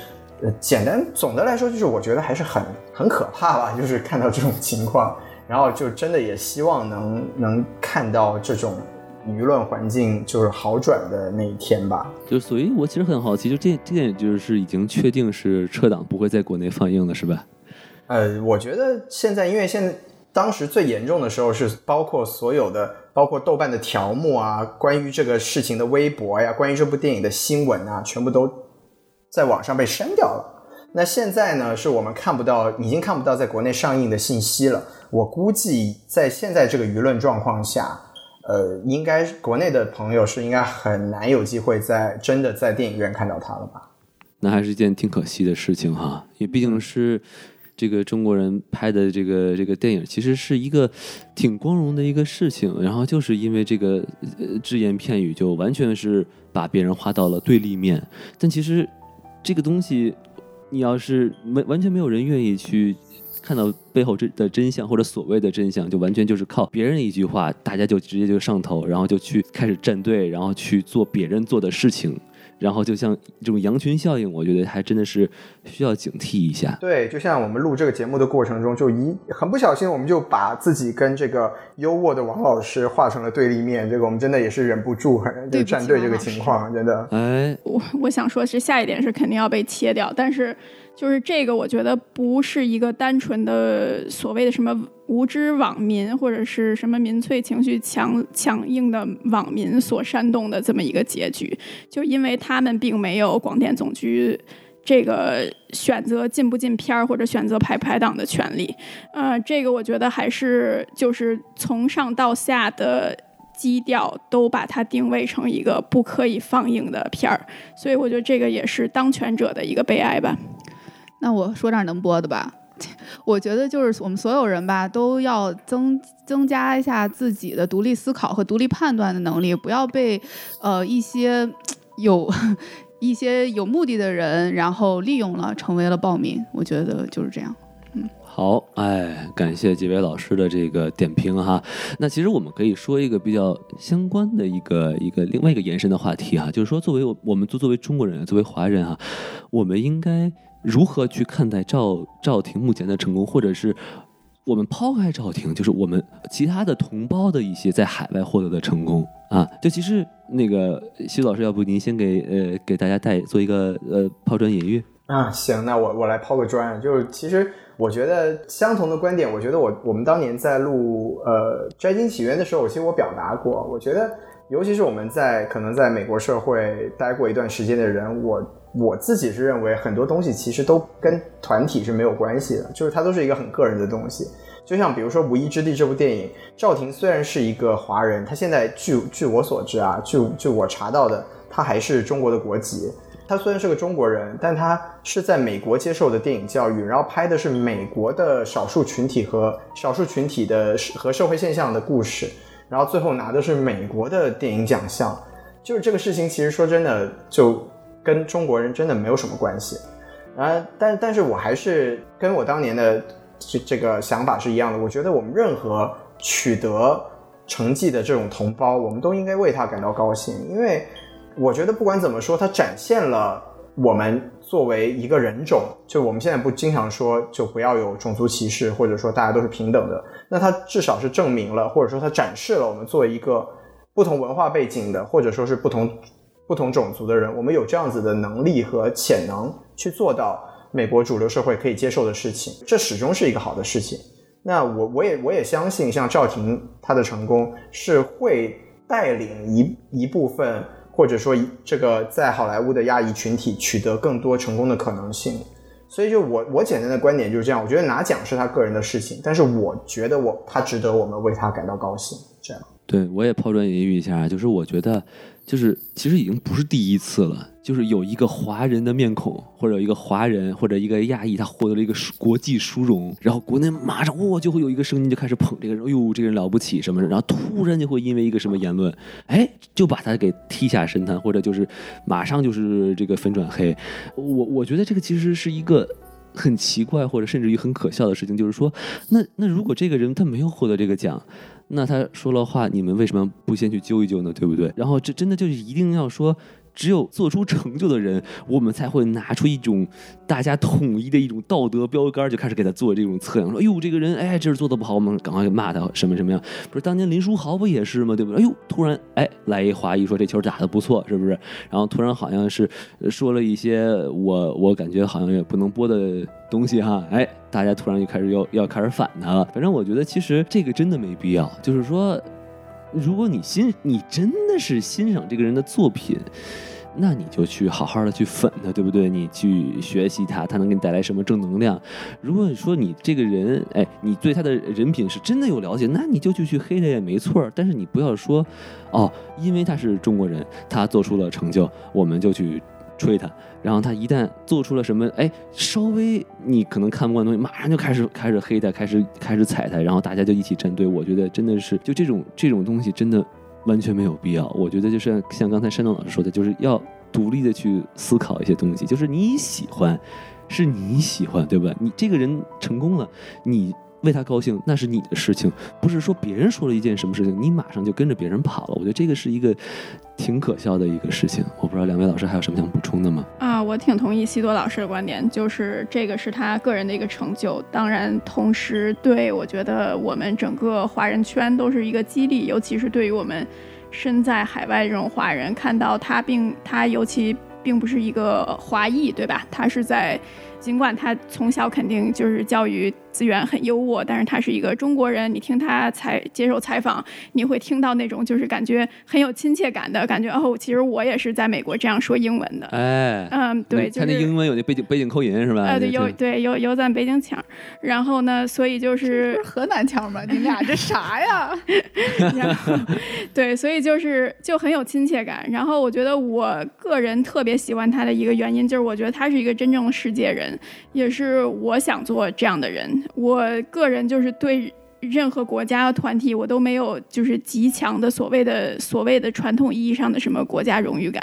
呃，简单总的来说就是我觉得还是很很可怕吧，就是看到这种情况，然后就真的也希望能能看到这种舆论环境就是好转的那一天吧。就所以，我其实很好奇，就这这点就是已经确定是撤档不会在国内放映了，是吧？呃，我觉得现在因为现在当时最严重的时候是包括所有的，包括豆瓣的条目啊，关于这个事情的微博呀，关于这部电影的新闻啊，全部都在网上被删掉了。那现在呢，是我们看不到，已经看不到在国内上映的信息了。我估计在现在这个舆论状况下，呃，应该国内的朋友是应该很难有机会在真的在电影院看到它了吧？那还是一件挺可惜的事情哈，因为毕竟是。这个中国人拍的这个这个电影，其实是一个挺光荣的一个事情。然后就是因为这个呃只言片语，就完全是把别人划到了对立面。但其实这个东西，你要是没完全没有人愿意去看到背后真的真相，或者所谓的真相，就完全就是靠别人一句话，大家就直接就上头，然后就去开始站队，然后去做别人做的事情。然后就像这种羊群效应，我觉得还真的是需要警惕一下。对，就像我们录这个节目的过程中，就一很不小心，我们就把自己跟这个优渥的王老师画成了对立面。这个我们真的也是忍不住，就站队这个情况，真的。哎，我我想说是下一点是肯定要被切掉，但是。就是这个，我觉得不是一个单纯的所谓的什么无知网民或者是什么民粹情绪强强硬的网民所煽动的这么一个结局，就因为他们并没有广电总局这个选择进不进片儿或者选择排不排档的权利。呃，这个我觉得还是就是从上到下的基调都把它定位成一个不可以放映的片儿，所以我觉得这个也是当权者的一个悲哀吧。那我说点能播的吧，我觉得就是我们所有人吧，都要增增加一下自己的独立思考和独立判断的能力，不要被呃一些有 一些有目的的人然后利用了，成为了暴民。我觉得就是这样。嗯，好，哎，感谢几位老师的这个点评哈。那其实我们可以说一个比较相关的一个一个另外一个延伸的话题哈，就是说作为我我们作作为中国人，作为华人哈，我们应该。如何去看待赵赵婷目前的成功，或者是我们抛开赵婷，就是我们其他的同胞的一些在海外获得的成功啊？就其实那个徐老师，要不您先给呃给大家带做一个呃抛砖引玉啊？行，那我我来抛个砖，就是其实我觉得相同的观点，我觉得我我们当年在录呃《摘金起源》的时候，其实我表达过，我觉得尤其是我们在可能在美国社会待过一段时间的人，我。我自己是认为很多东西其实都跟团体是没有关系的，就是它都是一个很个人的东西。就像比如说《无依之地》这部电影，赵婷虽然是一个华人，她现在据据我所知啊，据据我查到的，她还是中国的国籍。她虽然是个中国人，但她是在美国接受的电影教育，然后拍的是美国的少数群体和少数群体的和社会现象的故事，然后最后拿的是美国的电影奖项。就是这个事情，其实说真的就。跟中国人真的没有什么关系，啊，但但是我还是跟我当年的这这个想法是一样的。我觉得我们任何取得成绩的这种同胞，我们都应该为他感到高兴，因为我觉得不管怎么说，他展现了我们作为一个人种，就我们现在不经常说就不要有种族歧视，或者说大家都是平等的，那他至少是证明了，或者说他展示了我们作为一个不同文化背景的，或者说是不同。不同种族的人，我们有这样子的能力和潜能去做到美国主流社会可以接受的事情，这始终是一个好的事情。那我我也我也相信，像赵婷她的成功是会带领一一部分，或者说这个在好莱坞的亚裔群体取得更多成功的可能性。所以就我我简单的观点就是这样，我觉得拿奖是他个人的事情，但是我觉得我他值得我们为他感到高兴。这样，对我也抛砖引玉一下，就是我觉得。就是其实已经不是第一次了，就是有一个华人的面孔，或者有一个华人或者一个亚裔，他获得了一个国际殊荣，然后国内马上哇就会有一个声音就开始捧这个人，哎呦这个人了不起什么的，然后突然就会因为一个什么言论，哎就把他给踢下神坛，或者就是马上就是这个粉转黑。我我觉得这个其实是一个很奇怪或者甚至于很可笑的事情，就是说那那如果这个人他没有获得这个奖。那他说了话，你们为什么不先去揪一揪呢？对不对？然后这真的就是一定要说只有做出成就的人，我们才会拿出一种大家统一的一种道德标杆，就开始给他做这种测量，说：“哎呦，这个人，哎，这是做的不好，我们赶快就骂他什么什么样？”不是当年林书豪不也是吗？对不对？哎呦，突然哎来一华裔说这球打的不错，是不是？然后突然好像是说了一些我我感觉好像也不能播的东西哈，哎，大家突然就开始要要开始反他了。反正我觉得其实这个真的没必要，就是说。如果你欣你真的是欣赏这个人的作品，那你就去好好的去粉他，对不对？你去学习他，他能给你带来什么正能量？如果你说你这个人，哎，你对他的人品是真的有了解，那你就就去黑他也没错。但是你不要说，哦，因为他是中国人，他做出了成就，我们就去。吹他，然后他一旦做出了什么，哎，稍微你可能看不惯东西，马上就开始开始黑他，开始开始踩他，然后大家就一起站队。我觉得真的是，就这种这种东西真的完全没有必要。我觉得就是像刚才山东老师说的，就是要独立的去思考一些东西。就是你喜欢，是你喜欢，对吧？你这个人成功了，你。为他高兴，那是你的事情，不是说别人说了一件什么事情，你马上就跟着别人跑了。我觉得这个是一个挺可笑的一个事情。我不知道两位老师还有什么想补充的吗？啊，我挺同意西多老师的观点，就是这个是他个人的一个成就，当然同时对我觉得我们整个华人圈都是一个激励，尤其是对于我们身在海外这种华人，看到他并他尤其并不是一个华裔，对吧？他是在。尽管他从小肯定就是教育资源很优渥，但是他是一个中国人。你听他采接受采访，你会听到那种就是感觉很有亲切感的感觉。哦，其实我也是在美国这样说英文的。哎，嗯，对，他那英文有那背景背景口音是吧？呃，对，有对有有咱北京腔。然后呢，所以就是河南腔吗？你俩这啥呀？对，所以就是就很有亲切感。然后我觉得我个人特别喜欢他的一个原因，就是我觉得他是一个真正的世界人。也是我想做这样的人。我个人就是对任何国家团体，我都没有就是极强的所谓的所谓的传统意义上的什么国家荣誉感。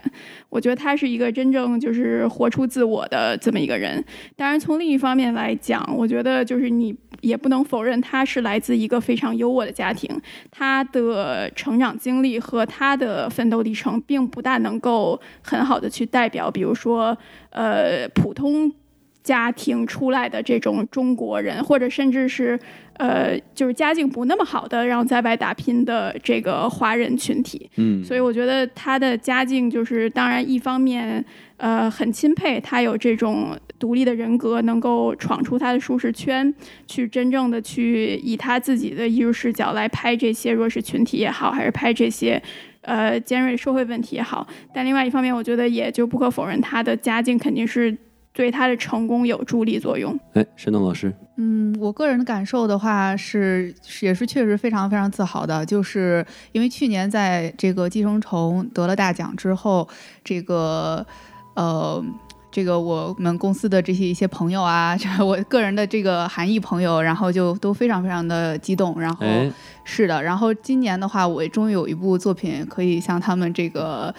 我觉得他是一个真正就是活出自我的这么一个人。当然，从另一方面来讲，我觉得就是你也不能否认他是来自一个非常优渥的家庭。他的成长经历和他的奋斗历程，并不大能够很好的去代表，比如说呃普通。家庭出来的这种中国人，或者甚至是，呃，就是家境不那么好的，然后在外打拼的这个华人群体，嗯，所以我觉得他的家境就是，当然一方面，呃，很钦佩他有这种独立的人格，能够闯出他的舒适圈，去真正的去以他自己的艺术视角来拍这些弱势群体也好，还是拍这些，呃，尖锐社会问题也好。但另外一方面，我觉得也就不可否认，他的家境肯定是。对他的成功有助力作用。哎，沈东老师，嗯，我个人的感受的话是，也是确实非常非常自豪的，就是因为去年在这个《寄生虫》得了大奖之后，这个，呃，这个我们公司的这些一些朋友啊，我个人的这个韩裔朋友，然后就都非常非常的激动。然后是的，然后今年的话，我终于有一部作品可以向他们这个。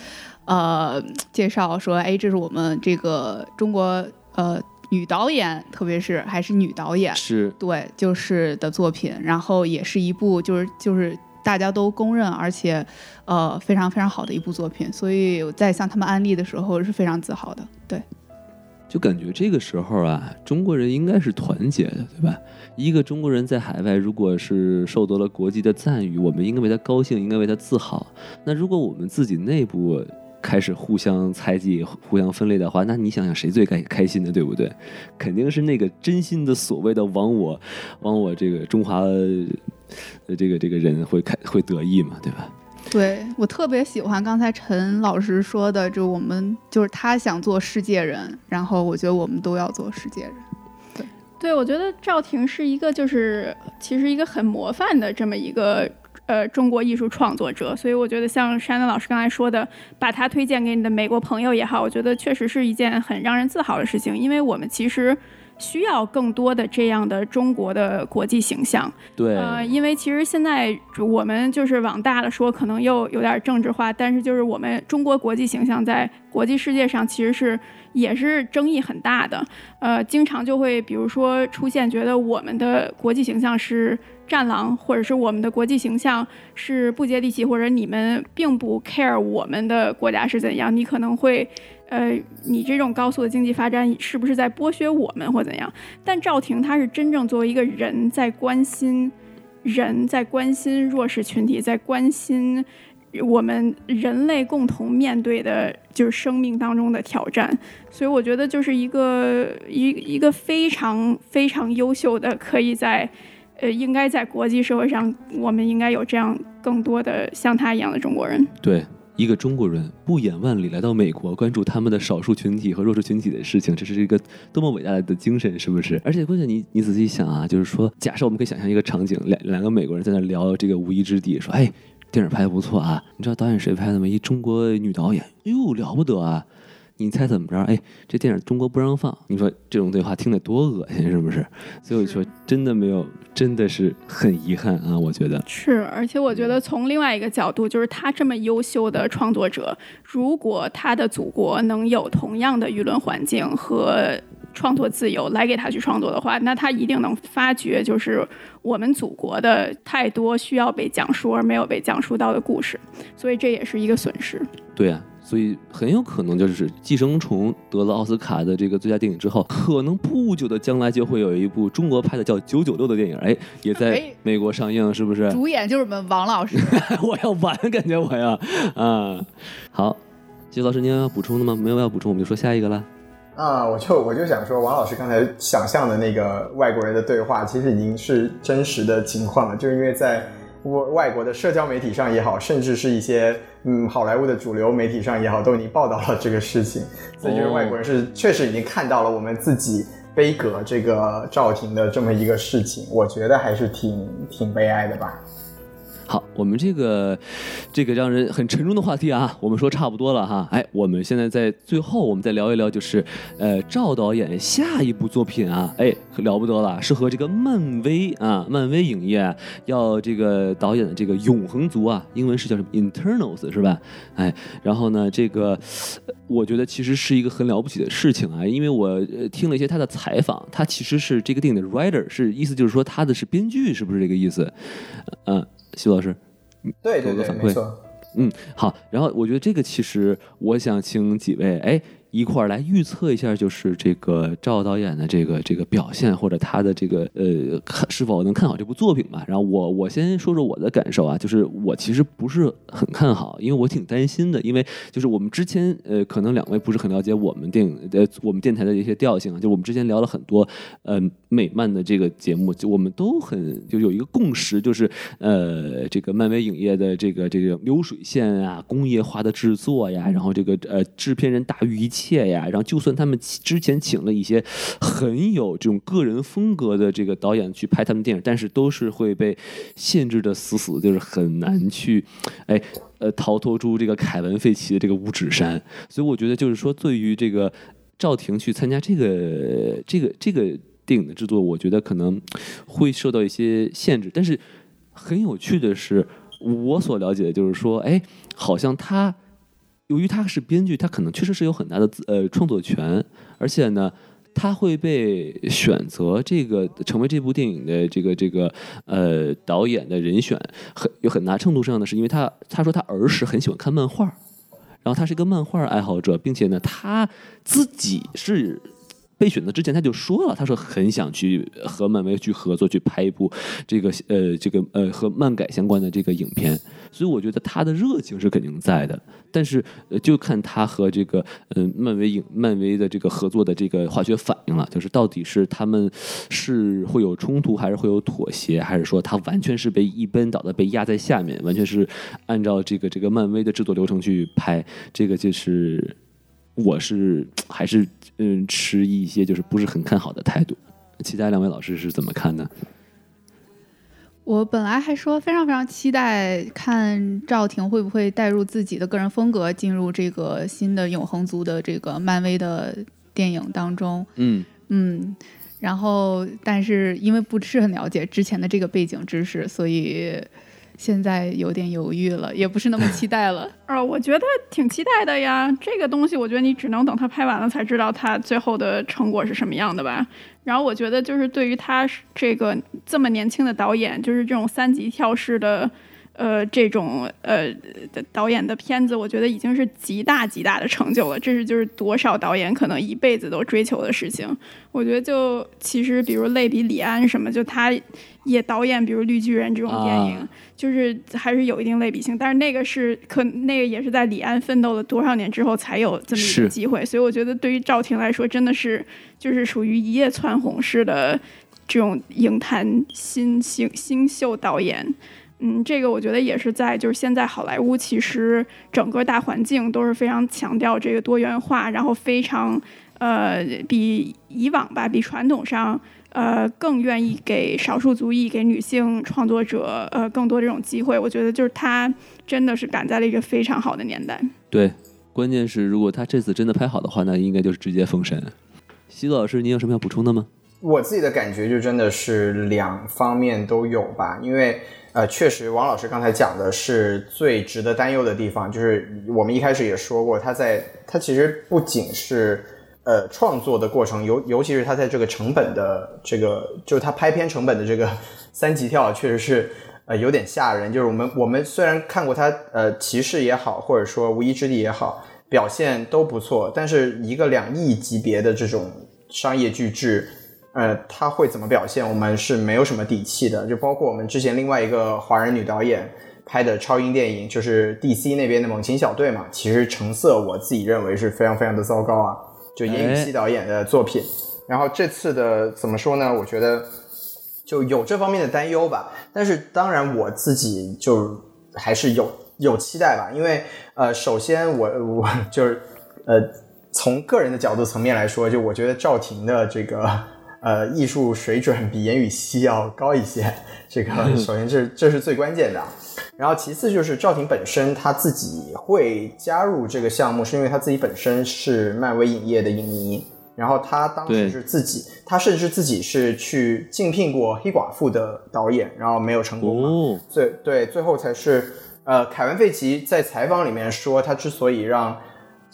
呃，介绍说，哎，这是我们这个中国呃女导演，特别是还是女导演，是对，就是的作品，然后也是一部就是就是大家都公认，而且呃非常非常好的一部作品，所以在向他们安利的时候是非常自豪的，对。就感觉这个时候啊，中国人应该是团结的，对吧？一个中国人在海外，如果是受到了国际的赞誉，我们应该为他高兴，应该为他自豪。那如果我们自己内部，开始互相猜忌、互相分类的话，那你想想谁最开开心的，对不对？肯定是那个真心的所谓的亡我，亡我这个中华的这个这个人会开会得意嘛，对吧？对我特别喜欢刚才陈老师说的，就我们就是他想做世界人，然后我觉得我们都要做世界人。对，对我觉得赵婷是一个就是其实一个很模范的这么一个。呃，中国艺术创作者，所以我觉得像山丹老师刚才说的，把他推荐给你的美国朋友也好，我觉得确实是一件很让人自豪的事情。因为我们其实需要更多的这样的中国的国际形象。对，呃，因为其实现在我们就是往大了说，可能又有点政治化，但是就是我们中国国际形象在国际世界上其实是也是争议很大的。呃，经常就会比如说出现觉得我们的国际形象是。战狼，或者是我们的国际形象是不接地气，或者你们并不 care 我们的国家是怎样，你可能会，呃，你这种高速的经济发展是不是在剥削我们或怎样？但赵婷她是真正作为一个人在关心人，在关心弱势群体，在关心我们人类共同面对的就是生命当中的挑战，所以我觉得就是一个一一个非常非常优秀的可以在。呃，应该在国际社会上，我们应该有这样更多的像他一样的中国人。对，一个中国人不远万里来到美国，关注他们的少数群体和弱势群体的事情，这是一个多么伟大的精神，是不是？而且关键你你仔细想啊，就是说，假设我们可以想象一个场景，两两个美国人在那聊这个无依之地，说，哎，电影拍的不错啊，你知道导演谁拍的吗？一中国女导演，哎呦，了不得啊！你猜怎么着？哎，这电影中国不让放。你说这种对话听得多恶心，是不是？所以我说真的没有，真的是很遗憾啊！我觉得是，而且我觉得从另外一个角度，就是他这么优秀的创作者，如果他的祖国能有同样的舆论环境和创作自由来给他去创作的话，那他一定能发掘，就是我们祖国的太多需要被讲述而没有被讲述到的故事。所以这也是一个损失。对啊。所以很有可能就是《寄生虫》得了奥斯卡的这个最佳电影之后，可能不久的将来就会有一部中国拍的叫《九九六》的电影，哎，也在美国上映，是不是？主演就是我们王老师，我要完，感觉我要啊。好，季老师，您要补充的吗？没有要补充，我们就说下一个了。啊，我就我就想说，王老师刚才想象的那个外国人的对话，其实已经是真实的情况了，就是因为在。外外国的社交媒体上也好，甚至是一些嗯好莱坞的主流媒体上也好，都已经报道了这个事情。所以就是外国人是确实已经看到了我们自己悲歌这个赵婷的这么一个事情，我觉得还是挺挺悲哀的吧。好，我们这个这个让人很沉重的话题啊，我们说差不多了哈。哎，我们现在在最后，我们再聊一聊，就是呃，赵导演下一部作品啊，哎，了不得了，是和这个漫威啊，漫威影业要这个导演的这个永恒族啊，英文是叫什么 Internals 是吧？哎，然后呢，这个我觉得其实是一个很了不起的事情啊，因为我听了一些他的采访，他其实是这个电影的 writer，是意思就是说他的是编剧，是不是这个意思？嗯。徐老师，对对对，反馈，嗯，好，然后我觉得这个其实我想请几位，哎。一块儿来预测一下，就是这个赵导演的这个这个表现，或者他的这个呃看是否能看好这部作品吧。然后我我先说说我的感受啊，就是我其实不是很看好，因为我挺担心的，因为就是我们之前呃可能两位不是很了解我们电影呃我们电台的一些调性啊，就我们之前聊了很多呃美漫的这个节目，就我们都很就有一个共识，就是呃这个漫威影业的这个这个流水线啊，工业化的制作呀，然后这个呃制片人大于一切。切呀，然后就算他们之前请了一些很有这种个人风格的这个导演去拍他们电影，但是都是会被限制的死死，就是很难去，哎，呃，逃脱出这个凯文·费奇的这个五指山。所以我觉得，就是说，对于这个赵婷去参加这个这个这个电影的制作，我觉得可能会受到一些限制。但是很有趣的是，我所了解的就是说，哎，好像他。由于他是编剧，他可能确实是有很大的呃创作权，而且呢，他会被选择这个成为这部电影的这个这个呃导演的人选，很有很大程度上呢，是因为他他说他儿时很喜欢看漫画，然后他是一个漫画爱好者，并且呢，他自己是。被选择之前他就说了，他说很想去和漫威去合作，去拍一部这个呃这个呃和漫改相关的这个影片，所以我觉得他的热情是肯定在的，但是就看他和这个嗯漫威影漫威的这个合作的这个化学反应了，就是到底是他们是会有冲突，还是会有妥协，还是说他完全是被一边倒的被压在下面，完全是按照这个这个漫威的制作流程去拍，这个就是。我是还是嗯持一些就是不是很看好的态度，其他两位老师是怎么看呢？我本来还说非常非常期待看赵婷会不会带入自己的个人风格进入这个新的永恒族的这个漫威的电影当中。嗯嗯，然后，但是因为不是很了解之前的这个背景知识，所以现在有点犹豫了，也不是那么 期待了。呃，我觉得挺期待的呀。这个东西，我觉得你只能等他拍完了才知道他最后的成果是什么样的吧。然后，我觉得就是对于他这个这么年轻的导演，就是这种三级跳式的。呃，这种呃的导演的片子，我觉得已经是极大极大的成就了。这是就是多少导演可能一辈子都追求的事情。我觉得就其实，比如类比李安什么，就他也导演，比如《绿巨人》这种电影，就是还是有一定类比性。但是那个是可那个也是在李安奋斗了多少年之后才有这么一个机会。所以我觉得对于赵婷来说，真的是就是属于一夜蹿红式的这种影坛新星新秀导演。嗯，这个我觉得也是在，就是现在好莱坞其实整个大环境都是非常强调这个多元化，然后非常呃比以往吧，比传统上呃更愿意给少数族裔、给女性创作者呃更多这种机会。我觉得就是他真的是赶在了一个非常好的年代。对，关键是如果他这次真的拍好的话，那应该就是直接封神。西子老师，您有什么要补充的吗？我自己的感觉就真的是两方面都有吧，因为。呃，确实，王老师刚才讲的是最值得担忧的地方，就是我们一开始也说过，他在他其实不仅是呃创作的过程，尤尤其是他在这个成本的这个，就是他拍片成本的这个 三级跳，确实是呃有点吓人。就是我们我们虽然看过他呃骑士也好，或者说无依之地也好，表现都不错，但是一个两亿级别的这种商业巨制。呃，他会怎么表现？我们是没有什么底气的。就包括我们之前另外一个华人女导演拍的超英电影，就是 DC 那边的《猛禽小队》嘛。其实成色我自己认为是非常非常的糟糕啊，就严雨希导演的作品。然后这次的怎么说呢？我觉得就有这方面的担忧吧。但是当然我自己就还是有有期待吧，因为呃，首先我我就是呃，从个人的角度层面来说，就我觉得赵婷的这个。呃，艺术水准比严雨希要高一些，这个首先这这是最关键的。然后其次就是赵婷本身他自己会加入这个项目，是因为他自己本身是漫威影业的影迷。然后他当时是自己，他甚至自己是去竞聘过黑寡妇的导演，然后没有成功嘛。最对最后才是呃，凯文费奇在采访里面说，他之所以让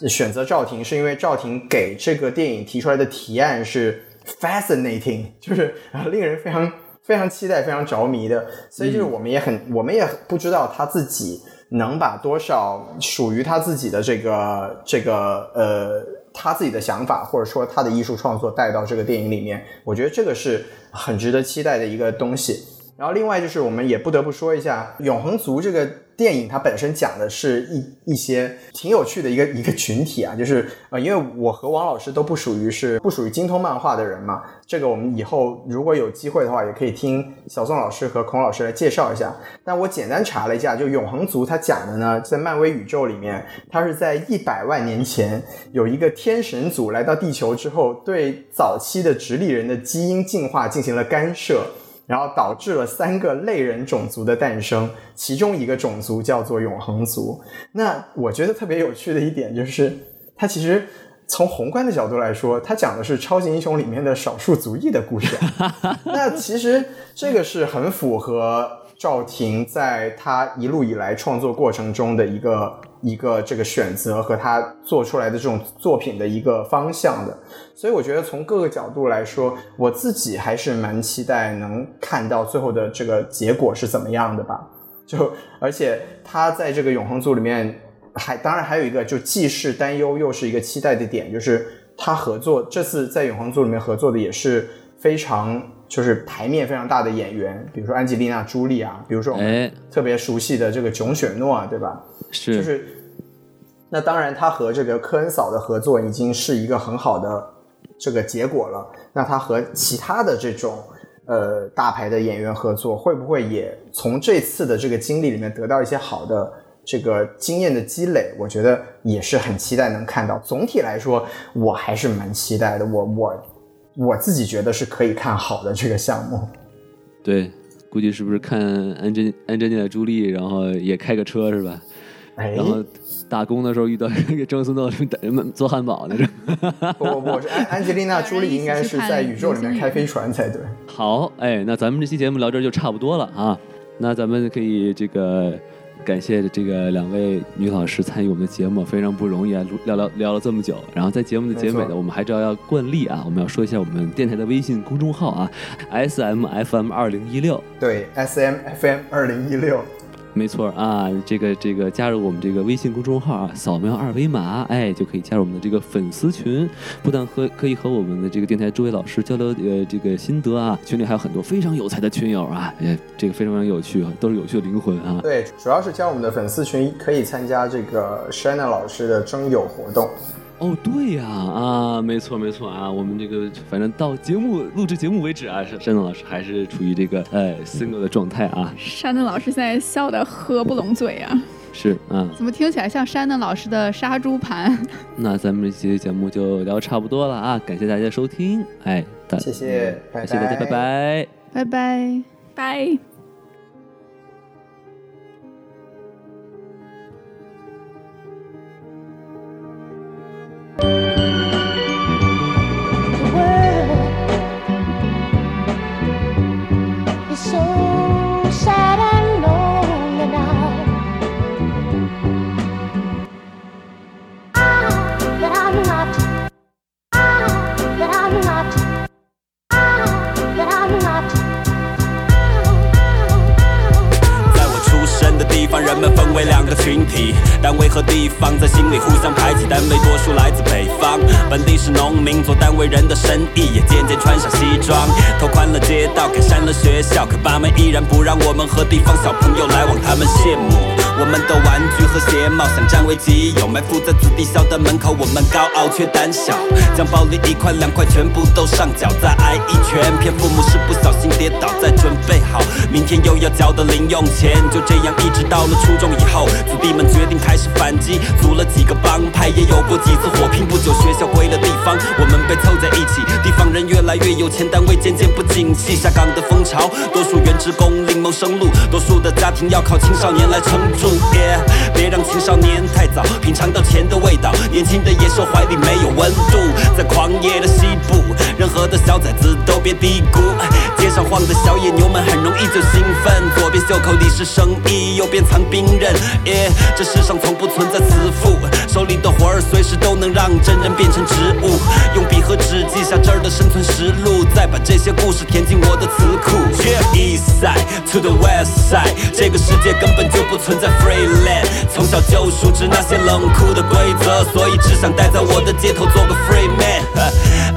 选择赵婷，是因为赵婷给这个电影提出来的提案是。Fascinating，就是令人非常非常期待、非常着迷的，所以就是我们也很，我们也不知道他自己能把多少属于他自己的这个这个呃他自己的想法，或者说他的艺术创作带到这个电影里面。我觉得这个是很值得期待的一个东西。然后另外就是我们也不得不说一下《永恒族》这个。电影它本身讲的是一一些挺有趣的一个一个群体啊，就是呃，因为我和王老师都不属于是不属于精通漫画的人嘛，这个我们以后如果有机会的话，也可以听小宋老师和孔老师来介绍一下。但我简单查了一下，就永恒族它讲的呢，在漫威宇宙里面，它是在一百万年前有一个天神族来到地球之后，对早期的直立人的基因进化进行了干涉。然后导致了三个类人种族的诞生，其中一个种族叫做永恒族。那我觉得特别有趣的一点就是，它其实从宏观的角度来说，它讲的是超级英雄里面的少数族裔的故事。那其实这个是很符合赵婷在他一路以来创作过程中的一个。一个这个选择和他做出来的这种作品的一个方向的，所以我觉得从各个角度来说，我自己还是蛮期待能看到最后的这个结果是怎么样的吧。就而且他在这个永恒组里面，还当然还有一个就既是担忧又是一个期待的点，就是他合作这次在永恒组里面合作的也是非常就是牌面非常大的演员，比如说安吉丽娜朱莉啊，比如说我们特别熟悉的这个囧雪诺啊，对吧？是，就是，那当然，他和这个科恩嫂的合作已经是一个很好的这个结果了。那他和其他的这种呃大牌的演员合作，会不会也从这次的这个经历里面得到一些好的这个经验的积累？我觉得也是很期待能看到。总体来说，我还是蛮期待的。我我我自己觉得是可以看好的这个项目。对，估计是不是看安珍安珍妮的朱莉，然后也开个车是吧？然后打工的时候遇到一个郑思诺做汉堡呢。不不不，是安安吉丽娜·朱莉应该是在宇宙里面开飞船才对。好，哎，那咱们这期节目聊这就差不多了啊。那咱们可以这个感谢这个两位女老师参与我们的节目，非常不容易啊，聊聊聊了这么久。然后在节目的结尾呢，我们还是要惯例啊，我们要说一下我们电台的微信公众号啊，S M F M 二零一六。对，S M F M 二零一六。没错啊，这个这个加入我们这个微信公众号啊，扫描二维码，哎，就可以加入我们的这个粉丝群。不但和可以和我们的这个电台诸位老师交流呃这个心得啊，群里还有很多非常有才的群友啊，也这个非常非常有趣啊，都是有趣的灵魂啊。对，主要是加入我们的粉丝群，可以参加这个 Shanna 老师的征友活动。哦，对呀，啊，没错没错啊，我们这个反正到节目录制节目为止啊，山东老师还是处于这个呃 single 的状态啊。山东老师现在笑得合不拢嘴啊。是啊。怎么听起来像山东老师的杀猪盘？那咱们这期节目就聊差不多了啊，感谢大家收听，哎，谢谢，谢谢大家，拜拜，拜拜，拜。单不让我们和地方小朋友来往，他们羡慕。我们的玩具和鞋帽想占为己有，埋伏在子弟校的门口。我们高傲却胆小，将暴力一块两块全部都上缴，再挨一拳。骗父母是不小心跌倒，再准备好明天又要交的零用钱。就这样一直到了初中以后，子弟们决定开始反击，组了几个帮派，也有过几次火拼。不久学校归了地方，我们被凑在一起。地方人越来越有钱，单位渐渐不景气。下岗的风潮，多数原职工另谋生路，多数的家庭要靠青少年来撑住。别让青少年太早品尝到钱的味道，年轻的野兽怀里没有温度。在狂野的西部，任何的小崽子都别低估。街上晃的小野牛们很容易就兴奋，左边袖口里是生意，右边藏兵刃。这世上从不存在慈父，手里的活儿随时都能让真人变成植物。用笔和纸记下这儿的生存实录，再把这些故事填进我的词库。East side to the west side，这个世界根本就不存在。Free land，从小就熟知那些冷酷的规则，所以只想待在我的街头做个 free man。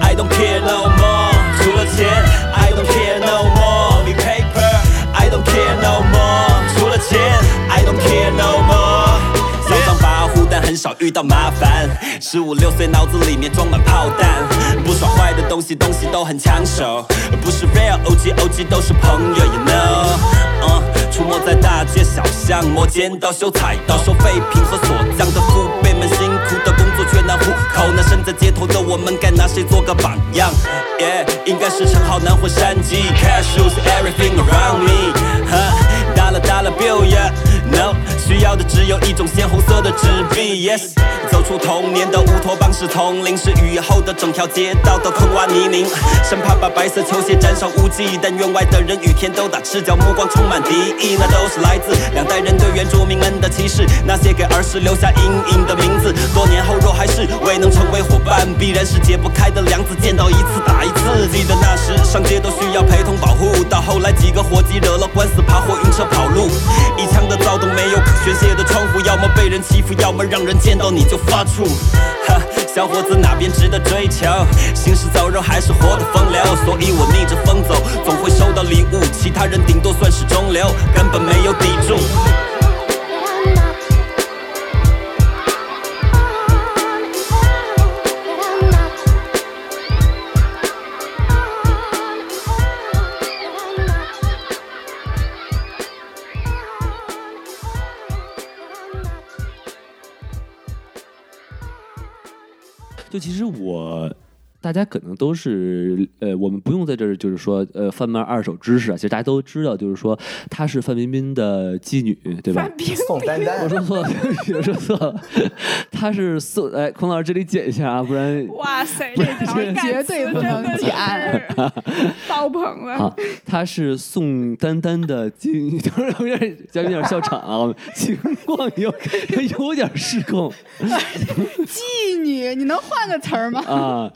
I don't care no more，除了钱。I don't care no more，paper。I don't care no more，除了钱。I don't care no more。很少遇到麻烦。十五六岁，脑子里面装满炮弹。不耍坏的东西，东西都很抢手。不是 real OG，OG 都是朋友，you know。出没在大街小巷，磨尖刀、修彩刀、收废品和锁匠的父辈们，辛苦的工作却难糊口。那身在街头的我们，该拿谁做个榜样？Yeah，应该是陈浩南或山鸡。Cash rules everything around me。Dollar dollar bill No，需要的只有一种鲜红色的纸币。Yes，走出童年的乌托邦是丛林，是雨后的整条街道都坑洼泥泞，生怕把白色球鞋沾上污迹。但院外的人雨天都打赤脚，目光充满敌意。那都是来自两代人对原住民们的歧视，那些给儿时留下阴影的名字，多年后若还是未能成为伙伴，必然是解不开的梁子，见到一次打一次。记得那时上街都需要陪同保护，到后来几个伙计惹了官司，爬火晕车跑路。一腔的躁 都没有可宣泄的窗户，要么被人欺负，要么让人见到你就发怵。哈，小伙子哪边值得追求？行尸走肉还是活的风流？所以我逆着风走，总会收到礼物。其他人顶多算是中流。根本没有抵住。就其实我。大家可能都是呃，我们不用在这儿就是说呃贩卖二手知识啊，其实大家都知道，就是说她是范冰冰的妓女，对吧？宋丹丹我，说错了，我说错了，她是宋哎，孔老师这里剪一下啊，不然哇塞，这条绝对不能剪爆棚了。好，她是宋丹丹的妓女，突然有点嘉宾有点笑场啊，情况有有点失控 妓女，你能换个词儿吗？啊。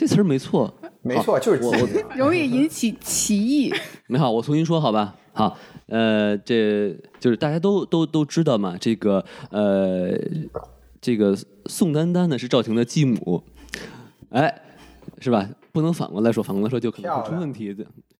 这词儿没错，没错，就是我我 容易引起歧义。没好，我重新说好吧？好，呃，这就是大家都都都知道嘛，这个呃，这个宋丹丹呢是赵婷的继母，哎，是吧？不能反过来说，反过来说就可能会出问题的。